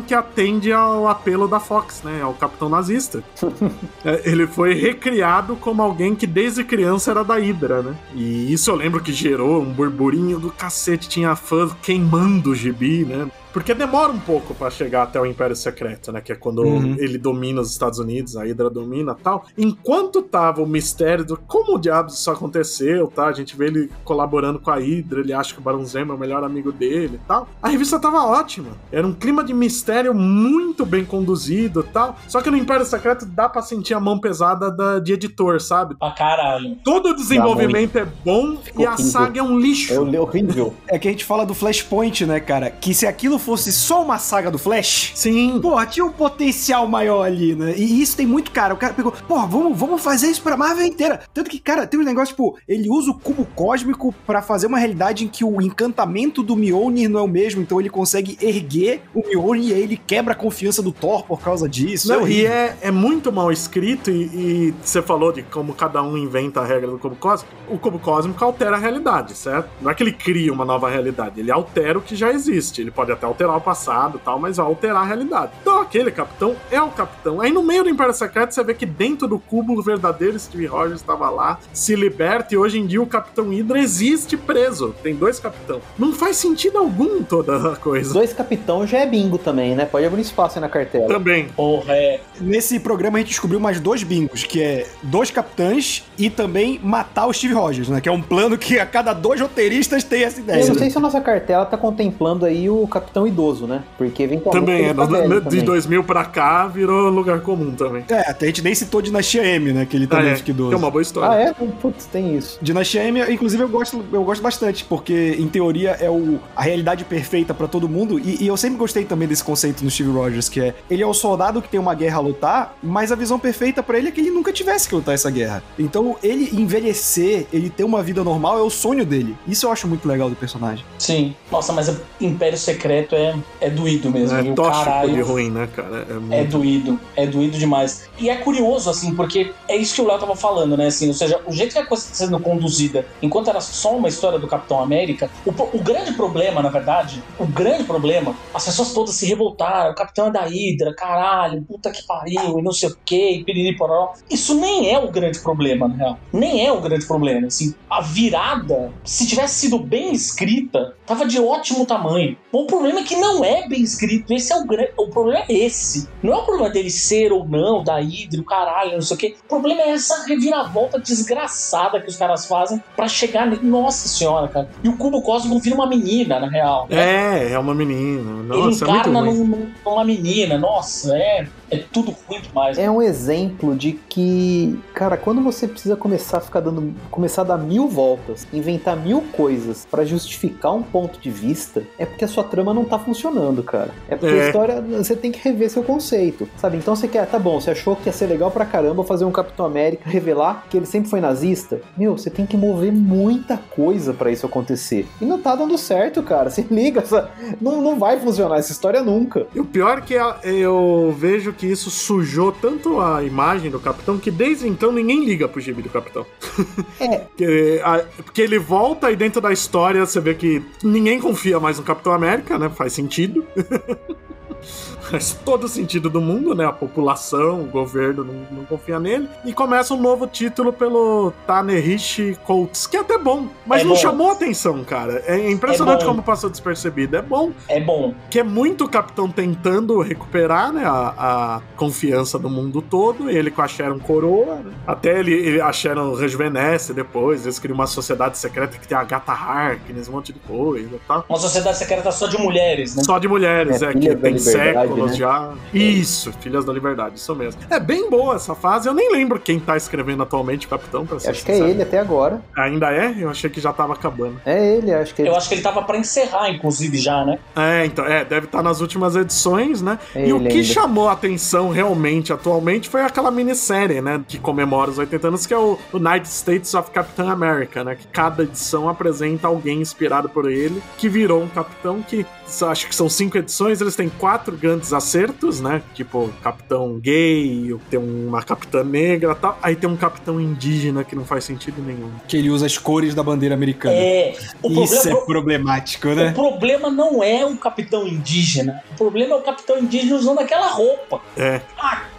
que atende ao apelo da Fox, né? É o capitão nazista. É, ele foi recriado como alguém que desde criança era da Hydra, né? E isso eu lembro que gerou um burburinho do cacete, tinha fãs queimando o gibi, né? Porque demora um pouco para chegar até o Império Secreto, né? Que é quando Uhum. ele domina os Estados Unidos, a Hydra domina tal. Enquanto tava o mistério do como diabos isso aconteceu, tá? A gente vê ele colaborando com a Hydra, ele acha que o Barão Zemo é o melhor amigo dele e tal. A revista tava ótima. Era um clima de mistério muito bem conduzido e tal. Só que no Império Secreto dá pra sentir a mão pesada da, de editor, sabe? Pra caralho. Todo o desenvolvimento é bom Ficou e a horrível. saga é um lixo. É horrível. É que a gente fala do Flashpoint, né, cara? Que se aquilo fosse só uma saga do Flash, Sim. Porra, tinha um potencial maior ali, né? E isso tem muito cara. O cara pegou, porra, vamos, vamos fazer isso pra Marvel inteira. Tanto que, cara, tem um negócio, tipo, ele usa o cubo cósmico pra fazer uma realidade em que o encantamento do Mjolnir não é o mesmo, então ele consegue erguer o Mjolnir e aí ele quebra a confiança do Thor por causa disso. Não, é e é, é muito mal escrito, e, e você falou de como cada um inventa a regra do cubo cósmico. O cubo cósmico altera a realidade, certo? Não é que ele cria uma nova realidade, ele altera o que já existe. Ele pode até alterar o passado e tal, mas vai alterar a realidade. Então aquele capitão é o capitão. Aí no meio do Império Secreto você vê que dentro do cubo o verdadeiro Steve Rogers estava lá, se liberta, e hoje em dia o Capitão Hydra existe preso. Tem dois capitão. Não faz sentido algum toda a coisa. Dois capitão já é bingo também, né? Pode abrir espaço aí na cartela. Também. Porra, é. Nesse programa a gente descobriu mais dois bingos, que é dois capitães e também matar o Steve Rogers, né? Que é um plano que a cada dois roteiristas tem essa ideia. Eu não sei se a nossa cartela tá contemplando aí o capitão idoso, né? Porque eventualmente. Também, é, tá de também. 2000 pra cá virou lugar comum também. É, até a gente nem citou Dinastia M, né? Que ele também Ah, é, fica que idoso. é uma boa história. Ah, é? Putz, tem isso. Dinastia M, inclusive, eu gosto, eu gosto bastante, porque, em teoria, é o, a realidade perfeita pra todo mundo. E, e eu sempre gostei também desse conceito no Steve Rogers, que é ele é o soldado que tem uma guerra a lutar, mas a visão perfeita pra ele é que ele nunca tivesse que lutar essa guerra. Então, ele envelhecer, ele ter uma vida normal, é o sonho dele. Isso eu acho muito legal do personagem. Sim. Nossa, mas o Império Secreto é, é doído mesmo. É tóxico Caralho. de ruim, né, cara? É, muito... É doído, é doído demais. E é curioso, assim, porque é isso que o Léo tava falando, né? Assim, ou seja, o jeito que a coisa está sendo conduzida, enquanto era só uma história do Capitão América, o, o grande problema, na verdade, o grande problema, as pessoas todas se revoltaram, o Capitão é da Hydra, caralho, puta que pariu, e não sei o que, e piriri pororó. Isso nem é o grande problema, na real. Nem é o grande problema, assim. A virada, se tivesse sido bem escrita, tava de ótimo tamanho. O problema é que não é bem escrito, esse é o grande... O problema é esse. Não é o problema dele ser ou não, da Hydra, o caralho, não sei o quê. O problema é essa reviravolta desgraçada que os caras fazem pra chegar nele. Nossa senhora, cara. E o Cubo Cósmico vira uma menina, na real. né? É, é uma menina. Ele Nossa, é muito encarna ruim. num- num- numa menina. Nossa, é, é tudo ruim demais. É um exemplo de que, cara, quando você precisa começar a ficar dando. começar a dar mil voltas, inventar mil coisas pra justificar um ponto de vista, é porque a sua trama não tá funcionando, cara. É porque É. a história. Você tem que rever seu conceito. Sabe? Então você quer, tá bom, você achou que ia ser legal pra caramba fazer um Capitão América revelar que ele sempre foi nazista? Meu, você tem que mover muita coisa pra isso acontecer. E não tá dando certo, cara. Se liga, não, não vai funcionar essa história nunca. E o pior é que eu vejo que isso sujou tanto a imagem do Capitão que desde então ninguém liga pro gibi do Capitão. É. porque, a- porque ele volta e dentro da história você vê que ninguém confia mais no Capitão América, né? Faz sentido. Faz todo sentido do mundo, né? A população, o governo não, não confia nele. E começa um novo título pelo Tanerichi Colts, que é até bom, mas É não bom. chamou atenção, cara. É impressionante É como passou despercebido. É bom, É bom. que é muito o Capitão tentando recuperar né, a, a confiança do mundo todo, ele com a Sharon coroa, né? até ele, ele, a Sharon rejuvenesce depois, eles criam uma sociedade secreta que tem a Gata Harkness, um monte de coisa e tal. Uma sociedade secreta só de mulheres, né? Só de mulheres, É, é, que tem séculos né? já. Isso, Filhas da Liberdade, isso mesmo. É bem boa essa fase, eu nem lembro quem tá escrevendo atualmente o Capitão, pra ser Acho que é sincero. ele até agora. Ainda é? Eu achei que já tava acabando. É ele, acho que é Eu acho que ele tava pra encerrar, inclusive, já, né? É, então, é, deve estar nas últimas edições, né? É e o ele que ainda. chamou a atenção realmente atualmente foi aquela minissérie, né? Que comemora os 80 anos, que é o United States of Captain America, né? Que cada edição apresenta alguém inspirado por ele, que virou um capitão que acho que são cinco edições, eles têm quatro grandes acertos, né? Tipo, capitão gay, tem uma capitã negra tal. Aí tem um capitão indígena que não faz sentido nenhum. Que ele usa as cores da bandeira americana. É. Isso problema, é problemático, né? O problema não é o capitão indígena. O problema é o capitão indígena usando aquela roupa. É.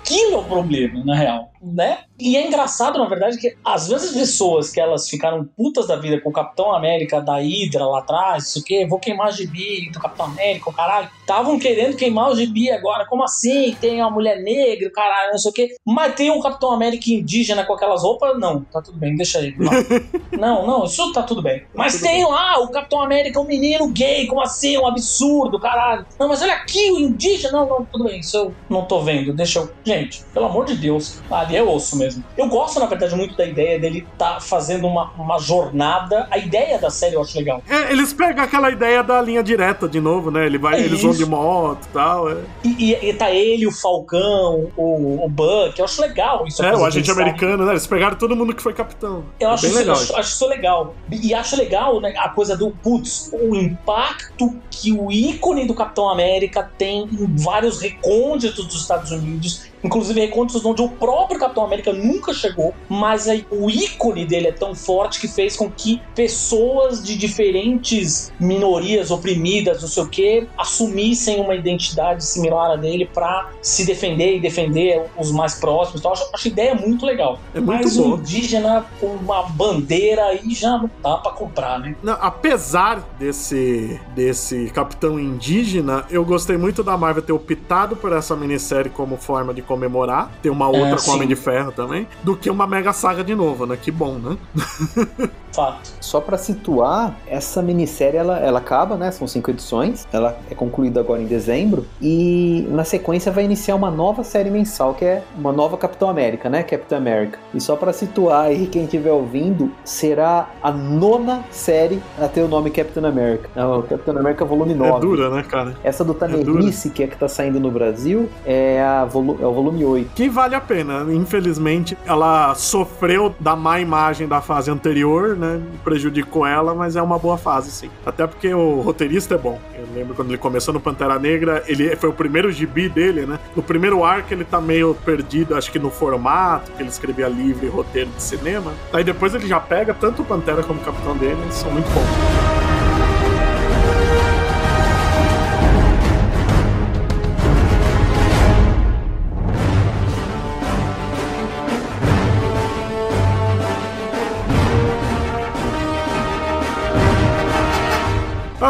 Aquilo é o problema, na real né? E é engraçado, na verdade, que às vezes pessoas que elas ficaram putas da vida com o Capitão América da Hydra lá atrás, isso que, vou queimar o gibi do Capitão América, o caralho, estavam querendo queimar o gibi agora, como assim? Tem uma mulher negra, caralho, não sei o que, mas tem um Capitão América indígena com aquelas roupas? Não, tá tudo bem, deixa ele. Não, não, não isso tá tudo bem. Mas tudo tem bem. lá o Capitão América, um menino gay, como assim? Um absurdo, caralho. Não, mas olha aqui, o indígena, não, não, tudo bem, isso eu não tô vendo, deixa eu. Gente, pelo amor de Deus, ali é osso mesmo. Eu gosto, na verdade, muito da ideia dele estar tá fazendo uma, uma jornada. A ideia da série eu acho legal. É, eles pegam aquela ideia da linha direta de novo, né? Ele vai, é eles vão de moto e tal. É. E, e, e, tá ele, o Falcão, o, o Buck. Eu acho legal isso. É, o agente americano, né? Eles pegaram todo mundo que foi capitão. Eu é acho, isso, legal. Acho, acho, isso legal. E acho legal né, a coisa do, putz, o impacto que o ícone do Capitão América tem em vários recônditos dos Estados Unidos inclusive recônditos onde o próprio Capitão América nunca chegou, mas aí o ícone dele é tão forte que fez com que pessoas de diferentes minorias oprimidas, não sei o que, assumissem uma identidade similar a dele para se defender e defender os mais próximos. Então, acho, acho a ideia muito legal. É muito mas bom. um indígena com uma bandeira aí já não dá pra comprar, né? Não, apesar desse, desse capitão indígena, eu gostei muito da Marvel ter optado por essa minissérie como forma de comemorar, ter uma outra é, com Homem de Ferro também, do que uma mega saga de novo, né? Que bom, né? Fato. Só para situar, essa minissérie ela, ela acaba, né? São cinco edições. Ela é concluída agora em dezembro. E na sequência vai iniciar uma nova série mensal, que é uma nova Capitão América, né? Capitão América. E só para situar aí quem estiver ouvindo, será a nona série a ter o nome Capitão América. É o Capitão América volume 9. É dura, né, cara? Essa do Tanerice, é que é que tá saindo no Brasil, é, a volu é o volume 8. Que vale a pena. Infelizmente, ela sofreu da má imagem da fase anterior, né? Prejudicou ela, mas é uma boa fase, sim. Até porque o roteirista é bom. Eu lembro quando ele começou no Pantera Negra, ele foi o primeiro gibi dele, né? No primeiro arco ele tá meio perdido, acho que no formato, que ele escrevia livre roteiro de cinema. Aí depois ele já pega tanto o Pantera como o Capitão dele, eles são muito bons.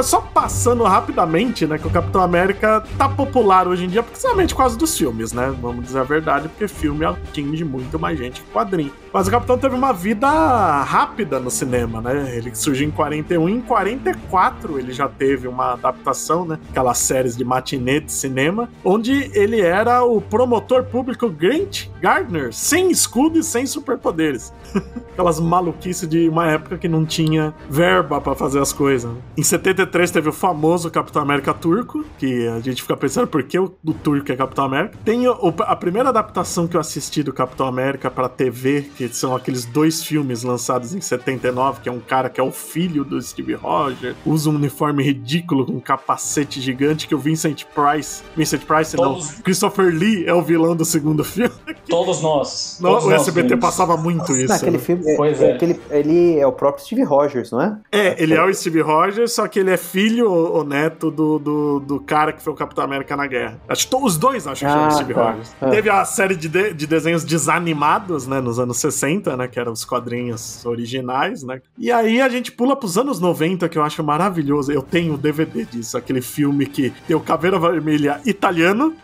Só passando rapidamente, né, que o Capitão América tá popular hoje em dia, principalmente por causa dos filmes, né? Vamos dizer a verdade, porque filme atinge muito mais gente que quadrinho. Mas o Capitão teve uma vida rápida no cinema, né? Ele surgiu em 41 e em 44 ele já teve uma adaptação, né? Aquelas séries de matinê de cinema, onde ele era o promotor público Grant Gardner, sem escudo e sem superpoderes. Aquelas maluquices de uma época que não tinha verba para fazer as coisas. Né? Em 73 teve o famoso Capitão América turco, que a gente fica pensando por que o do turco é Capitão América. Tem o, a primeira adaptação que eu assisti do Capitão América para TV, que são aqueles dois filmes lançados em 79, que é um cara que é o filho do Steve Rogers, usa um uniforme ridículo com um capacete gigante que o Vincent Price, Vincent Price Todos... não, Christopher Lee é o vilão do segundo filme. Todos nós. Todos o nós SBT passava muito isso. Naquele né? filme, pois é, é. Aquele, ele é o próprio Steve Rogers, não é? É, ele é o Steve Rogers, só que ele é filho ou neto do, do, do cara que foi o Capitão América na guerra. Acho que os dois acham que ah, são o Steve tá. Rogers. Ah. Teve a série de, de, de desenhos desanimados, né, nos anos 60 60, né? Que eram os quadrinhos originais, né? E aí a gente pula pros anos 90, que eu acho maravilhoso. Eu tenho o DVD disso, aquele filme que tem o Caveira Vermelha italiano.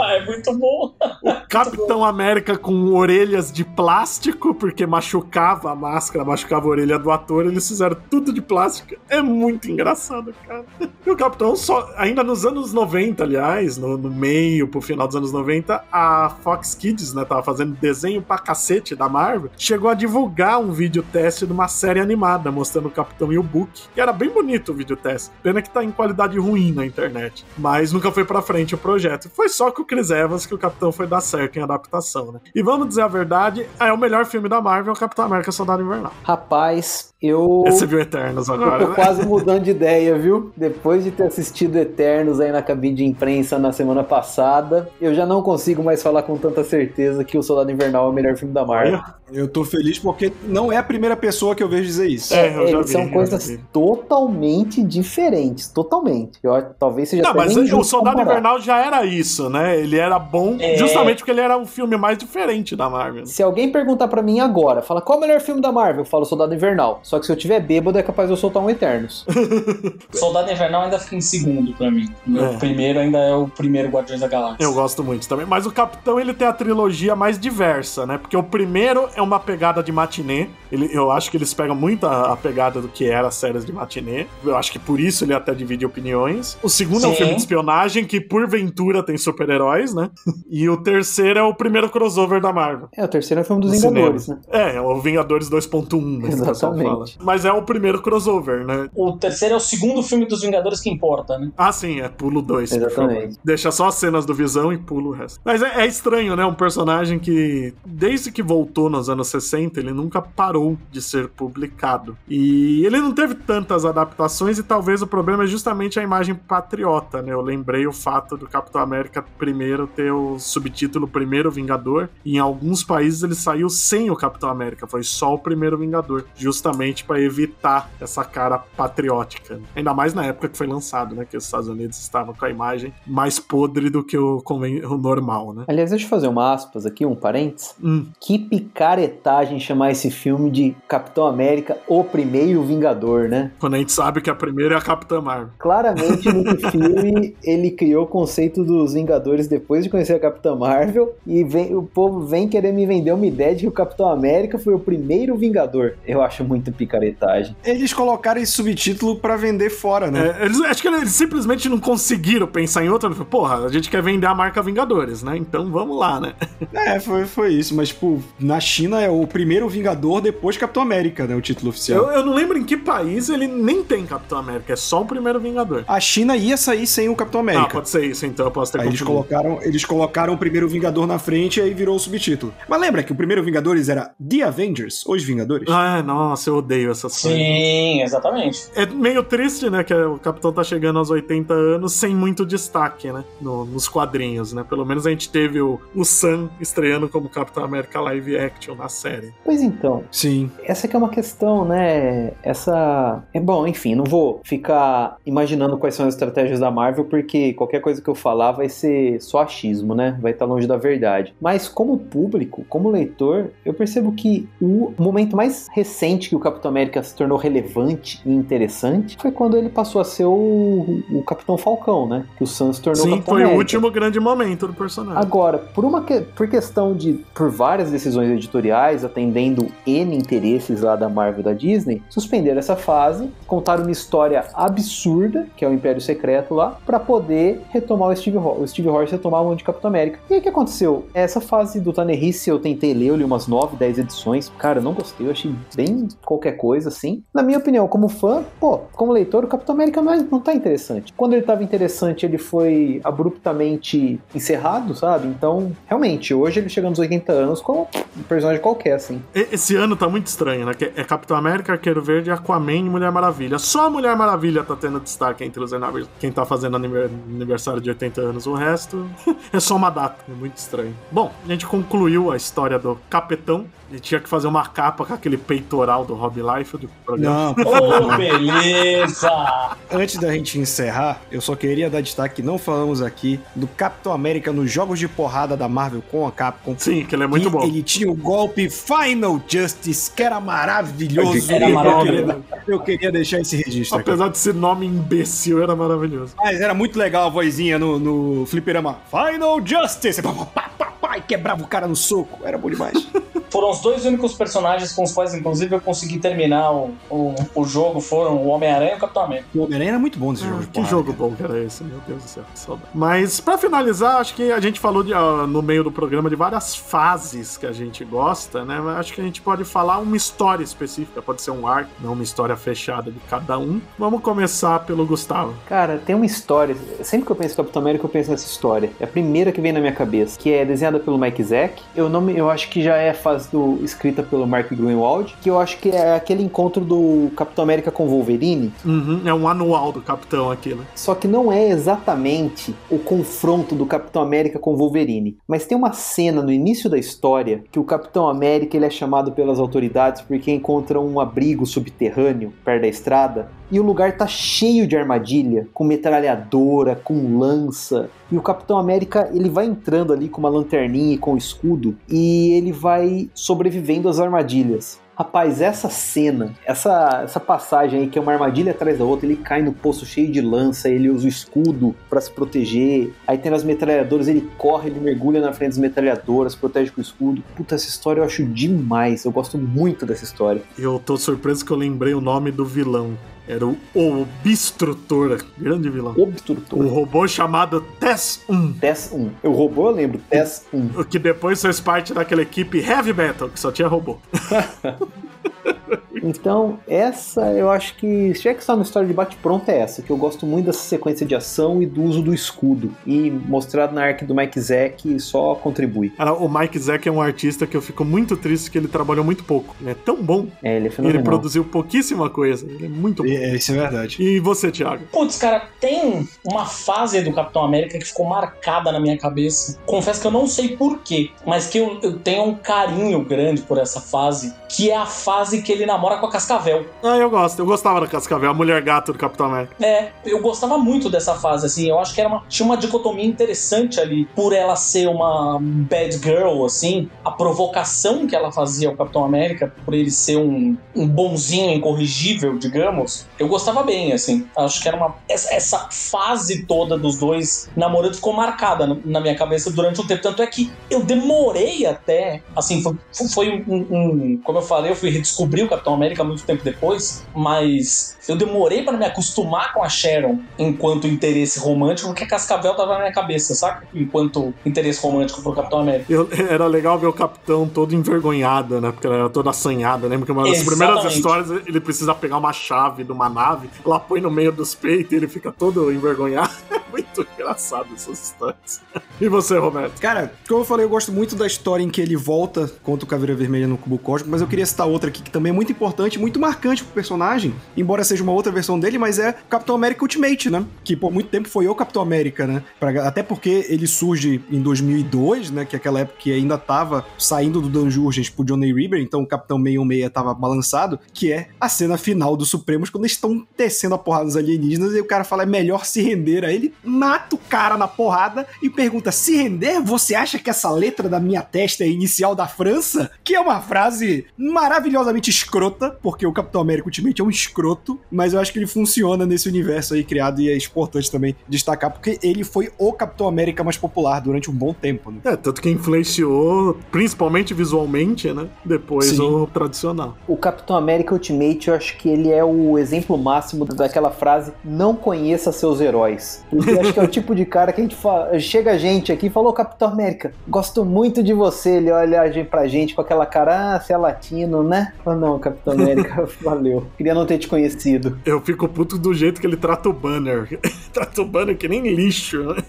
é muito bom. O Capitão América com orelhas de plástico, porque machucava a máscara, machucava a orelha do ator. Eles fizeram tudo de plástico. É muito engraçado. Engraçado, cara. E o Capitão só. Ainda nos anos 90, aliás, no, no, meio pro final dos anos 90, a Fox Kids, né, tava fazendo desenho pra cacete da Marvel, chegou a divulgar um vídeo teste de uma série animada mostrando o Capitão e o Book, que era bem bonito o vídeo teste. Pena que tá em qualidade ruim na internet. Mas nunca foi pra frente o projeto. Foi só com o Chris Evans que o Capitão foi dar certo em adaptação, né? E vamos dizer a verdade, é o melhor filme da Marvel, o Capitão América Soldado Invernal. Rapaz, eu. Você viu Eternos agora? Tô né? quase mudando de ideia, viu? Depois de ter assistido Eternos aí na cabine de imprensa na semana passada, eu já não consigo mais falar com tanta certeza que o Soldado Invernal é o melhor filme da Marvel. Eu tô feliz porque não é a primeira pessoa que eu vejo dizer isso. É, é vi, são coisas totalmente diferentes, totalmente. Eu, talvez seja Não, mas o Soldado comparar. Invernal já era isso, né? Ele era bom é... justamente porque ele era o filme mais diferente da Marvel. Se alguém perguntar para mim agora, fala qual é o melhor filme da Marvel, eu falo Soldado Invernal. Só que se eu tiver bêbado é capaz de eu soltar um Eternos. Soldado Invernal ainda fica em segundo para mim. O é. primeiro ainda é o primeiro Guardiões da Galáxia. Eu gosto muito também, mas o Capitão ele tem a trilogia mais diversa, né? Porque o primeiro é uma pegada de matinê. Ele, eu acho que eles pegam muito a, a, pegada do que era as séries de matinê. Eu acho que por isso ele até divide opiniões. O segundo Sim. é um filme de espionagem que, porventura, tem super-heróis, né? E o terceiro é o primeiro crossover da Marvel. É, o terceiro é o filme dos Vingadores, cinema. né? É, é o Vingadores 2.1, né? Exatamente. Mas é o primeiro crossover, né? O terceiro é o segundo filme dos Vingadores que importa, né? Ah, sim, é pulo 2. Exatamente. Deixa só as cenas do Visão e pulo o resto. Mas é, é estranho, né? Um personagem que, desde que voltou nos anos 60, 60, ele nunca parou de ser publicado. E ele não teve tantas adaptações e talvez o problema é justamente a imagem patriota, né? Eu lembrei o fato do Capitão América primeiro ter o subtítulo Primeiro Vingador, e em alguns países ele saiu sem o Capitão América, foi só o Primeiro Vingador, justamente para evitar essa cara patriótica. Ainda mais na época que foi lançado, né? Que os Estados Unidos estavam com a imagem mais podre do que o, o normal, né? Aliás, deixa eu fazer uma aspas aqui, um parênteses. Hum. Que picaretagem chamar esse filme de Capitão América, o primeiro Vingador, né? Quando a gente sabe que a primeira é a Capitã Marvel. Claramente, no filme, ele criou o conceito dos Vingadores depois de conhecer a Capitã Marvel e vem, o povo vem querer me vender uma ideia de que o Capitão América foi o primeiro Vingador. Eu acho muito picaretagem. Eles colocaram esse subtítulo para vender fora, né? É, eles, acho que eles simplesmente não conseguiram pensar em outra. Porra, a gente quer vender a marca Vingadores, né? Então vamos lá, né? É, foi, foi isso. Mas, tipo, na China é o primeiro Vingador depois de Capitão América, né? O título oficial. Eu, eu, não lembro em que país ele nem tem Capitão América, é só o primeiro Vingador. A China ia sair sem o Capitão América. Ah, pode ser isso, então eu posso ter aí eles colocaram, eles colocaram o primeiro Vingador na frente e aí virou o subtítulo. Mas lembra que o primeiro Vingadores era The Avengers, Os Vingadores? Ah, nossa, eu odeio essas Sim, coisas. Sim, exatamente. É meio triste, né, que o Capitão tá chegando aos 80 anos sem muito destaque, né, no, nos quadrinhos, né? Pelo menos a gente teve o, o Sam estreando como Capitão América live action na série. Pois então. Sim. Essa que é uma questão, né? Essa. É bom, enfim, não vou ficar imaginando quais são as estratégias da Marvel, porque qualquer coisa que eu falar vai ser só achismo, né? Vai estar longe da verdade. Mas como público, como leitor, eu percebo que o momento mais recente que o Capitão América se tornou relevante e interessante foi quando ele passou a ser o, o Capitão Falcão, né? Que o Sam se tornou Sim, o Capitão foi América. o último grande momento do personagem. Agora, por uma que... por questão de por várias decisões editoriais atendendo N interesses lá da Marvel da Disney, suspenderam essa fase, contaram uma história absurda, que é o Império Secreto lá, para poder retomar o Steve o Steve Rogers retomar o de Capitão América. E aí o que aconteceu? Essa fase do Tannerisse eu tentei ler, eu li umas 9, 10 edições. Cara, eu não gostei, eu achei bem qualquer coisa assim. Na minha opinião, como fã, pô, como leitor, o Capitão América não, é, não tá interessante. Quando ele tava interessante, ele foi abruptamente encerrado, sabe? Então, realmente, hoje ele chega nos 80 anos como um personagem qualquer, assim. Esse ano tá muito estranho, né? É Capitão América, Arqueiro Verde, Aquaman e Mulher Maravilha. Só a Mulher Maravilha tá tendo destaque entre os quem tá fazendo aniversário de 80 anos. O resto é só uma data. É muito estranho. Bom, a gente concluiu a história do Capetão. Ele tinha que fazer uma capa com aquele peitoral do Rob Liefeld do programa. Não, oh, beleza! Antes da gente encerrar, eu só queria dar destaque, não falamos aqui, do Capitão América nos jogos de porrada da Marvel com a Capcom. Sim, que ele é muito bom. Ele tinha o golpe Final Justice, que era maravilhoso. Era maravilhoso. Eu queria, deixar esse registro. Apesar aqui. de ser nome imbecil, era maravilhoso. Mas era muito legal a vozinha no, no fliperama. Final Justice! Pá, pá, pá, pá, e quebrava o cara no soco. Era bom demais. Foram os dois únicos personagens com os quais, inclusive, eu consegui terminar o, o, o jogo. Foram o Homem-Aranha e o Capitão América. O Homem-Aranha era muito bom nesse Ah, jogo. que jogo bom que era esse, meu Deus do céu, que saudade. Mas pra finalizar, acho que a gente falou de, ah, no meio do programa de várias fases que a gente gosta, né? Mas acho que a gente pode falar uma história específica, pode ser um arco, não uma história fechada de cada um. Vamos começar pelo Gustavo. Cara, tem uma história. Sempre que eu penso em Capitão América, eu penso nessa história. É a primeira que vem na minha cabeça, que é desenhada pelo Mike Zack. Eu não me- eu acho que já é a fase do escrita pelo Mark Greenwald, que eu acho que é aquele encontro do Capitão América com Wolverine, Uhum, é um anual do Capitão aqui, né? só que não é exatamente o confronto do Capitão América com Wolverine, mas tem uma cena no início da história que o Capitão América ele é chamado pelas autoridades porque encontra um abrigo subterrâneo perto da estrada e o lugar tá cheio de armadilha, com metralhadora, com lança. E o Capitão América, ele vai entrando ali com uma lanterninha e com escudo e ele vai sobrevivendo às armadilhas. Rapaz, essa cena, essa, essa passagem aí que é uma armadilha atrás da outra, ele cai no poço cheio de lança, ele usa o escudo pra se proteger. Aí tem as metralhadoras, ele corre, ele mergulha na frente das metralhadoras, protege com o escudo. Puta, essa história eu acho demais. Eu gosto muito dessa história. Eu tô surpreso que eu lembrei o nome do vilão. Era o Obstrutor, grande vilão. Obstrutor. robô chamado Tess 1. TES 1. O robô eu lembro, TES 1. O que depois fez parte daquela equipe Heavy Metal, que só tinha robô. Então, essa eu acho que. Se tiver que estar na história de bate-pronto, é essa, que eu gosto muito dessa sequência de ação e do uso do escudo. E mostrado na arc do Mike Zack só contribui. Cara, o Mike Zack é um artista que eu fico muito triste que ele trabalhou muito pouco. Ele é tão bom. É, ele é fenomenal. ele produziu pouquíssima coisa. Ele é muito bom. É, isso é verdade. E você, Thiago? Putz, cara, tem uma fase do Capitão América que ficou marcada na minha cabeça. Confesso que eu não sei porquê, mas que eu, eu tenho um carinho grande por essa fase, que é a fase que ele namora com a Cascavel. Ah, eu gosto. Eu gostava da Cascavel, a mulher gato do Capitão América. É, eu gostava muito dessa fase, assim, eu acho que era uma, tinha uma dicotomia interessante ali, por ela ser uma bad girl, assim, a provocação que ela fazia ao Capitão América, por ele ser um, um bonzinho incorrigível, digamos, eu gostava bem, assim, acho que era uma, essa, essa fase toda dos dois namorando ficou marcada na, na minha cabeça durante um tempo, tanto é que eu demorei até, assim, foi, foi um, um- como eu falei, eu fui redescobrir o Capitão América muito tempo depois, mas eu demorei pra me acostumar com a Sharon enquanto interesse romântico, porque a Cascavel tava na minha cabeça, saca? Enquanto interesse romântico pro Capitão América. Eu- era legal ver o Capitão todo envergonhado, né? Porque ela era toda assanhada. Lembra que uma das primeiras histórias ele precisa pegar uma chave de uma nave, ela põe no meio dos peitos e ele fica todo envergonhado. É muito engraçado essas histórias. E você, Roberto? Cara, como eu falei, eu gosto muito da história em que ele volta contra o Caveira Vermelha no Cubo Cósmico, mas eu queria citar outra aqui que também é muito importante, muito marcante pro personagem, embora seja uma outra versão dele, mas é Capitão América Ultimate, né? Que por muito tempo foi o Capitão América, né? Pra- até porque ele surge em 2002, né? Que é aquela época que ainda tava saindo do Danjurgens pro Johnny Riber, então o Capitão 616 tava balançado, que é a cena final dos Supremos, quando eles estão descendo a porrada dos alienígenas e o cara fala, é melhor se render. Aí ele mata o cara na porrada e pergunta, se render, você acha que essa letra da minha testa é inicial da França? Que é uma frase maravilhosamente escrota, porque o Capitão América Ultimate é um escroto, mas eu acho que ele funciona nesse universo aí criado e é importante também destacar, porque ele foi o Capitão América mais popular durante um bom tempo, né? É, tanto que influenciou, principalmente visualmente, né? Depois Sim. o tradicional. O Capitão América Ultimate, eu acho que ele é o exemplo máximo daquela frase: não conheça seus heróis. Porque eu acho que é o tipo de cara que a gente fala, chega a gente aqui e falou: Capitão América, gosto muito de você. Ele olha a gente- pra gente com aquela cara, ah, você é latino, né? Oh, não, Capitão América, valeu. Queria não ter te conhecido. Eu fico puto do jeito que ele trata o banner. trata o banner que nem lixo, né?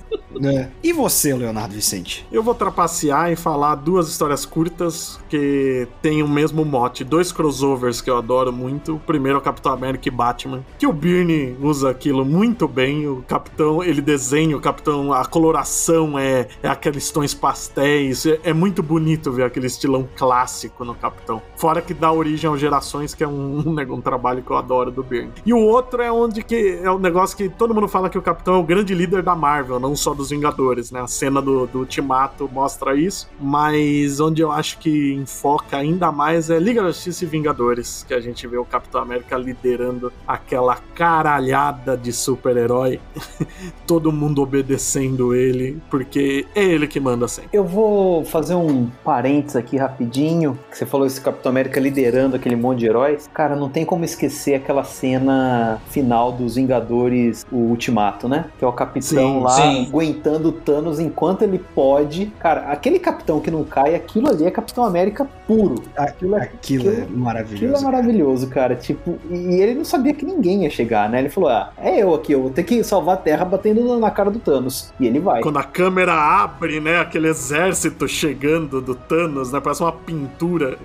É. E você, Leonardo Vicente? Eu vou trapacear e falar duas histórias curtas que têm o mesmo mote. Dois crossovers que eu adoro muito. O primeiro é o Capitão América e Batman. Que o Byrne usa aquilo muito bem. O Capitão, ele desenha o Capitão, a coloração é, é aqueles tons pastéis. É, é muito bonito ver aquele estilão clássico no Capitão. Fora que dá origem às gerações, que é um, um, um trabalho que eu adoro do Byrne. E o outro é onde que é um negócio que todo mundo fala que o Capitão é o grande líder da Marvel, não só dos Vingadores, né? A cena do, do Ultimato mostra isso, mas onde eu acho que enfoca ainda mais é Liga da Justiça e Vingadores, que a gente vê o Capitão América liderando aquela caralhada de super-herói, todo mundo obedecendo ele, porque é ele que manda sempre. Eu vou fazer um parênteses aqui rapidinho, que você falou esse Capitão América liderando aquele monte de heróis. Cara, não tem como esquecer aquela cena final dos Vingadores, o Ultimato, né? Que é o Capitão Sim, lá sim. aguentando o Thanos enquanto ele pode. Cara, aquele Capitão que não cai, aquilo ali é Capitão América puro. Aquilo é Aquilo é Aquilo- maravilhoso. Aquilo é maravilhoso, cara. Tipo, e ele não sabia que ninguém ia chegar, né? Ele falou: Ah, é eu aqui, eu vou ter que salvar a Terra batendo na cara do Thanos. E ele vai. Quando a câmera abre, né? Aquele exército chegando do Thanos, né? Parece uma pintura.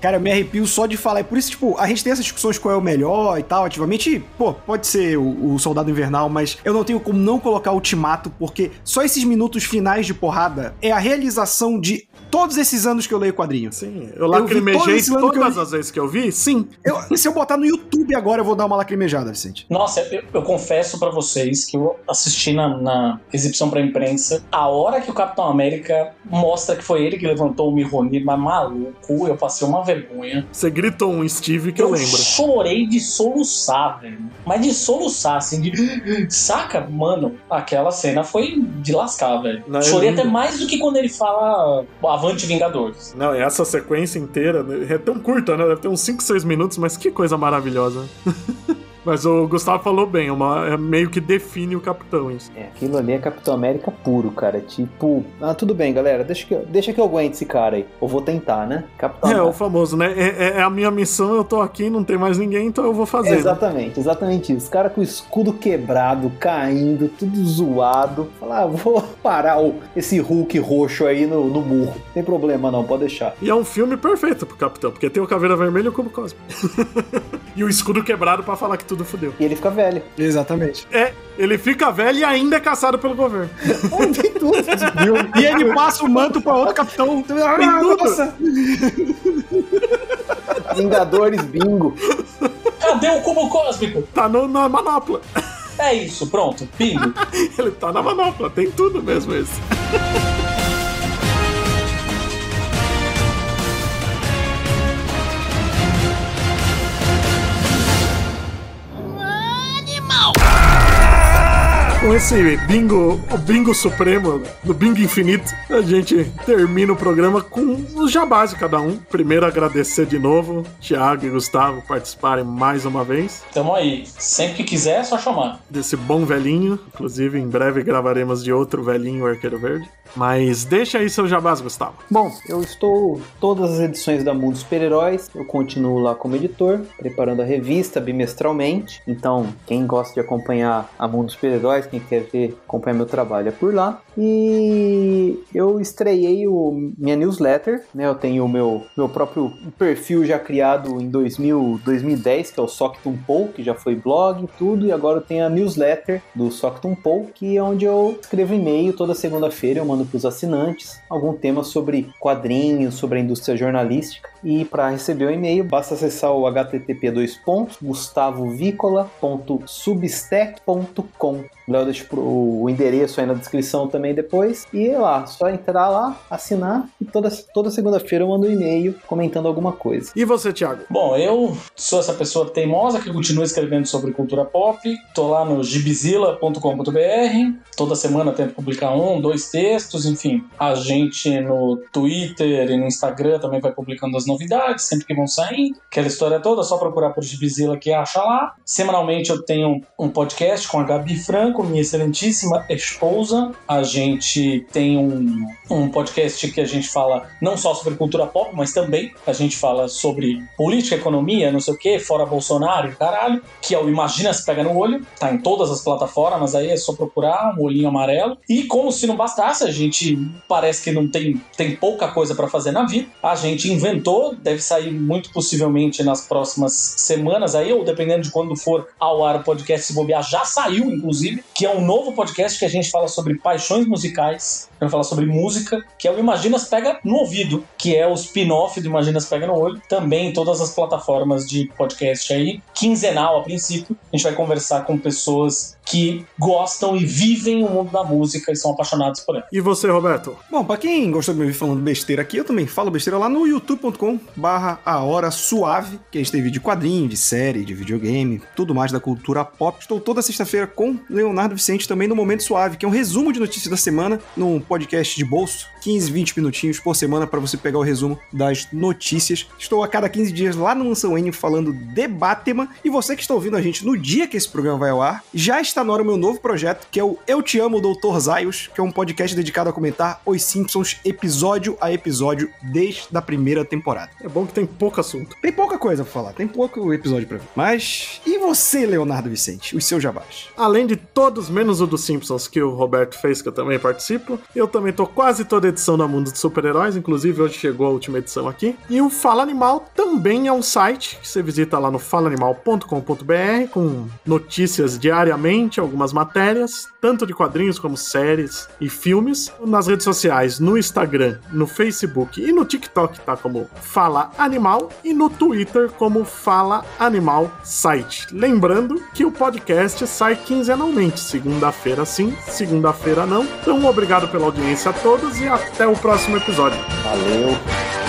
Cara, eu me arrepio só de falar. É por isso, tipo, a gente tem essas discussões qual é o melhor e tal, ativamente. Pô, pode ser o, o Soldado Invernal, mas eu não tenho como não colocar o Ultimato, porque só esses minutos finais de porrada é a realização de todos esses anos que eu leio quadrinho. Sim, eu lacrimejei esse ano que eu todas as vezes que eu vi, sim. Eu- se eu botar no YouTube agora, eu vou dar uma lacrimejada, Vicente. Nossa, eu, eu confesso pra vocês que eu assisti na, na exibição pra imprensa. A hora que o Capitão América mostra que foi ele que levantou o Mihonir, mas maluco, eu passei uma vergonha. Você gritou um Steve que eu, lembro. chorei de soluçar, velho. Mas de soluçar, assim, de. Saca? Mano, aquela cena foi de lascar, velho. Não, Chorei até mais do que quando ele fala Avante Vingadores. Não, essa sequência inteira né, é tão curta, né? Deve ter uns 5, 6 minutos, mas que coisa maravilhosa. mas o Gustavo falou bem, é, uma, é meio que define o capitão isso. É, aquilo ali é Capitão América puro, cara. Tipo, ah, tudo bem, galera, deixa que, eu- deixa que eu aguente esse cara aí. Ou vou tentar, né? Capitão É, o famoso, né? É, é- é a minha missão, eu tô aqui, não tem mais ninguém, então eu vou fazer. né? Exatamente, exatamente isso. Os caras com o escudo quebrado, caindo, tudo zoado. Falar, ah, vou parar o, esse Hulk roxo aí no, no murro. Não tem problema não, pode deixar. E é um filme perfeito pro capitão, porque tem o Caveira Vermelha e o Cubo e o escudo quebrado pra falar que tudo fudeu. E ele fica velho. Exatamente. É, ele fica velho e ainda é caçado pelo governo. tem tudo. E ele passa o manto pra outro capitão. Ah, Tem tudo. nossa. Vingadores bingo. Cadê o cubo cósmico? Tá no- na manopla. É isso, pronto, bingo. Ele tá na manopla, tem tudo mesmo esse. Com esse bingo, o bingo supremo, do bingo infinito, a gente termina o programa com os jabás de cada um. Primeiro agradecer de novo, Thiago e Gustavo participarem mais uma vez Tamo aí. Sempre que quiser, é só chamar. desse bom velhinho. Inclusive, em breve gravaremos de outro velhinho Arqueiro Verde. Mas deixa aí seu jabás, Gustavo. Bom, eu estou todas as edições da Mundo Super-Heróis. Eu continuo lá como editor, preparando a revista bimestralmente. Então, quem gosta de acompanhar a Mundo Super-Heróis, quem quer ver, acompanhar meu trabalho é por lá. E eu estreiei o, minha newsletter, né? Eu tenho o meu, meu próprio perfil já criado em 2000, 2010, que é o Soctum Poll, que já foi blog e tudo. E agora eu tenho a newsletter do Soctum Poll, que é onde eu escrevo e-mail toda segunda-feira. Eu mando para os assinantes algum tema sobre quadrinhos, sobre a indústria jornalística. E para receber o e-mail, basta acessar o http gustavovicola.substack.com. Léo deixa o endereço aí na descrição também depois. E lá, só entrar lá, assinar e toda, toda segunda-feira eu mando um e-mail comentando alguma coisa. E você, Thiago? Bom, eu sou essa pessoa teimosa que continua escrevendo sobre cultura pop. Tô lá no gibizila.com.br. Toda semana tento publicar um, dois textos, enfim. A gente no Twitter e no Instagram também vai publicando as novidades, sempre que vão saindo. Aquela história toda, é só procurar por Gibizila que acha lá. Semanalmente eu tenho um podcast com a Gabi Franco, minha excelentíssima esposa. A gente tem um, um podcast que a gente fala não só sobre cultura pop, mas também a gente fala sobre política, economia, não sei o que, fora Bolsonaro caralho, que é o Imagina se pega no olho, tá em todas as plataformas, aí é só procurar um olhinho amarelo. E como se não bastasse, a gente parece que não tem, tem pouca coisa pra fazer na vida, a gente inventou deve sair muito possivelmente nas próximas semanas aí, ou dependendo de quando for ao ar o podcast Se Bobear, já saiu, inclusive, que é um novo podcast que a gente fala sobre paixões musicais, vai falar sobre música, que é o Imaginas Pega no Ouvido, que é o spin-off do Imaginas Pega no Olho, também em todas as plataformas de podcast aí, quinzenal a princípio. A gente vai conversar com pessoas que gostam e vivem o mundo da música e são apaixonados por ela. E você, Roberto? Bom, pra quem gostou de me ouvir falando besteira aqui, eu também falo besteira lá no youtube.com barra a hora suave, que a gente tem vídeo de quadrinho, de série, de videogame, tudo mais da cultura pop. Estou toda sexta-feira com Leonardo Vicente também no Momento Suave, que é um resumo de notícias da semana num podcast de bolso, 15, 20 minutinhos por semana para você pegar o resumo das notícias. Estou a cada 15 dias lá no Mansão N falando de Batman, e você que está ouvindo a gente no dia que esse programa vai ao ar, já está na hora o meu novo projeto, que é o Eu Te Amo, Doutor Zaios, que é um podcast dedicado a comentar os Simpsons episódio a episódio desde a primeira temporada. É bom que tem pouco assunto. Tem pouca coisa pra falar, tem pouco episódio pra ver. Mas, e você, Leonardo Vicente? Os seus jabás? Além de todos, menos o dos Simpsons, que o Roberto fez, que eu também participo, eu também tô quase toda edição da Mundo dos Super-Heróis, inclusive hoje chegou a última edição aqui. E o Fala Animal também é um site que você visita lá no falaanimal.com.br com notícias diariamente, algumas matérias, tanto de quadrinhos como séries e filmes. Nas redes sociais, no Instagram, no Facebook e no TikTok, tá como Fala Animal e no Twitter como Fala Animal Site. Lembrando que o podcast sai quinzenalmente, segunda-feira sim, segunda-feira não. Então, obrigado pela audiência a todos e até o próximo episódio. Valeu!